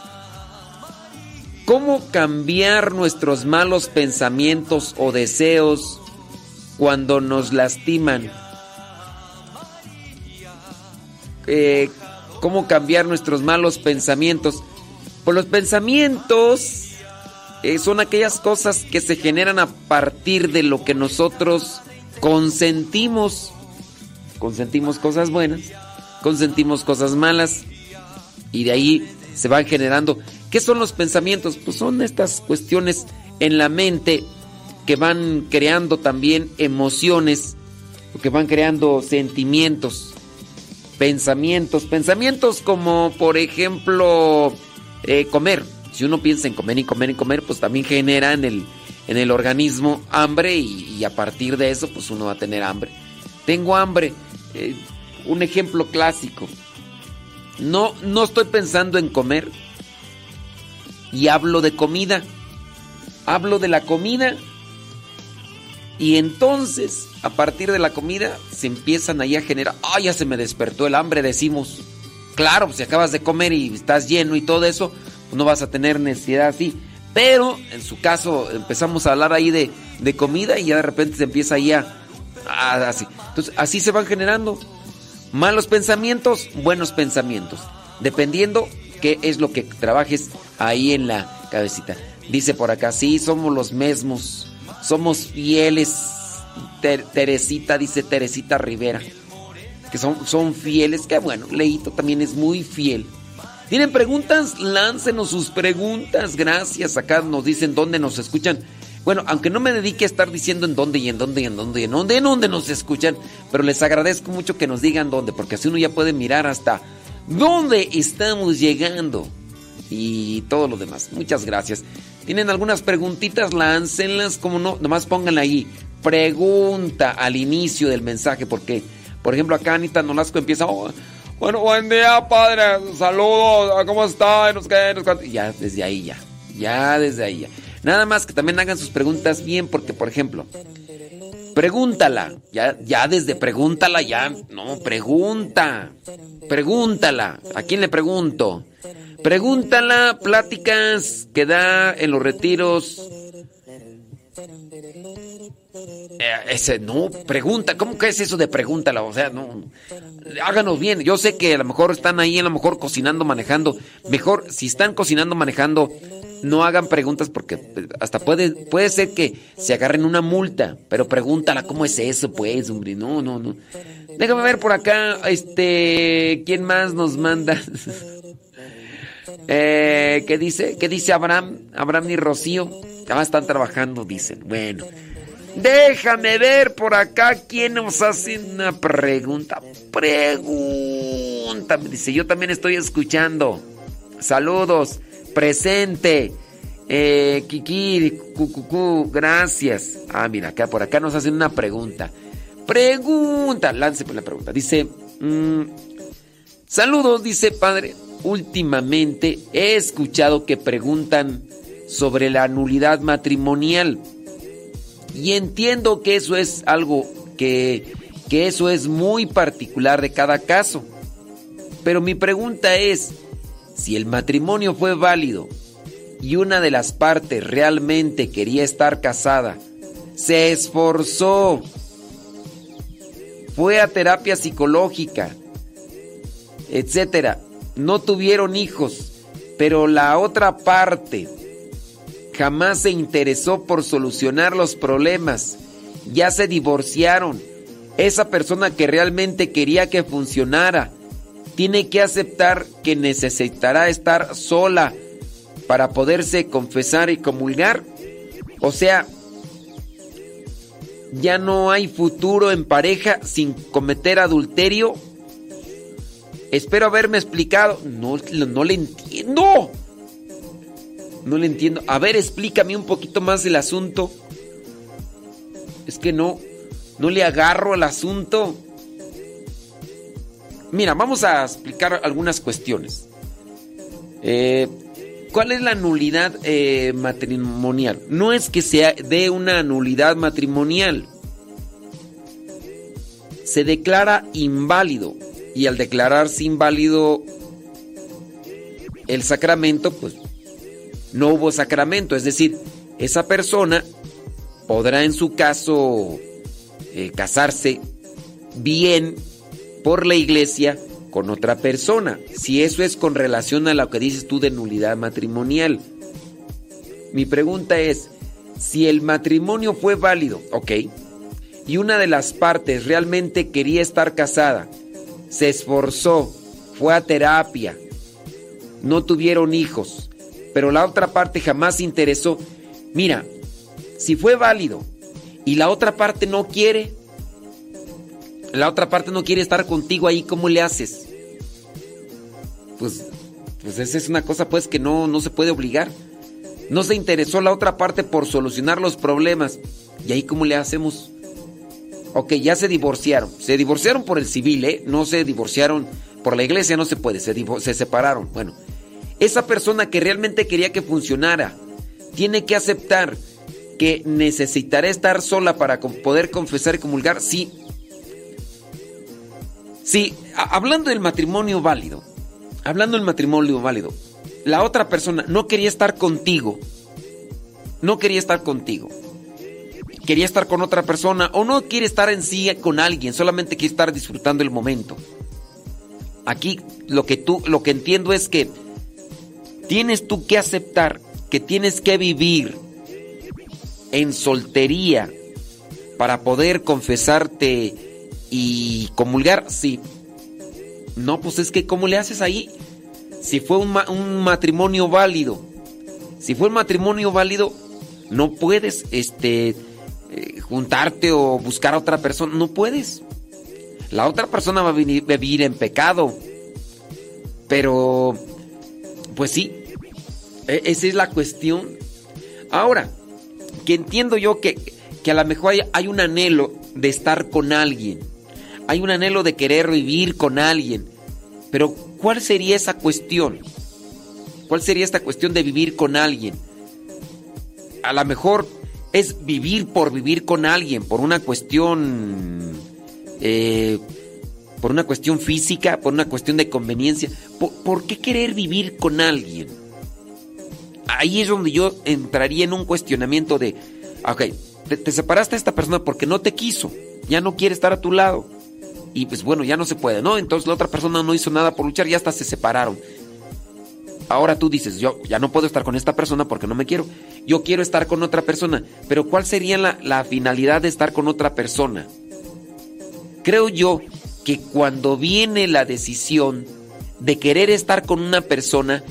¿Cómo cambiar nuestros malos pensamientos o deseos cuando nos lastiman? Eh, ¿Cómo cambiar nuestros malos pensamientos? Pues los pensamientos eh, son aquellas cosas que se generan a partir de lo que nosotros consentimos. Consentimos cosas buenas, consentimos cosas malas y de ahí se van generando. ¿Qué son los pensamientos? Pues son estas cuestiones en la mente que van creando también emociones, que van creando sentimientos, pensamientos, pensamientos como por ejemplo eh, comer. Si uno piensa en comer y comer y comer, pues también genera en el, en el organismo hambre y, a partir de eso pues uno va a tener hambre. Tengo hambre. eh, un ejemplo clásico. No, no estoy pensando en comer y hablo de comida. Hablo de la comida y entonces a partir de la comida se empiezan ahí a generar, ah, ya se me despertó el hambre, decimos. Claro, pues si acabas de comer y estás lleno y todo eso, pues no vas a tener necesidad así. Pero en su caso empezamos a hablar ahí de, de comida y ya de repente se empieza ahí a, a- así. Entonces así se van generando malos pensamientos, buenos pensamientos, dependiendo qué es lo que trabajes ahí en la cabecita. Dice por acá, sí, somos los mismos, somos fieles. Ter- Teresita, dice Teresita Rivera. que son, son fieles. Que bueno, Leito también es muy fiel. ¿Tienen preguntas? Láncenos sus preguntas. Gracias. Acá nos dicen dónde nos escuchan. Bueno, aunque no me dedique a estar diciendo en dónde y en dónde y en dónde y en dónde, en dónde nos escuchan, pero les agradezco mucho que nos digan dónde, porque así uno ya puede mirar hasta dónde estamos llegando y todo lo demás. Muchas gracias. ¿Tienen algunas preguntitas? Láncenlas, como no, nomás pónganla ahí. Pregunta al inicio del mensaje, porque, por ejemplo, acá Anita Nolasco empieza, oh, bueno, buen día, padre, saludos, ¿cómo está? Nos Ya, desde ahí ya, ya desde ahí ya. Nada más que también hagan sus preguntas bien, porque, por ejemplo, pregúntala. Ya, ya desde pregúntala, ya. No, pregunta. Pregúntala. ¿A quién le pregunto? Pregúntala, pláticas que da en los retiros. Eh, ese, no, pregunta, ¿cómo que es eso de pregúntala? O sea, no, háganos bien. Yo sé que a lo mejor están ahí, a lo mejor cocinando, manejando. Mejor, si están cocinando, manejando, no hagan preguntas porque hasta puede, puede ser que se agarren una multa, pero pregúntala, ¿cómo es eso, pues, hombre? No, no, no. Déjame ver por acá, este, ¿quién más nos manda? eh, ¿Qué dice? ¿Qué dice Abraham? Abraham y Rocío. Ya están trabajando, dicen. Bueno. Déjame ver por acá quién nos hace una pregunta. Pregunta. Dice, yo también estoy escuchando. Saludos. Presente. Eh, Kiki, cucucú, gracias. Ah, mira, acá por acá nos hacen una pregunta. Pregunta, lance por la pregunta. Dice, mm, saludos, dice padre. Últimamente he escuchado que preguntan sobre la nulidad matrimonial. Y entiendo que eso es algo que, que eso es muy particular de cada caso. Pero mi pregunta es, si el matrimonio fue válido y una de las partes realmente quería estar casada, se esforzó, fue a terapia psicológica, etcétera, no tuvieron hijos, pero la otra parte jamás se interesó por solucionar los problemas. Ya se divorciaron. Esa persona que realmente quería que funcionara tiene que aceptar que necesitará estar sola para poderse confesar y comulgar. O sea, ya no hay futuro en pareja sin cometer adulterio. Espero haberme explicado. No, no le entiendo. No le entiendo. A ver, explícame un poquito más el asunto. Es que no, no le agarro el asunto. Mira, vamos a explicar algunas cuestiones. Eh, ¿Cuál es la nulidad eh, matrimonial? No es que sea de una nulidad matrimonial. Se declara inválido. Y al declararse inválido el sacramento, pues no hubo sacramento, es decir, esa persona podrá en su caso eh, casarse bien por la iglesia con otra persona, si eso es con relación a lo que dices tú de nulidad matrimonial. Mi pregunta es, si el matrimonio fue válido, ok, y una de las partes realmente quería estar casada, se esforzó, fue a terapia, no tuvieron hijos, pero la otra parte jamás se interesó. Mira, si fue válido y la otra parte no quiere, la otra parte no quiere estar contigo ahí, ¿cómo le haces? Pues, pues esa es una cosa pues que no, no se puede obligar. No se interesó la otra parte por solucionar los problemas. ¿Y ahí cómo le hacemos? Ok, ya se divorciaron. Se divorciaron por el civil, ¿eh? No se divorciaron por la iglesia, no se puede. Se, se separaron. Bueno, esa persona que realmente quería que funcionara tiene que aceptar que necesitará estar sola para poder confesar y comulgar. Sí. Sí, hablando del matrimonio válido, hablando del matrimonio válido, la otra persona no quería estar contigo. No quería estar contigo. Quería estar con otra persona o no quiere estar en sí con alguien, solamente quiere estar disfrutando el momento. Aquí lo que tú lo que entiendo es que tienes tú que aceptar que tienes que vivir en soltería para poder confesarte y comulgar, sí. No, pues es que ¿cómo le haces ahí? Si fue un, un matrimonio válido, si fue un matrimonio válido, no puedes este eh, juntarte o buscar a otra persona, no puedes. La otra persona va a vivir en pecado. Pero, pues sí, esa es la cuestión. Ahora, que entiendo yo que, que a lo mejor hay, hay un anhelo de estar con alguien. Hay un anhelo de querer vivir con alguien. Pero, ¿cuál sería esa cuestión? ¿Cuál sería esta cuestión de vivir con alguien? A lo mejor es vivir por vivir con alguien, por una cuestión... eh, por una cuestión física, por una cuestión de conveniencia. ¿Por, por qué querer vivir con alguien? Ahí es donde yo entraría en un cuestionamiento de, ok, te, te separaste de esta persona porque no te quiso, ya no quiere estar a tu lado. Y pues bueno, ya no se puede, ¿no? Entonces la otra persona no hizo nada por luchar y hasta se separaron. Ahora tú dices, yo ya no puedo estar con esta persona porque no me quiero. Yo quiero estar con otra persona. Pero ¿cuál sería la finalidad de estar con otra persona? Creo yo que cuando viene la decisión de querer estar con una persona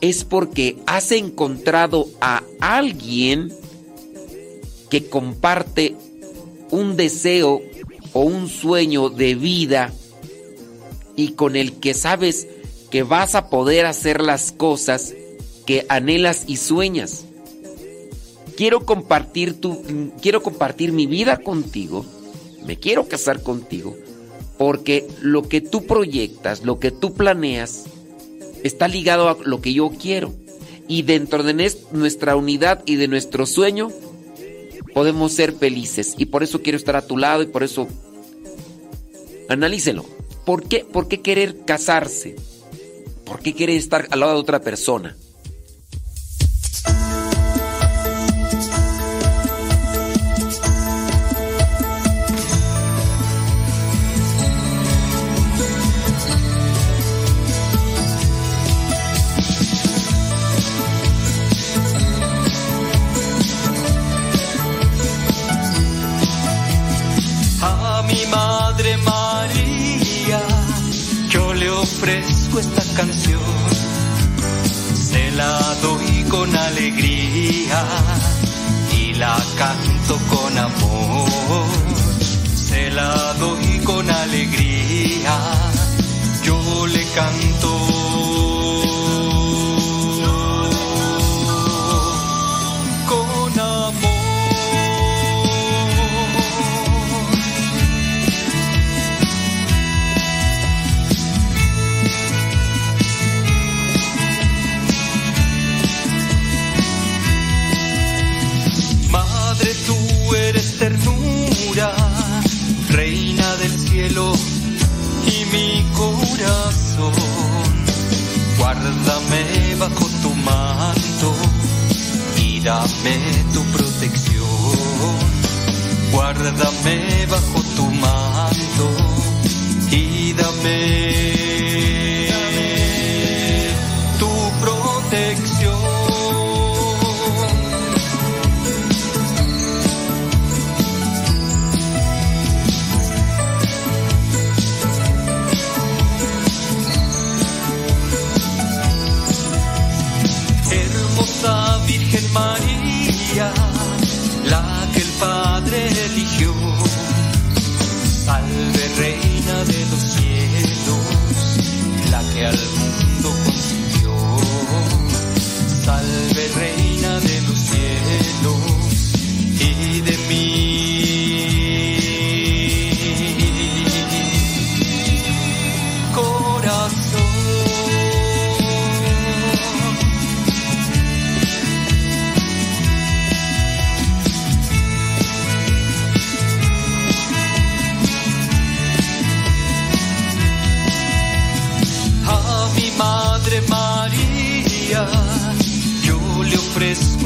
es porque has encontrado a alguien que comparte un deseo o un sueño de vida y con el que sabes que vas a poder hacer las cosas que anhelas y sueñas. Quiero compartir tu quiero compartir mi vida contigo. Me quiero casar contigo porque lo que tú proyectas, lo que tú planeas está ligado a lo que yo quiero. Y dentro de nuestra unidad y de nuestro sueño podemos ser felices. Y por eso quiero estar a tu lado y por eso analícelo. ¿Por qué, ¿Por qué querer casarse? ¿Por qué querer estar al lado de otra persona? Canción. Se la doy con alegría y la canto con amor. Se la doy con alegría, yo le canto. Corazón. Guárdame bajo tu manto y dame tu protección. Guárdame bajo tu manto y dame Virgen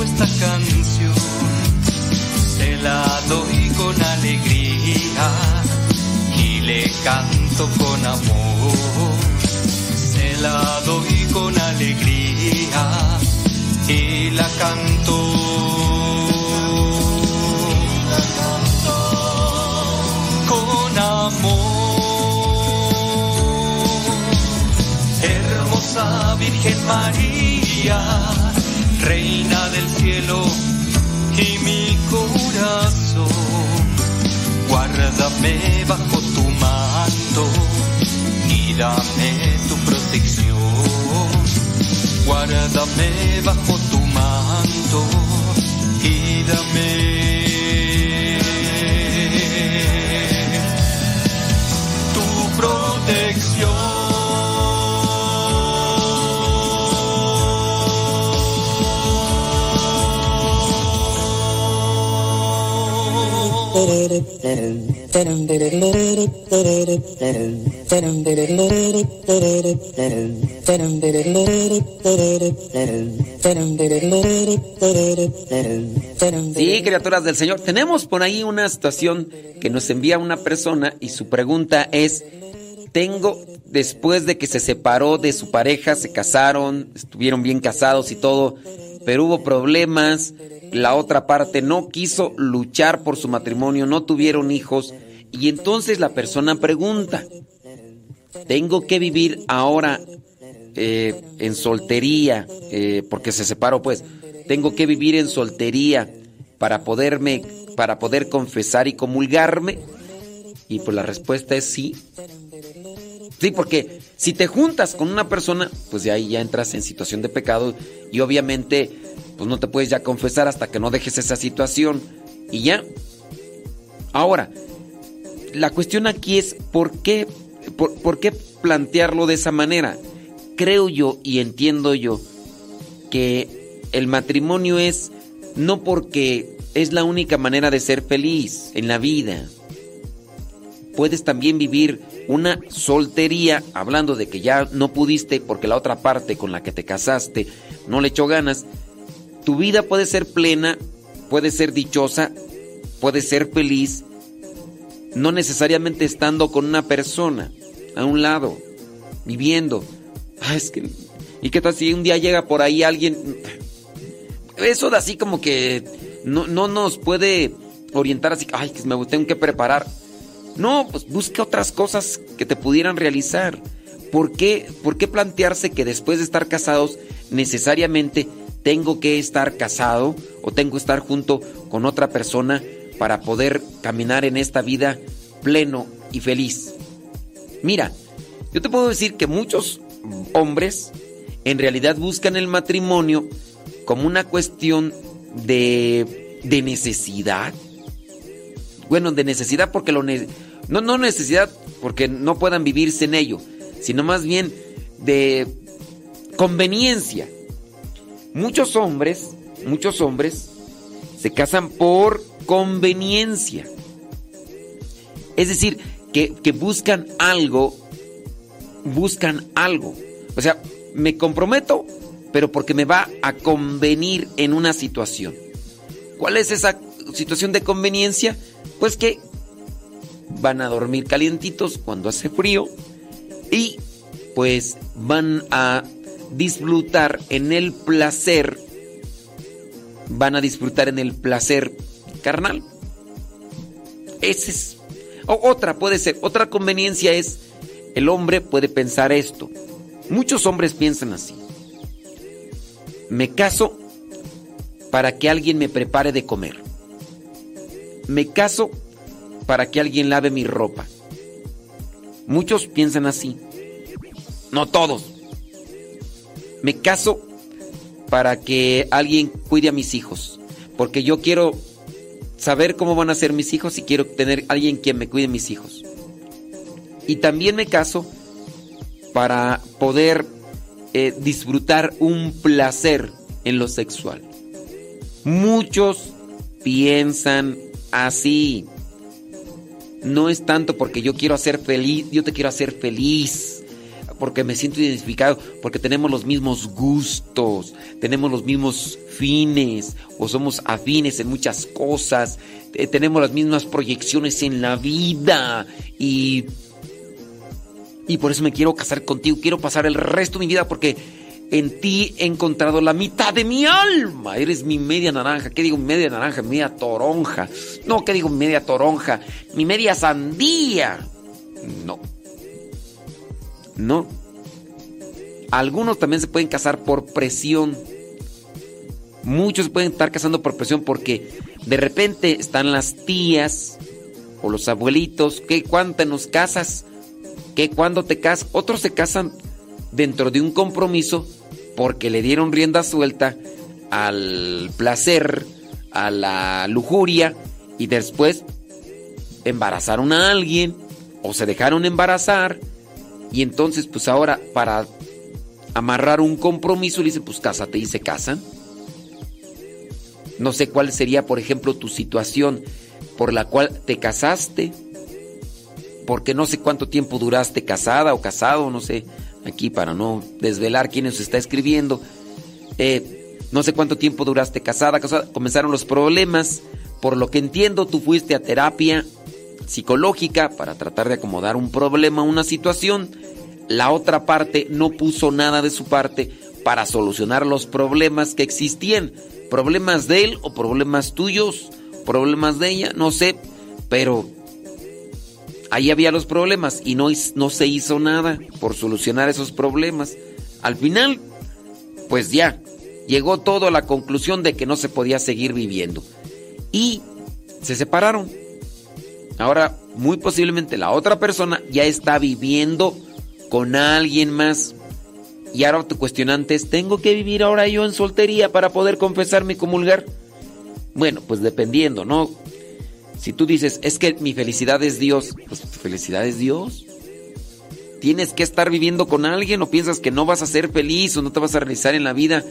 esta canción, se la doy con alegría y le canto con amor, se la doy con alegría y la canto. con amor. Hermosa Virgen María Reina del cielo y mi corazón. Guárdame bajo tu manto y dame tu protección. Guárdame bajo Sí, criaturas del Señor. Tenemos por ahí una situación que nos envía una persona y su pregunta es, tengo, después de que se separó de su pareja, se casaron, estuvieron bien casados y todo, pero hubo problemas, la otra parte no quiso luchar por su matrimonio, no tuvieron hijos, y entonces la persona pregunta, ¿tengo que vivir ahora eh, en soltería, eh, porque se separó pues, tengo que vivir en soltería para poderme, para poder confesar y comulgarme? Y pues la respuesta es sí. Sí, porque si te juntas con una persona, pues de ahí ya entras en situación de pecado y obviamente pues no te puedes ya confesar hasta que no dejes esa situación y ya. Ahora, la cuestión aquí es por qué, por, por qué plantearlo de esa manera. Creo yo y entiendo yo que el matrimonio es no porque es la única manera de ser feliz en la vida. Puedes también vivir una soltería, hablando de que ya no pudiste porque la otra parte con la que te casaste no le echó ganas. Tu vida puede ser plena, puede ser dichosa, puede ser feliz, no necesariamente estando con una persona a un lado, viviendo. Ah, es que, ¿Y qué tal si un día llega por ahí alguien? Eso de así como que no, no nos puede orientar así, ay, que me tengo que preparar. No, pues busca otras cosas que te pudieran realizar. ¿Por qué, ¿Por qué plantearse que después de estar casados necesariamente tengo que estar casado o tengo que estar junto con otra persona para poder caminar en esta vida pleno y feliz? Mira, yo te puedo decir que muchos hombres en realidad buscan el matrimonio como una cuestión de, de necesidad bueno, de necesidad porque lo no no necesidad porque no puedan vivirse en ello, sino más bien de conveniencia. Muchos hombres, muchos hombres se casan por conveniencia. Es decir, que, que buscan algo, buscan algo. O sea, me comprometo, pero porque me va a convenir en una situación. ¿Cuál es esa situación de conveniencia? Pues que van a dormir calientitos cuando hace frío y pues van a disfrutar en el placer, van a disfrutar en el placer carnal. Ese es. O otra puede ser, otra conveniencia es, el hombre puede pensar esto. Muchos hombres piensan así. Me caso para que alguien me prepare de comer me caso para que alguien lave mi ropa. Muchos piensan así. No todos. Me caso para que alguien cuide a mis hijos. Porque yo quiero saber cómo van a ser mis hijos y quiero tener alguien quien me cuide mis hijos. Y también me caso para poder eh, disfrutar un placer en lo sexual. Muchos piensan así. No es tanto porque yo quiero hacer feliz, yo te quiero hacer feliz, porque me siento identificado, porque tenemos los mismos gustos, tenemos los mismos fines, o somos afines en muchas cosas, eh, tenemos las mismas proyecciones en la vida y y por eso me quiero casar contigo, quiero pasar el resto de mi vida porque en ti he encontrado la mitad de mi alma. Eres mi media naranja. ¿Qué digo media naranja? Media toronja. No, ¿qué digo media toronja? Mi media sandía. No. No. Algunos también se pueden casar por presión. Muchos pueden estar casando por presión porque de repente están las tías o los abuelitos. ¿Qué cuánto nos casas? ¿Qué cuándo te casas? Otros se casan dentro de un compromiso porque le dieron rienda suelta al placer, a la lujuria y después embarazaron a alguien o se dejaron embarazar y entonces pues ahora para amarrar un compromiso le dice pues cásate y se casan. No sé cuál sería por ejemplo tu situación por la cual te casaste porque no sé cuánto tiempo duraste casada o casado, no sé, aquí para no desvelar quién nos está escribiendo. Eh, no sé cuánto tiempo duraste casada, casada, comenzaron los problemas. Por lo que entiendo, tú fuiste a terapia psicológica para tratar de acomodar un problema, una situación. La otra parte no puso nada de su parte para solucionar los problemas que existían. Problemas de él o problemas tuyos, problemas de ella, no sé, pero ahí había los problemas y no, no se hizo nada por solucionar esos problemas. Al final, pues ya, llegó todo a la conclusión de que no se podía seguir viviendo. Y se separaron. Ahora, muy posiblemente la otra persona ya está viviendo con alguien más. Y ahora tu cuestionante es, ¿tengo que vivir ahora yo en soltería para poder confesarme y comulgar? Bueno, pues dependiendo, ¿no? Si tú dices, es que mi felicidad es Dios, pues tu felicidad es Dios. ¿Tienes que estar viviendo con alguien o piensas que no vas a ser feliz o no te vas a realizar en la vida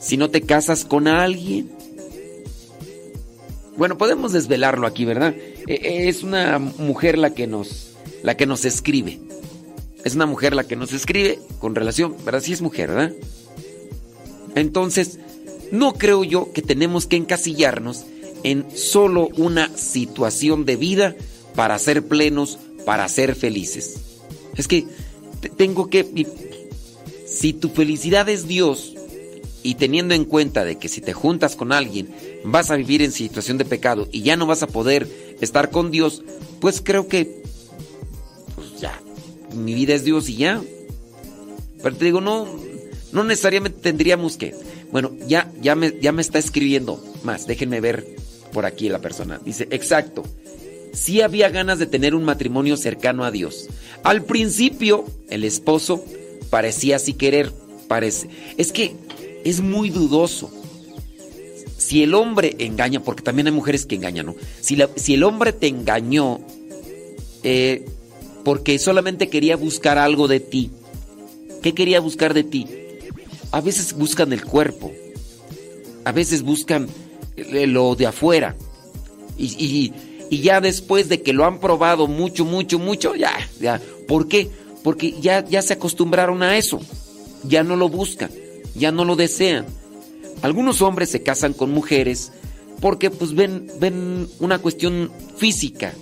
si no te casas con alguien? Bueno, podemos desvelarlo aquí, ¿verdad? E, Es una mujer la que nos la que nos escribe. Es una mujer la que nos escribe con relación, ¿verdad? Sí es mujer, ¿verdad? Entonces, no creo yo que tenemos que encasillarnos en solo una situación de vida para ser plenos, para ser felices. Es que tengo que... Si tu felicidad es Dios y teniendo en cuenta de que si te juntas con alguien vas a vivir en situación de pecado y ya no vas a poder estar con Dios, pues creo que pues ya, mi vida es Dios y ya. Pero te digo, no, no necesariamente tendríamos que. Bueno, ya, ya, me, ya me está escribiendo más. Déjenme ver por aquí la persona. Dice, exacto. Sí había ganas de tener un matrimonio cercano a Dios. Al principio, el esposo parecía así querer. Parece. Es que es muy dudoso. Si el hombre engaña, porque también hay mujeres que engañan, ¿no? Si, la- si el hombre te engañó eh, porque solamente quería buscar algo de ti, ¿qué quería buscar de ti? A veces buscan el cuerpo, a veces buscan eh, lo de afuera. Y, y- y ya después de que lo han probado mucho, mucho, mucho, ya, ya. ¿Por qué? Porque ya, ya se acostumbraron a eso. Ya no lo buscan, ya no lo desean. Algunos hombres se casan con mujeres porque pues ven, ven una cuestión física.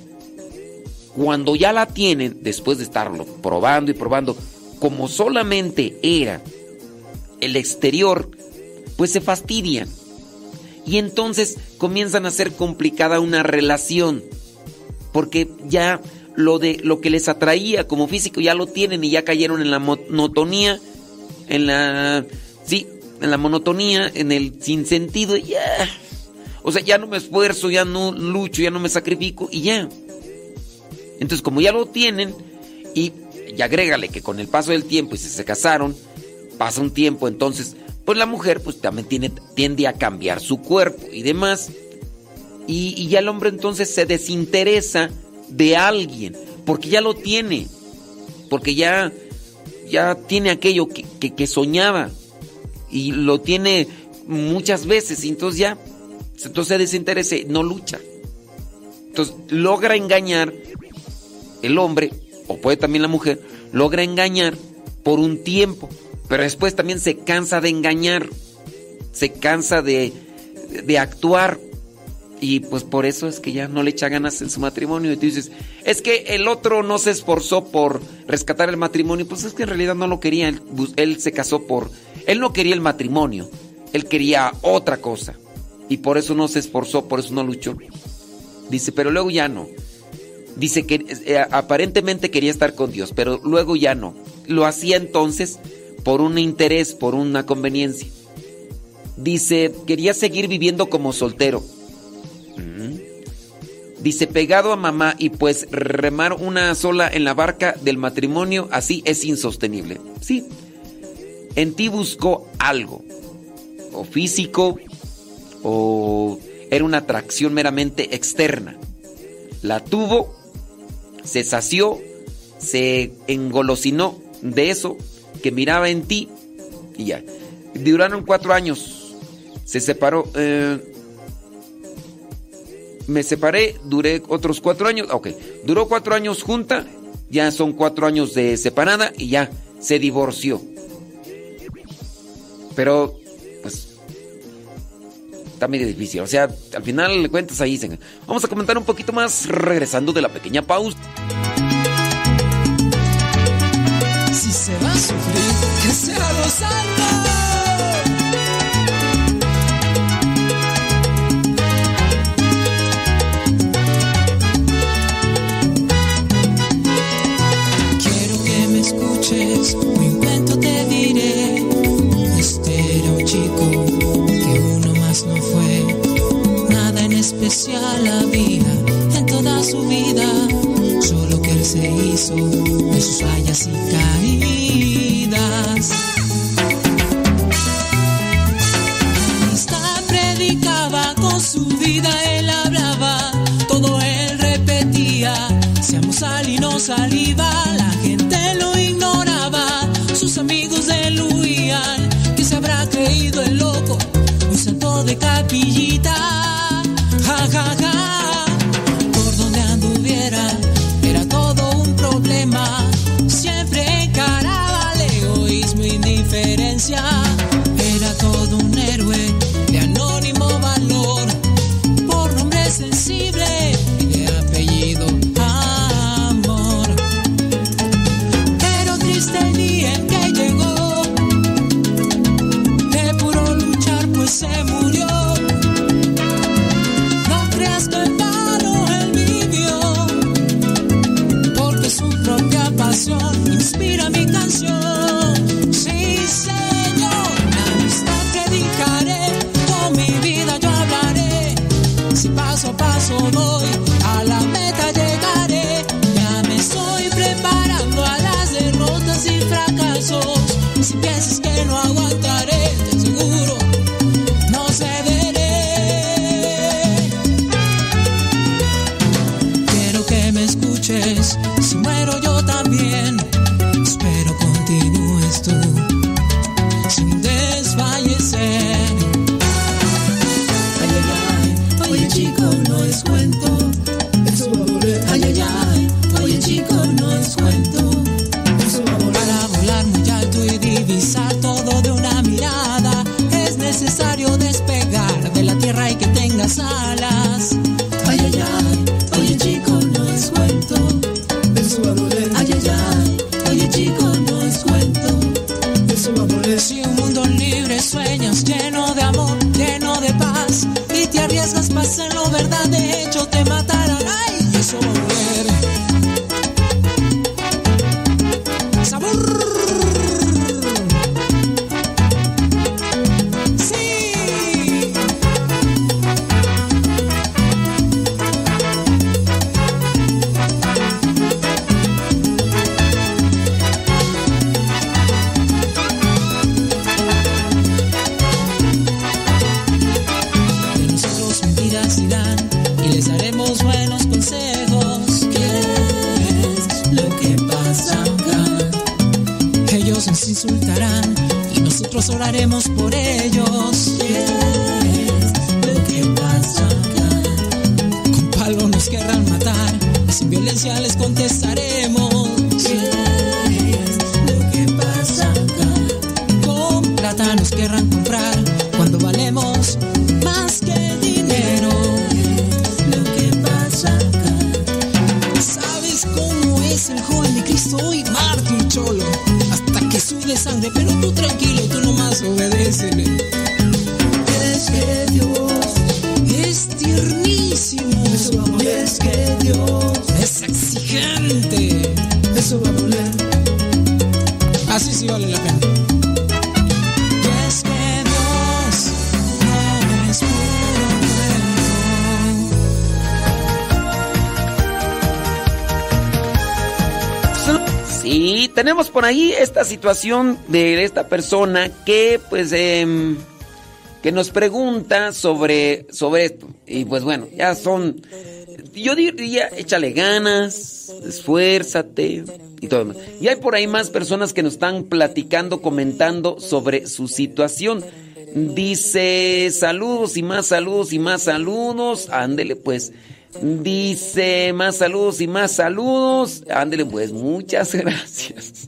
Cuando ya la tienen, después de estarlo probando y probando, como solamente era el exterior, pues se fastidian. Y entonces comienzan a ser complicada una relación. Porque ya lo de lo que les atraía como físico ya lo tienen y ya cayeron en la monotonía, en la sí, en la monotonía, en el sinsentido, ya. O sea, ya no me esfuerzo, ya no lucho, ya no me sacrifico y ya. Entonces, como ya lo tienen y, y agrégale que con el paso del tiempo y si se casaron, pasa un tiempo, entonces, pues la mujer pues también tiene, tiende a cambiar su cuerpo y demás. Y, y ya el hombre entonces se desinteresa de alguien, porque ya lo tiene, porque ya, ya tiene aquello que, que- que soñaba y lo tiene muchas veces, y entonces ya, entonces se desinteresa, no lucha. Entonces logra engañar el hombre, o puede también la mujer, logra engañar por un tiempo, pero después también se cansa de engañar, se cansa de, de actuar. Y pues por eso es que ya no le echa ganas en su matrimonio. Y tú dices, es que el otro no se esforzó por rescatar el matrimonio. Pues es que en realidad no lo quería. Él, se casó por... Él no quería el matrimonio. Él quería otra cosa. Y por eso no se esforzó, por eso no luchó. Dice, pero luego ya no. Dice que eh, aparentemente quería estar con Dios, pero luego ya no. Lo hacía entonces por un interés, por una conveniencia. Dice, quería seguir viviendo como soltero. Mm. Dice, pegado a mamá y pues remar una sola en la barca del matrimonio así es insostenible. Sí, en ti buscó algo, o físico, o era una atracción meramente externa. La tuvo, se sació, se engolosinó de eso que miraba en ti y ya. Duraron cuatro años. Se separó. eh, me separé, duré otros cuatro años. Ok, duró cuatro años junta, ya son cuatro años de separada y ya se divorció. Pero, pues, está medio difícil. O sea, al final le cuentas ahí. Vamos a comentar un poquito más regresando de la pequeña pausa. Si se va a sufrir, que sea. En especial había en toda su vida, solo que él se hizo de sus fallas y caídas. Amistad predicaba con su vida, él hablaba, todo él repetía. Seamos sal y no saliva, la gente lo ignoraba, sus amigos de él huían, que se habrá creído el loco, un santo de capillita. Ja, ja, ja. Por donde anduviera, era todo un problema. Siempre encaraba el egoísmo e indiferencia. Era todo un héroe esta situación de esta persona que pues em, que nos pregunta sobre, sobre esto. Y pues bueno, ya son, yo diría, échale ganas, esfuérzate y todo. Y hay por ahí más personas que nos están platicando, comentando sobre su situación. Dice saludos y más saludos y más saludos. Ándele pues. Dice más saludos y más saludos. Ándele pues, muchas gracias.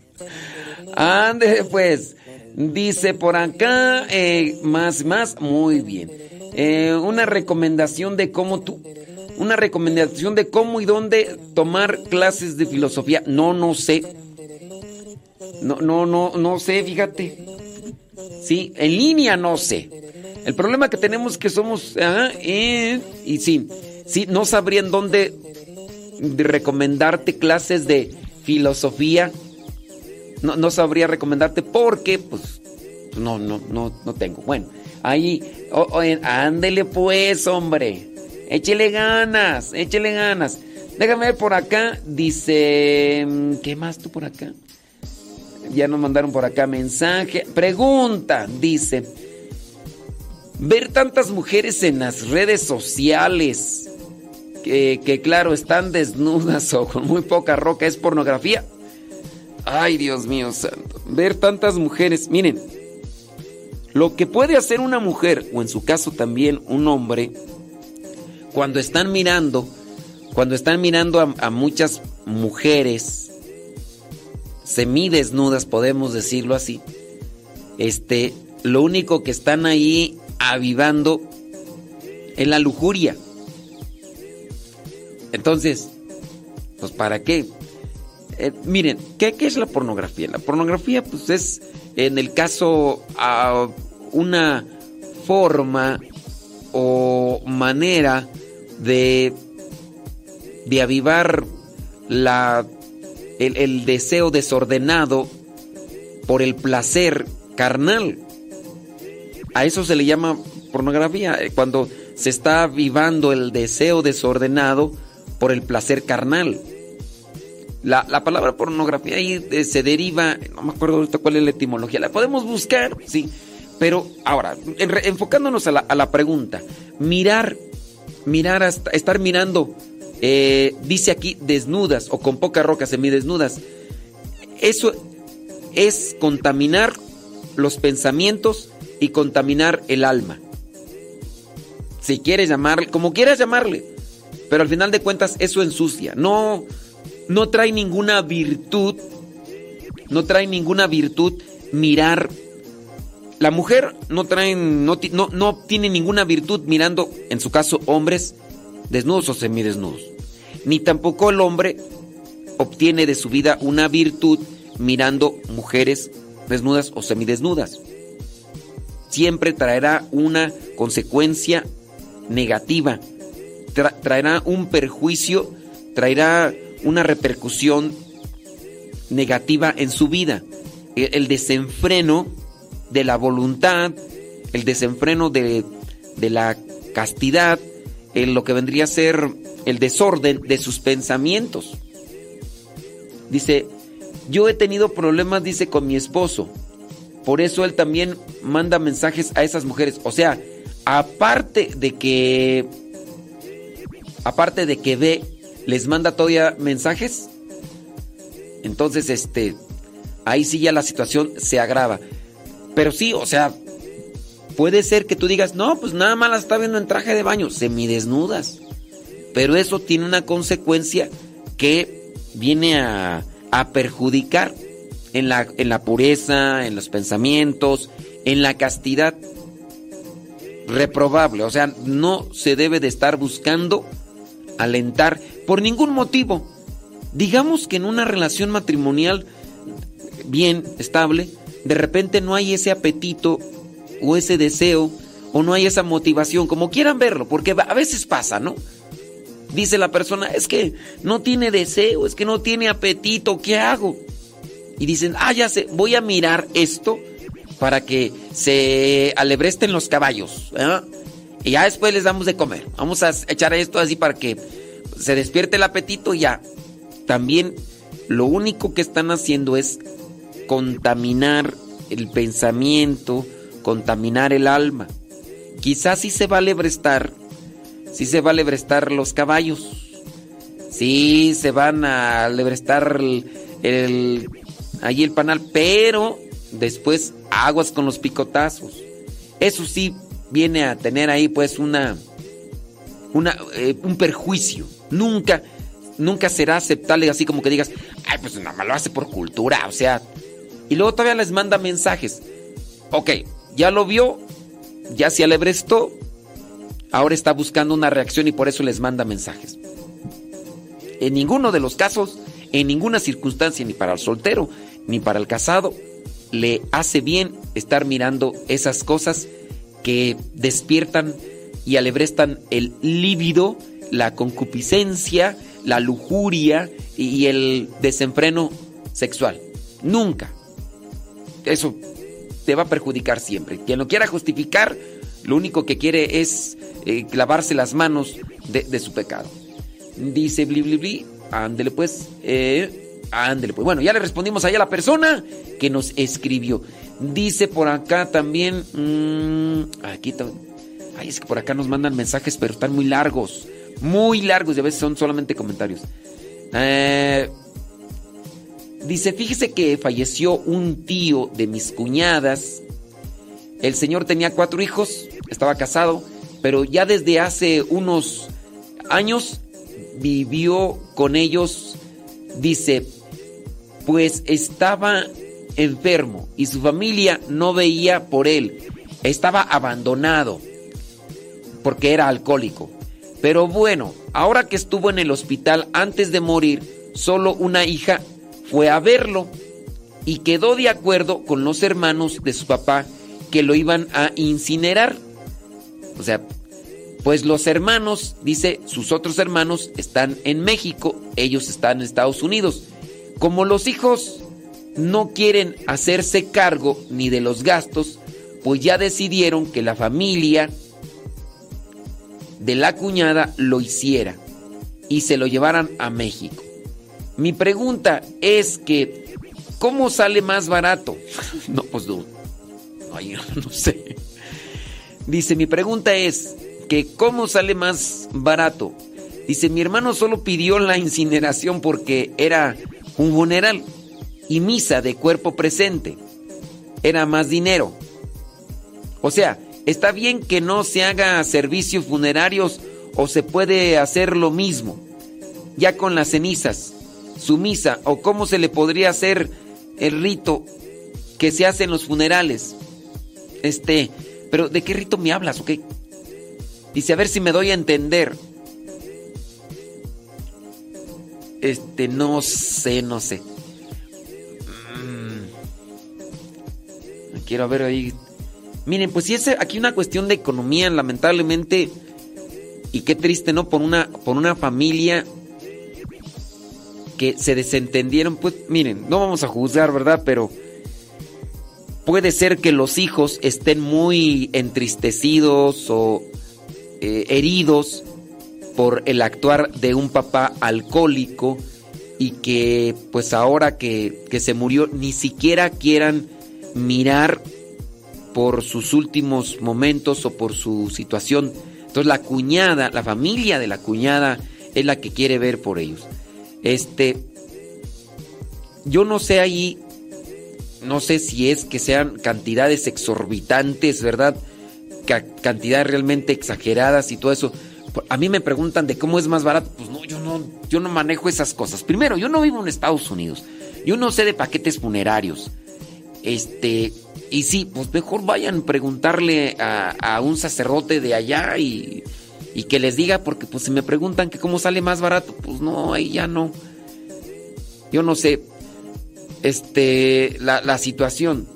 Ándele pues. Dice por acá, eh, más, más, muy bien. Eh, una recomendación de cómo tú, una recomendación de cómo y dónde tomar clases de filosofía. No, no sé. No, no, no, no sé, fíjate. Sí, en línea no sé. El problema que tenemos es que somos, ah, eh, y sí, sí, no sabrían dónde recomendarte clases de filosofía. No, no sabría recomendarte porque, pues, no, no, no, no tengo. Bueno, ahí, oh, oh, ándele pues, hombre. Échele ganas, échele ganas. Déjame ver por acá. Dice, ¿qué más tú por acá? Ya nos mandaron por acá mensaje. Pregunta, dice. Ver tantas mujeres en las redes sociales que, que claro, están desnudas o con muy poca roca es pornografía. Ay, Dios mío santo. Ver tantas mujeres. Miren, lo que puede hacer una mujer, o en su caso también un hombre, cuando están mirando, cuando están mirando a, muchas mujeres semidesnudas, podemos decirlo así, este, lo único que están ahí avivando es la lujuria. Entonces, pues ¿para qué? Eh, miren, ¿qué, ¿qué, es la pornografía? La pornografía, pues es, en el caso, una forma o manera de, de avivar la, el, el deseo desordenado por el placer carnal. A eso se le llama pornografía, eh, cuando se está avivando el deseo desordenado por el placer carnal. La, la, palabra pornografía ahí eh, se deriva, no me acuerdo cuál es la etimología, la podemos buscar, sí. Pero ahora, en, enfocándonos a la, a la, pregunta, mirar, mirar, hasta, estar mirando, eh, dice aquí desnudas o con poca roca semidesnudas, eso es contaminar los pensamientos y contaminar el alma. Si quieres llamarle, como quieras llamarle, pero al final de cuentas eso ensucia, no no trae ninguna virtud, no trae ninguna virtud mirar. La mujer no trae, no, no, no ninguna virtud mirando, en su caso, hombres desnudos o semidesnudos. Ni tampoco el hombre obtiene de su vida una virtud mirando mujeres desnudas o semidesnudas. Siempre traerá una consecuencia negativa, tra traerá un perjuicio, traerá una repercusión negativa en su vida. El desenfreno de la voluntad, el desenfreno de, de la castidad, en lo que vendría a ser el desorden de sus pensamientos. Dice, yo he tenido problemas, dice, con mi esposo. Por eso él también manda mensajes a esas mujeres. O sea, aparte de que, aparte de que ve les manda todavía mensajes. Entonces, este, ahí sí ya la situación se agrava. Pero sí, o sea, puede ser que tú digas, no, pues nada más la está viendo en traje de baño, semidesnudas. Pero eso tiene una consecuencia que viene a, a perjudicar en la, en la pureza, en los pensamientos, en la castidad. Reprobable, o sea, no se debe de estar buscando alentar por ningún motivo. Digamos que en una relación matrimonial bien, estable, de repente no hay ese apetito o ese deseo o no hay esa motivación, como quieran verlo, porque a veces pasa, ¿no? Dice la persona, es que no tiene deseo, es que no tiene apetito, ¿qué hago? Y dicen, ah, ya sé, voy a mirar esto para que se alebresten los caballos. Y ya después les damos de comer. Vamos a echar esto así para que se despierte el apetito y ya. También lo único que están haciendo es contaminar el pensamiento, contaminar el alma. Quizás sí se va a lebrestar, sí se va a lebrestar los caballos, sí se van a lebrestar el, el el panal, pero después aguas con los picotazos. Eso sí viene a tener ahí pues una, una eh, un perjuicio. Nunca, nunca será aceptable así como que digas, ay, pues nada más lo hace por cultura, o sea. Y luego todavía les manda mensajes. Ok, ya lo vio, ya se alebrestó, ahora está buscando una reacción y por eso les manda mensajes. En ninguno de los casos, en ninguna circunstancia, ni para el soltero, ni para el casado, le hace bien estar mirando esas cosas que despiertan y alebrestan el líbido, la concupiscencia, la lujuria y el desenfreno sexual. Nunca. Eso te va a perjudicar siempre. Quien lo quiera justificar, lo único que quiere es eh, clavarse las manos de, su pecado. Dice Bli Bli Bli, ándele pues, eh, ándele pues. Bueno, ya le respondimos allá a la persona que nos escribió. Dice por acá también, mmm, aquí. Ay, es que por acá nos mandan mensajes, pero están muy largos. Muy largos y a veces son solamente comentarios. Eh, dice, fíjese que falleció un tío de mis cuñadas. El señor tenía cuatro hijos, estaba casado, pero ya desde hace unos años vivió con ellos, dice, pues estaba enfermo y su familia no veía por él. Estaba abandonado porque era alcohólico. Pero bueno, ahora que estuvo en el hospital antes de morir, solo una hija fue a verlo y quedó de acuerdo con los hermanos de su papá que lo iban a incinerar. O sea, pues los hermanos, dice, sus otros hermanos están en México, ellos están en Estados Unidos. Como los hijos no quieren hacerse cargo ni de los gastos, pues ya decidieron que la familia de la cuñada lo hiciera y se lo llevaran a México. Mi pregunta es que, ¿cómo sale más barato? no, pues no, ay, no sé. Dice, mi pregunta es que, ¿cómo sale más barato? Dice, mi hermano solo pidió la incineración porque era un funeral y misa de cuerpo presente. Era más dinero. O sea, Está bien que no se haga servicios funerarios o se puede hacer lo mismo, ya con las cenizas, su misa o cómo se le podría hacer el rito que se hace en los funerales. Este, pero ¿de qué rito me hablas, ok? Dice, a ver si me doy a entender. Este, no sé, no sé. Mm. Quiero ver ahí Miren, pues si es aquí una cuestión de economía, lamentablemente, y qué triste, ¿no? Por una, por una familia que se desentendieron, pues miren, no vamos a juzgar, ¿verdad? Pero puede ser que los hijos estén muy entristecidos o eh, heridos por el actuar de un papá alcohólico y que pues ahora que, que se murió ni siquiera quieran mirar por sus últimos momentos o por su situación. Entonces la cuñada, la familia de la cuñada es la que quiere ver por ellos. Este, yo no sé ahí, no sé si es que sean cantidades exorbitantes, ¿verdad? cantidades realmente exageradas y todo eso. A mí me preguntan de cómo es más barato. Pues no, yo no, yo no manejo esas cosas. Primero, yo no vivo en Estados Unidos. Yo no sé de paquetes funerarios. Este, y sí, pues mejor vayan a preguntarle a, un sacerdote de allá y, y, que les diga, porque pues si me preguntan que cómo sale más barato, pues no, ahí ya no. Yo no sé. Este, la, la situación.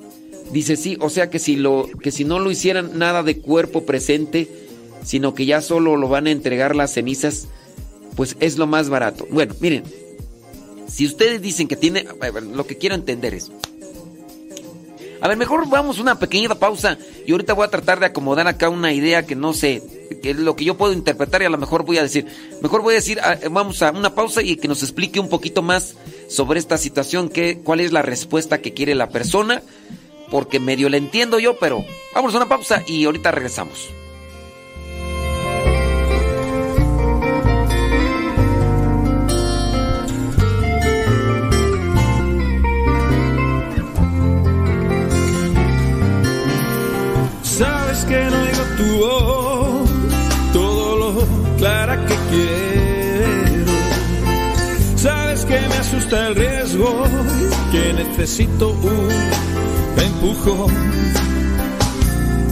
Dice sí, o sea que si lo, que si no lo hicieran nada de cuerpo presente, sino que ya solo lo van a entregar las cenizas, pues es lo más barato. Bueno, miren, si ustedes dicen que tiene, lo que quiero entender es, a ver, mejor vamos una pequeñita pausa y ahorita voy a tratar de acomodar acá una idea que no sé, que es lo que yo puedo interpretar y a lo mejor voy a decir. Mejor voy a decir, ah, vamos a una pausa y que nos explique un poquito más sobre esta situación, qué, cuál es la respuesta que quiere la persona, porque medio la entiendo yo, pero vamos a una pausa y ahorita regresamos. Sabes que no oigo tu voz, todo lo clara que quiero. Sabes que me asusta el riesgo, que necesito un empujón.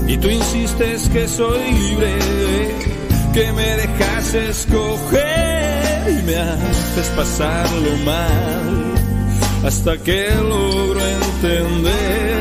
Y tú insistes que soy libre, que me dejas escoger y me haces pasarlo mal hasta que logro entender.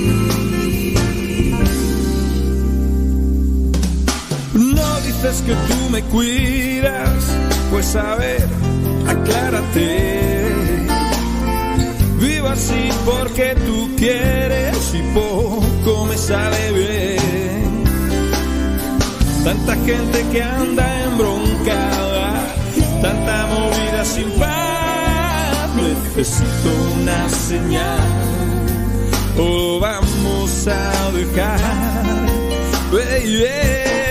Dices que tú me cuidas, pues a ver, aclárate. Vivo así porque tú quieres y poco me sale bien. Tanta gente que anda embroncada, tanta movida sin paz. Necesito una señal, o vamos a dejar, baby.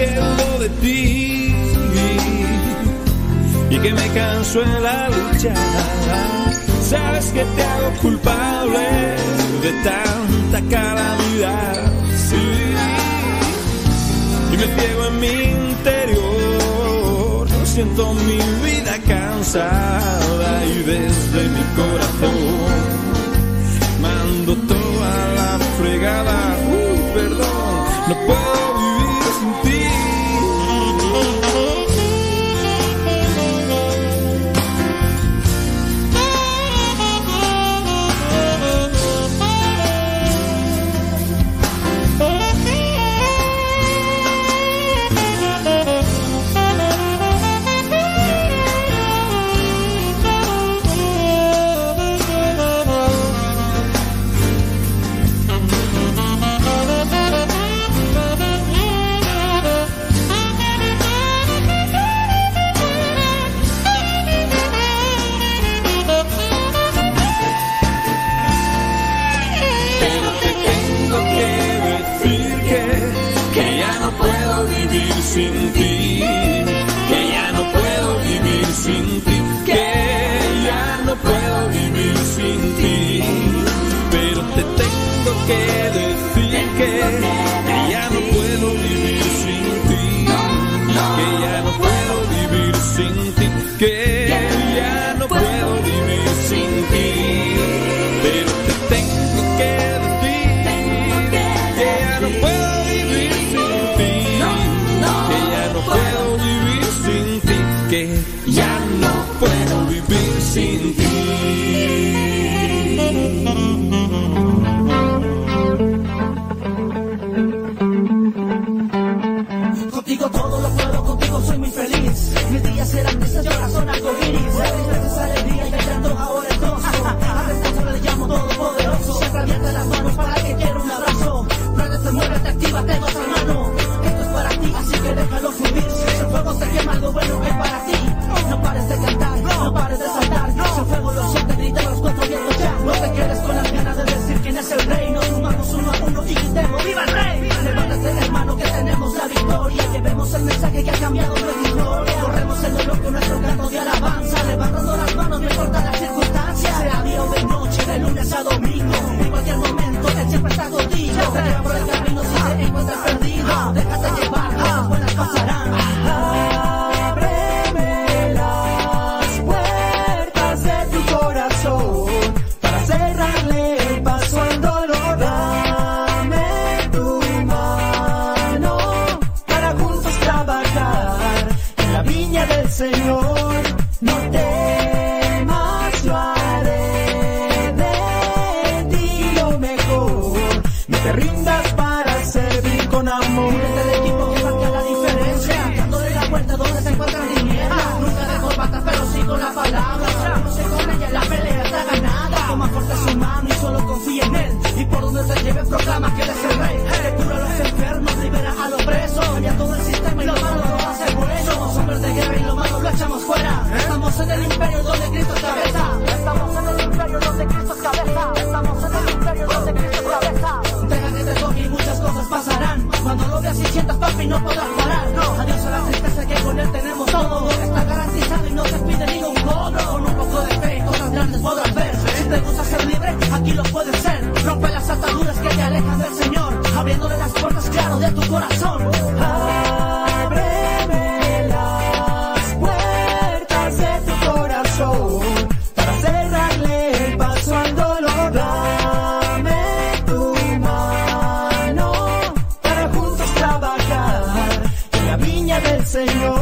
Sabes que dudo de ti y que me canso en la lucha. Sabes que te hago culpable de tanta calamidad. Sí. Y me ciego en mi interior. Siento mi vida cansada y desde mi corazón mando toda la fregada. Uh, perdón, no puedo vivir sin ti. Señor.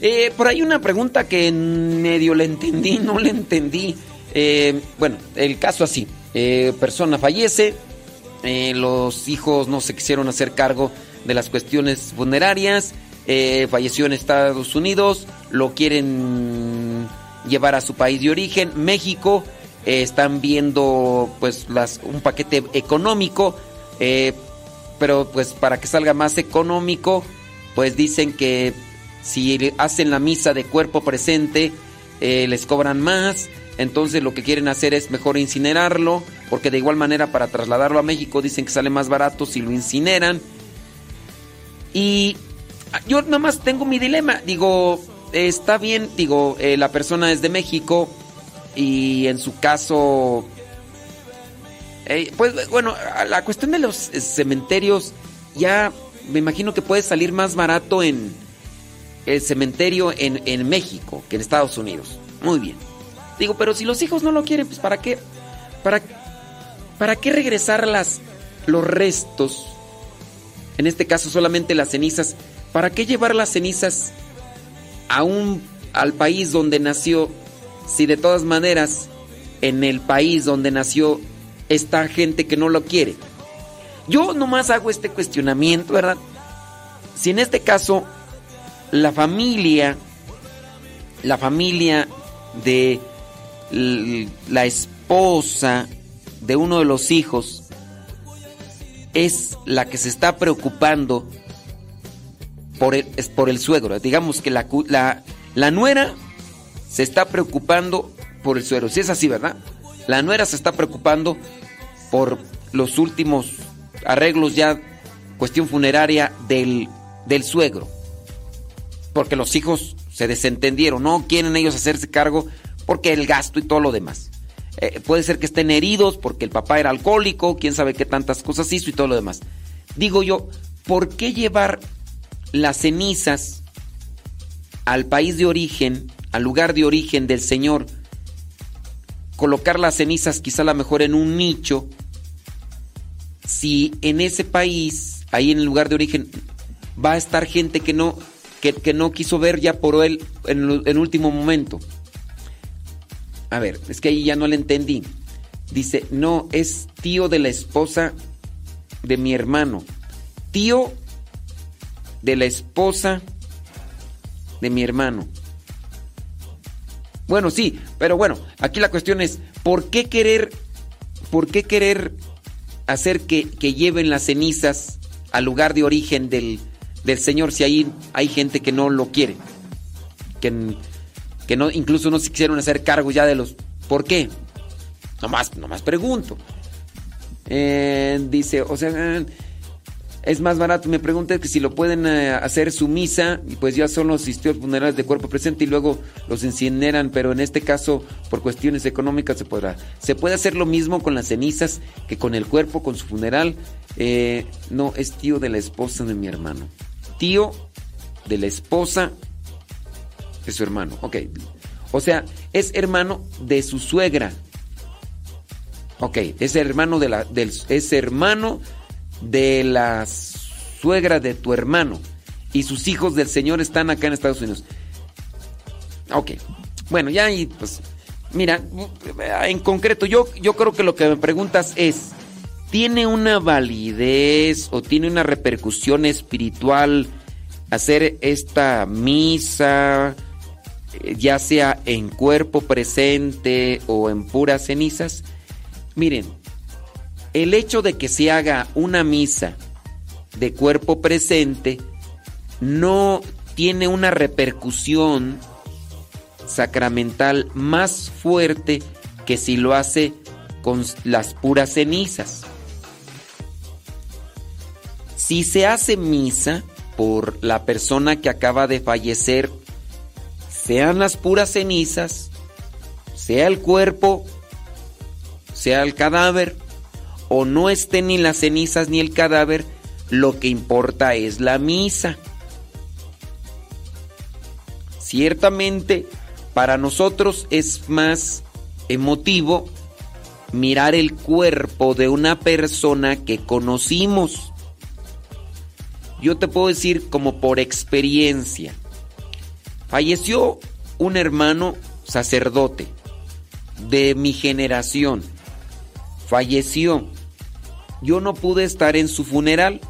Eh, por ahí una pregunta que medio le entendí, no le entendí. Eh, bueno, el caso así. Eh, persona fallece, eh, los hijos no se quisieron hacer cargo de las cuestiones funerarias, eh, falleció en Estados Unidos, lo quieren llevar a su país de origen, México, eh, están viendo pues las, un paquete económico, pero pues para que salga más económico, pues dicen que si hacen la misa de cuerpo presente, eh, les cobran más. Entonces lo que quieren hacer es mejor incinerarlo, porque de igual manera para trasladarlo a México dicen que sale más barato si lo incineran. Y yo nada más tengo mi dilema. Digo, está bien, digo, eh, la persona es de México y en su caso, eh, pues bueno, la cuestión de los cementerios ya me imagino que puede salir más barato en el cementerio en, en México que en Estados Unidos. Muy bien. Digo, pero si los hijos no lo quieren, pues ¿para qué? ¿Para, para qué regresar las, los restos? En este caso solamente las cenizas. ¿Para qué llevar las cenizas a un, al país donde nació si de todas maneras en el país donde nació está gente que no lo quiere? Yo nomás hago este cuestionamiento, ¿verdad? Si en este caso la familia, la familia de la esposa de uno de los hijos es la que se está preocupando por el, es por el suegro. Digamos que la, la, la nuera se está preocupando por el suegro. Si es así, ¿verdad? La nuera se está preocupando por los últimos arreglos ya, cuestión funeraria del, del suegro. Porque los hijos se desentendieron, no quieren ellos hacerse cargo porque el gasto y todo lo demás. Eh, puede ser que estén heridos porque el papá era alcohólico, quién sabe qué tantas cosas hizo y todo lo demás. Digo yo, ¿por qué llevar las cenizas al país de origen, al lugar de origen del Señor? Colocar las cenizas quizá a lo mejor en un nicho, si en ese país, ahí en el lugar de origen, va a estar gente que no, que, no quiso ver ya por él en el último momento. A ver, es que ahí ya no le entendí. Dice, no, es tío de la esposa de mi hermano. Tío de la esposa de mi hermano. Bueno, sí, pero bueno, aquí la cuestión es, ¿por qué querer, por qué querer hacer que, que lleven las cenizas al lugar de origen del, del Señor si ahí hay gente que no lo quiere? Que que no, incluso no se quisieron hacer cargo ya de los... ¿Por qué? Nomás, nomás pregunto. Eh, dice, o sea, es más barato. Me pregunta que si lo pueden eh, hacer su misa, y pues ya son los sistemas funerales de cuerpo presente y luego los incineran, pero en este caso, por cuestiones económicas, se podrá. Se puede hacer lo mismo con las cenizas que con el cuerpo, con su funeral. Eh, no, es tío de la esposa de mi hermano. Tío de la esposa es su hermano, ok. O sea, es hermano de su suegra. Ok, es hermano de la, del, es hermano de la suegra de tu hermano. Y sus hijos del Señor están acá en Estados Unidos. Ok. Bueno, ya y pues. Mira, en concreto, yo, yo creo que lo que me preguntas es. ¿Tiene una validez o tiene una repercusión espiritual hacer esta misa? Ya sea en cuerpo presente o en puras cenizas. Miren, el hecho de que se haga una misa de cuerpo presente no tiene una repercusión sacramental más fuerte que si lo hace con las puras cenizas. Si se hace misa por la persona que acaba de fallecer sean las puras cenizas, sea el cuerpo, sea el cadáver, o no estén ni las cenizas ni el cadáver, lo que importa es la misa. Ciertamente, para nosotros es más emotivo mirar el cuerpo de una persona que conocimos. Yo te puedo decir como por experiencia. Falleció un hermano sacerdote de mi generación. Falleció. Yo no pude estar en su funeral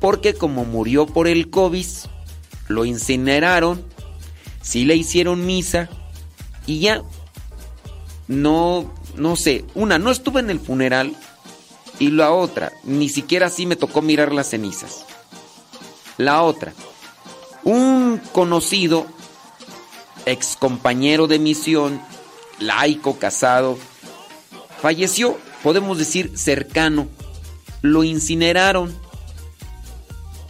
porque como murió por el COVID, lo incineraron, sí le hicieron misa y ya no, no sé, una, no estuve en el funeral Y la otra, ni siquiera así me tocó mirar las cenizas. La otra, un conocido ex compañero de misión, laico, casado, falleció, podemos decir cercano. Lo incineraron.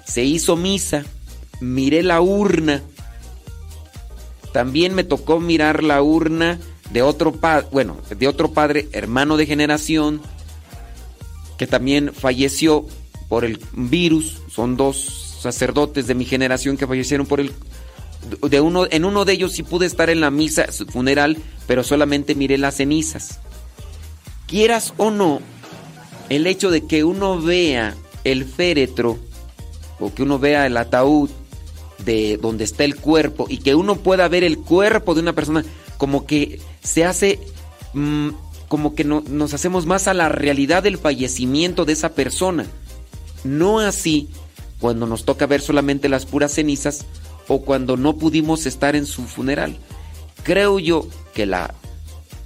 Se hizo misa. Miré la urna. También me tocó mirar la urna de otro padre, bueno, de otro padre, hermano de generación, que también falleció por el virus. Son dos sacerdotes de mi generación que fallecieron por el de uno en uno de ellos sí pude estar en la misa su funeral, pero solamente miré las cenizas. Quieras o no, el hecho de que uno vea el féretro o que uno vea el ataúd de donde está el cuerpo y que uno pueda ver el cuerpo de una persona como que se hace mm, como que no, nos hacemos más a la realidad del fallecimiento de esa persona. No así cuando nos toca ver solamente las puras cenizas o cuando no pudimos estar en su funeral. Creo yo que la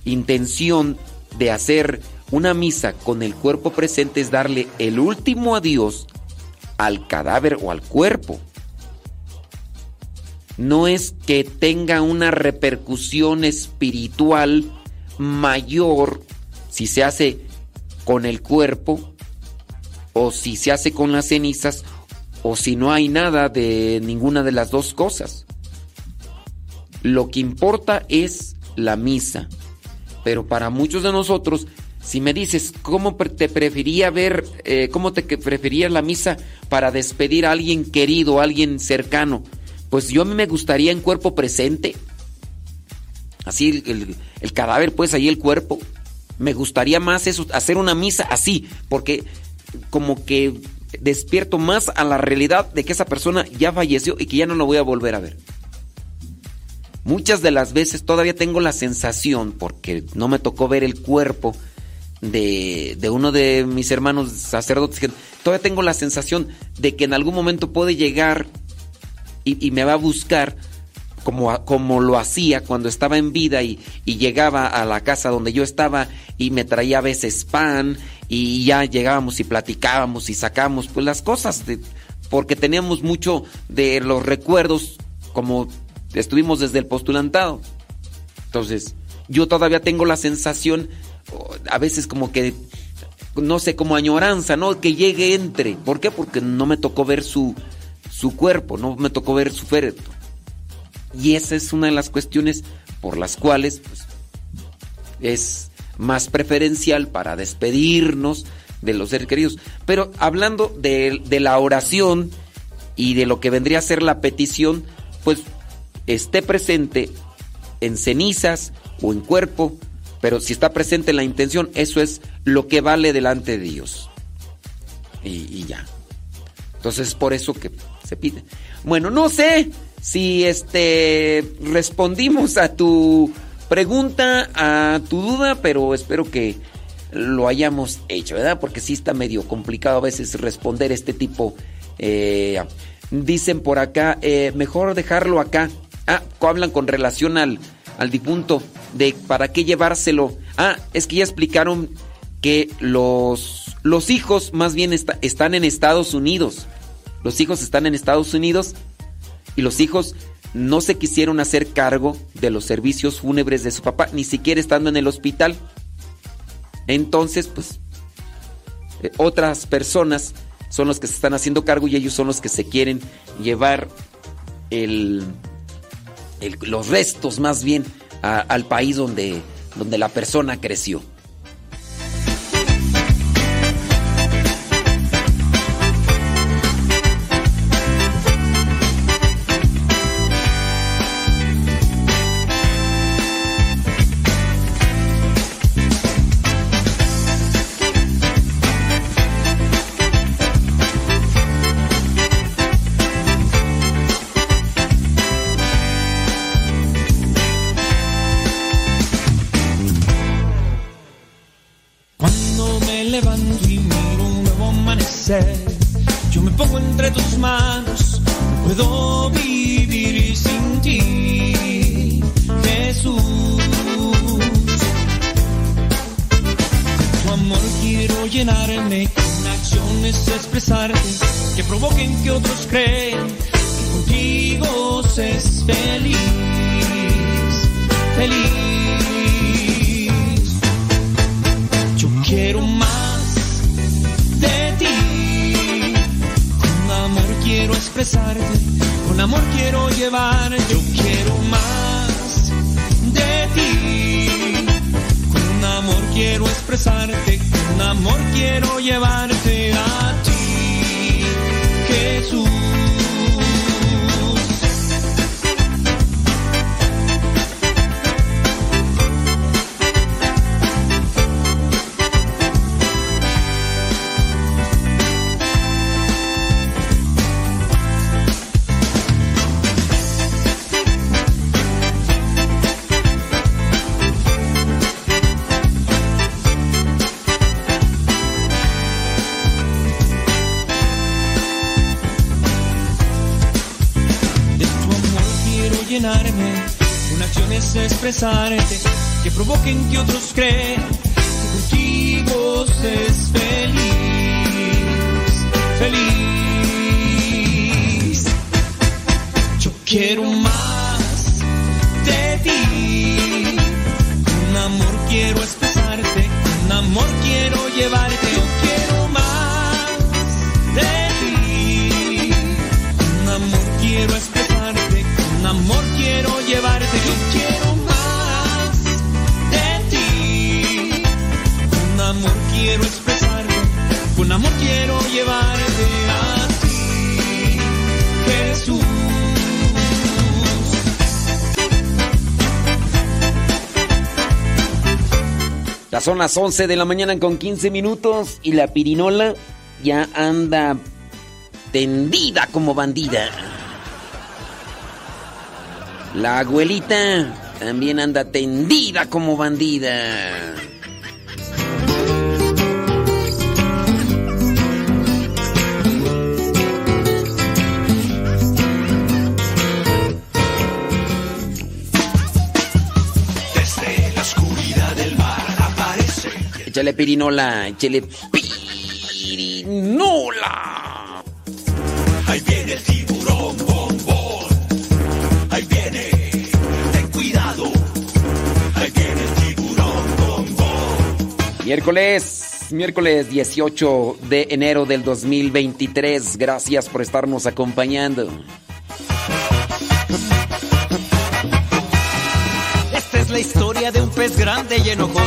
intención de hacer una misa con el cuerpo presente es darle el último adiós al cadáver o al cuerpo. No es que tenga una repercusión espiritual mayor si se hace con el cuerpo o si se hace con las cenizas o si no hay nada de ninguna de las dos cosas. Lo que importa es la misa. Pero para muchos de nosotros, si me dices cómo te prefería ver, eh, cómo te preferías la misa para despedir a alguien querido, a alguien cercano, pues yo a mí me gustaría en cuerpo presente. Así el, el cadáver, pues ahí el cuerpo. Me gustaría más eso, hacer una misa así, porque como que despierto más a la realidad de que esa persona ya falleció y que ya no lo voy a volver a ver. Muchas de las veces todavía tengo la sensación, porque no me tocó ver el cuerpo de, de uno de mis hermanos sacerdotes, que todavía tengo la sensación de que en algún momento puede llegar y, y me va a buscar como, como, lo hacía cuando estaba en vida y, y, llegaba a la casa donde yo estaba y me traía a veces pan y ya llegábamos y platicábamos y sacábamos pues las cosas porque teníamos mucho de los recuerdos como estuvimos desde el postulantado. Entonces, yo todavía tengo la sensación a veces como que no sé, como añoranza, ¿no? Que llegue entre. ¿Por qué? Porque no me tocó ver su su cuerpo, no me tocó ver su féretro. Y esa es una de las cuestiones por las cuales pues, es más preferencial para despedirnos de los seres queridos. Pero hablando de, de, la oración y de lo que vendría a ser la petición, pues esté presente en cenizas o en cuerpo, pero si está presente en la intención, eso es lo que vale delante de Dios. Y, y ya. Entonces es por eso que se pide. Bueno, no sé si este respondimos a tu pregunta, a tu duda, pero espero que lo hayamos hecho, ¿verdad? Porque sí está medio complicado a veces responder este tipo. Eh, dicen por acá, eh, mejor dejarlo acá. Ah, hablan con relación al, al difunto, de para qué llevárselo. Ah, es que ya explicaron que los, los hijos más bien está, están en Estados Unidos. Los hijos están en Estados Unidos y los hijos no se quisieron hacer cargo de los servicios fúnebres de su papá, ni siquiera estando en el hospital. Entonces, pues, eh, otras personas son los que se están haciendo cargo y ellos son los que se quieren llevar el, el, los restos más bien al país donde, donde la persona creció. Son las 11 de la mañana con 15 minutos y la pirinola ya anda tendida como bandida. La abuelita también anda tendida como bandida. Échale pirinola, échale pirinola. Ahí viene el tiburón bombón. Ahí viene. Ten cuidado. Ahí viene el tiburón bombón. Miércoles, miércoles 18 de enero del 2023. Gracias por estarnos acompañando. Esta es la historia de un pez grande y enojón.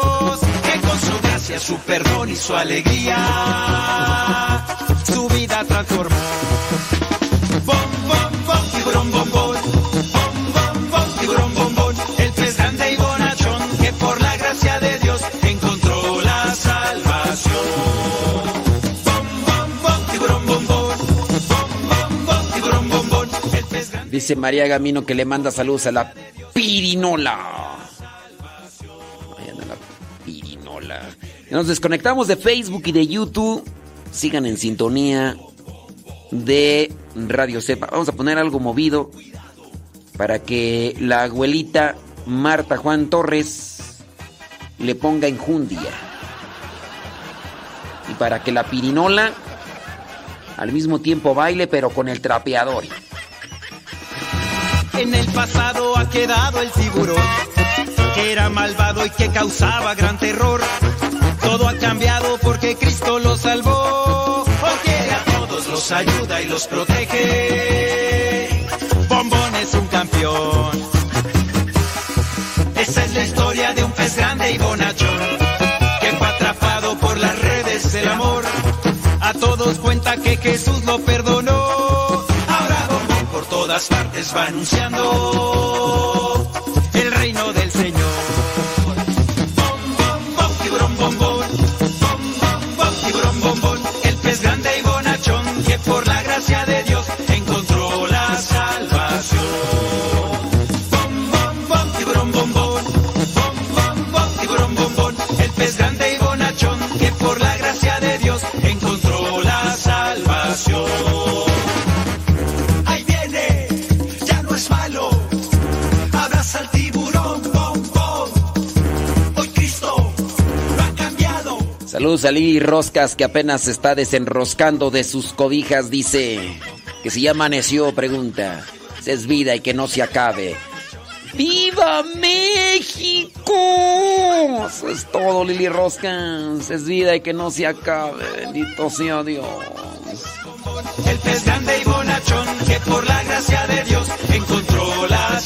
su perdón y su alegría, su vida transformó. Bom, bom, bom, tiburón, bom, bom. Bom, bom, tiburón, bom, bom. El pez grande y bonachón, que por la gracia de Dios encontró la salvación. Bom, bom, bom, tiburón, bom. Bom, bom, bom, tiburón, bom, bom. El pez grande Dice María Gamino que le manda saludos a la pirinola. Nos desconectamos de Facebook y de YouTube. Sigan en sintonía de Radio Cepa. Vamos a poner algo movido para que la abuelita Marta Juan Torres le ponga enjundia. Y para que la pirinola al mismo tiempo baile, pero con el trapeador. En el pasado ha quedado el tiburón, que era malvado y que causaba gran terror. Todo ha cambiado porque Cristo lo salvó, porque a todos los ayuda y los protege. Bombón es un campeón. Esa es la historia de un pez grande y bonachón, que fue atrapado por las redes del amor. A todos cuenta que Jesús lo perdonó. Ahora Bombón por todas partes va anunciando Saludos a Lili Roscas que apenas se está desenroscando de sus cobijas. Dice que si ya amaneció, pregunta. Si es vida y que no se acabe. ¡Viva México! Eso es todo, Lili Roscas. Es vida y que no se acabe. Bendito sea Dios. El pez grande y bonachón que por la gracia de Dios encontró la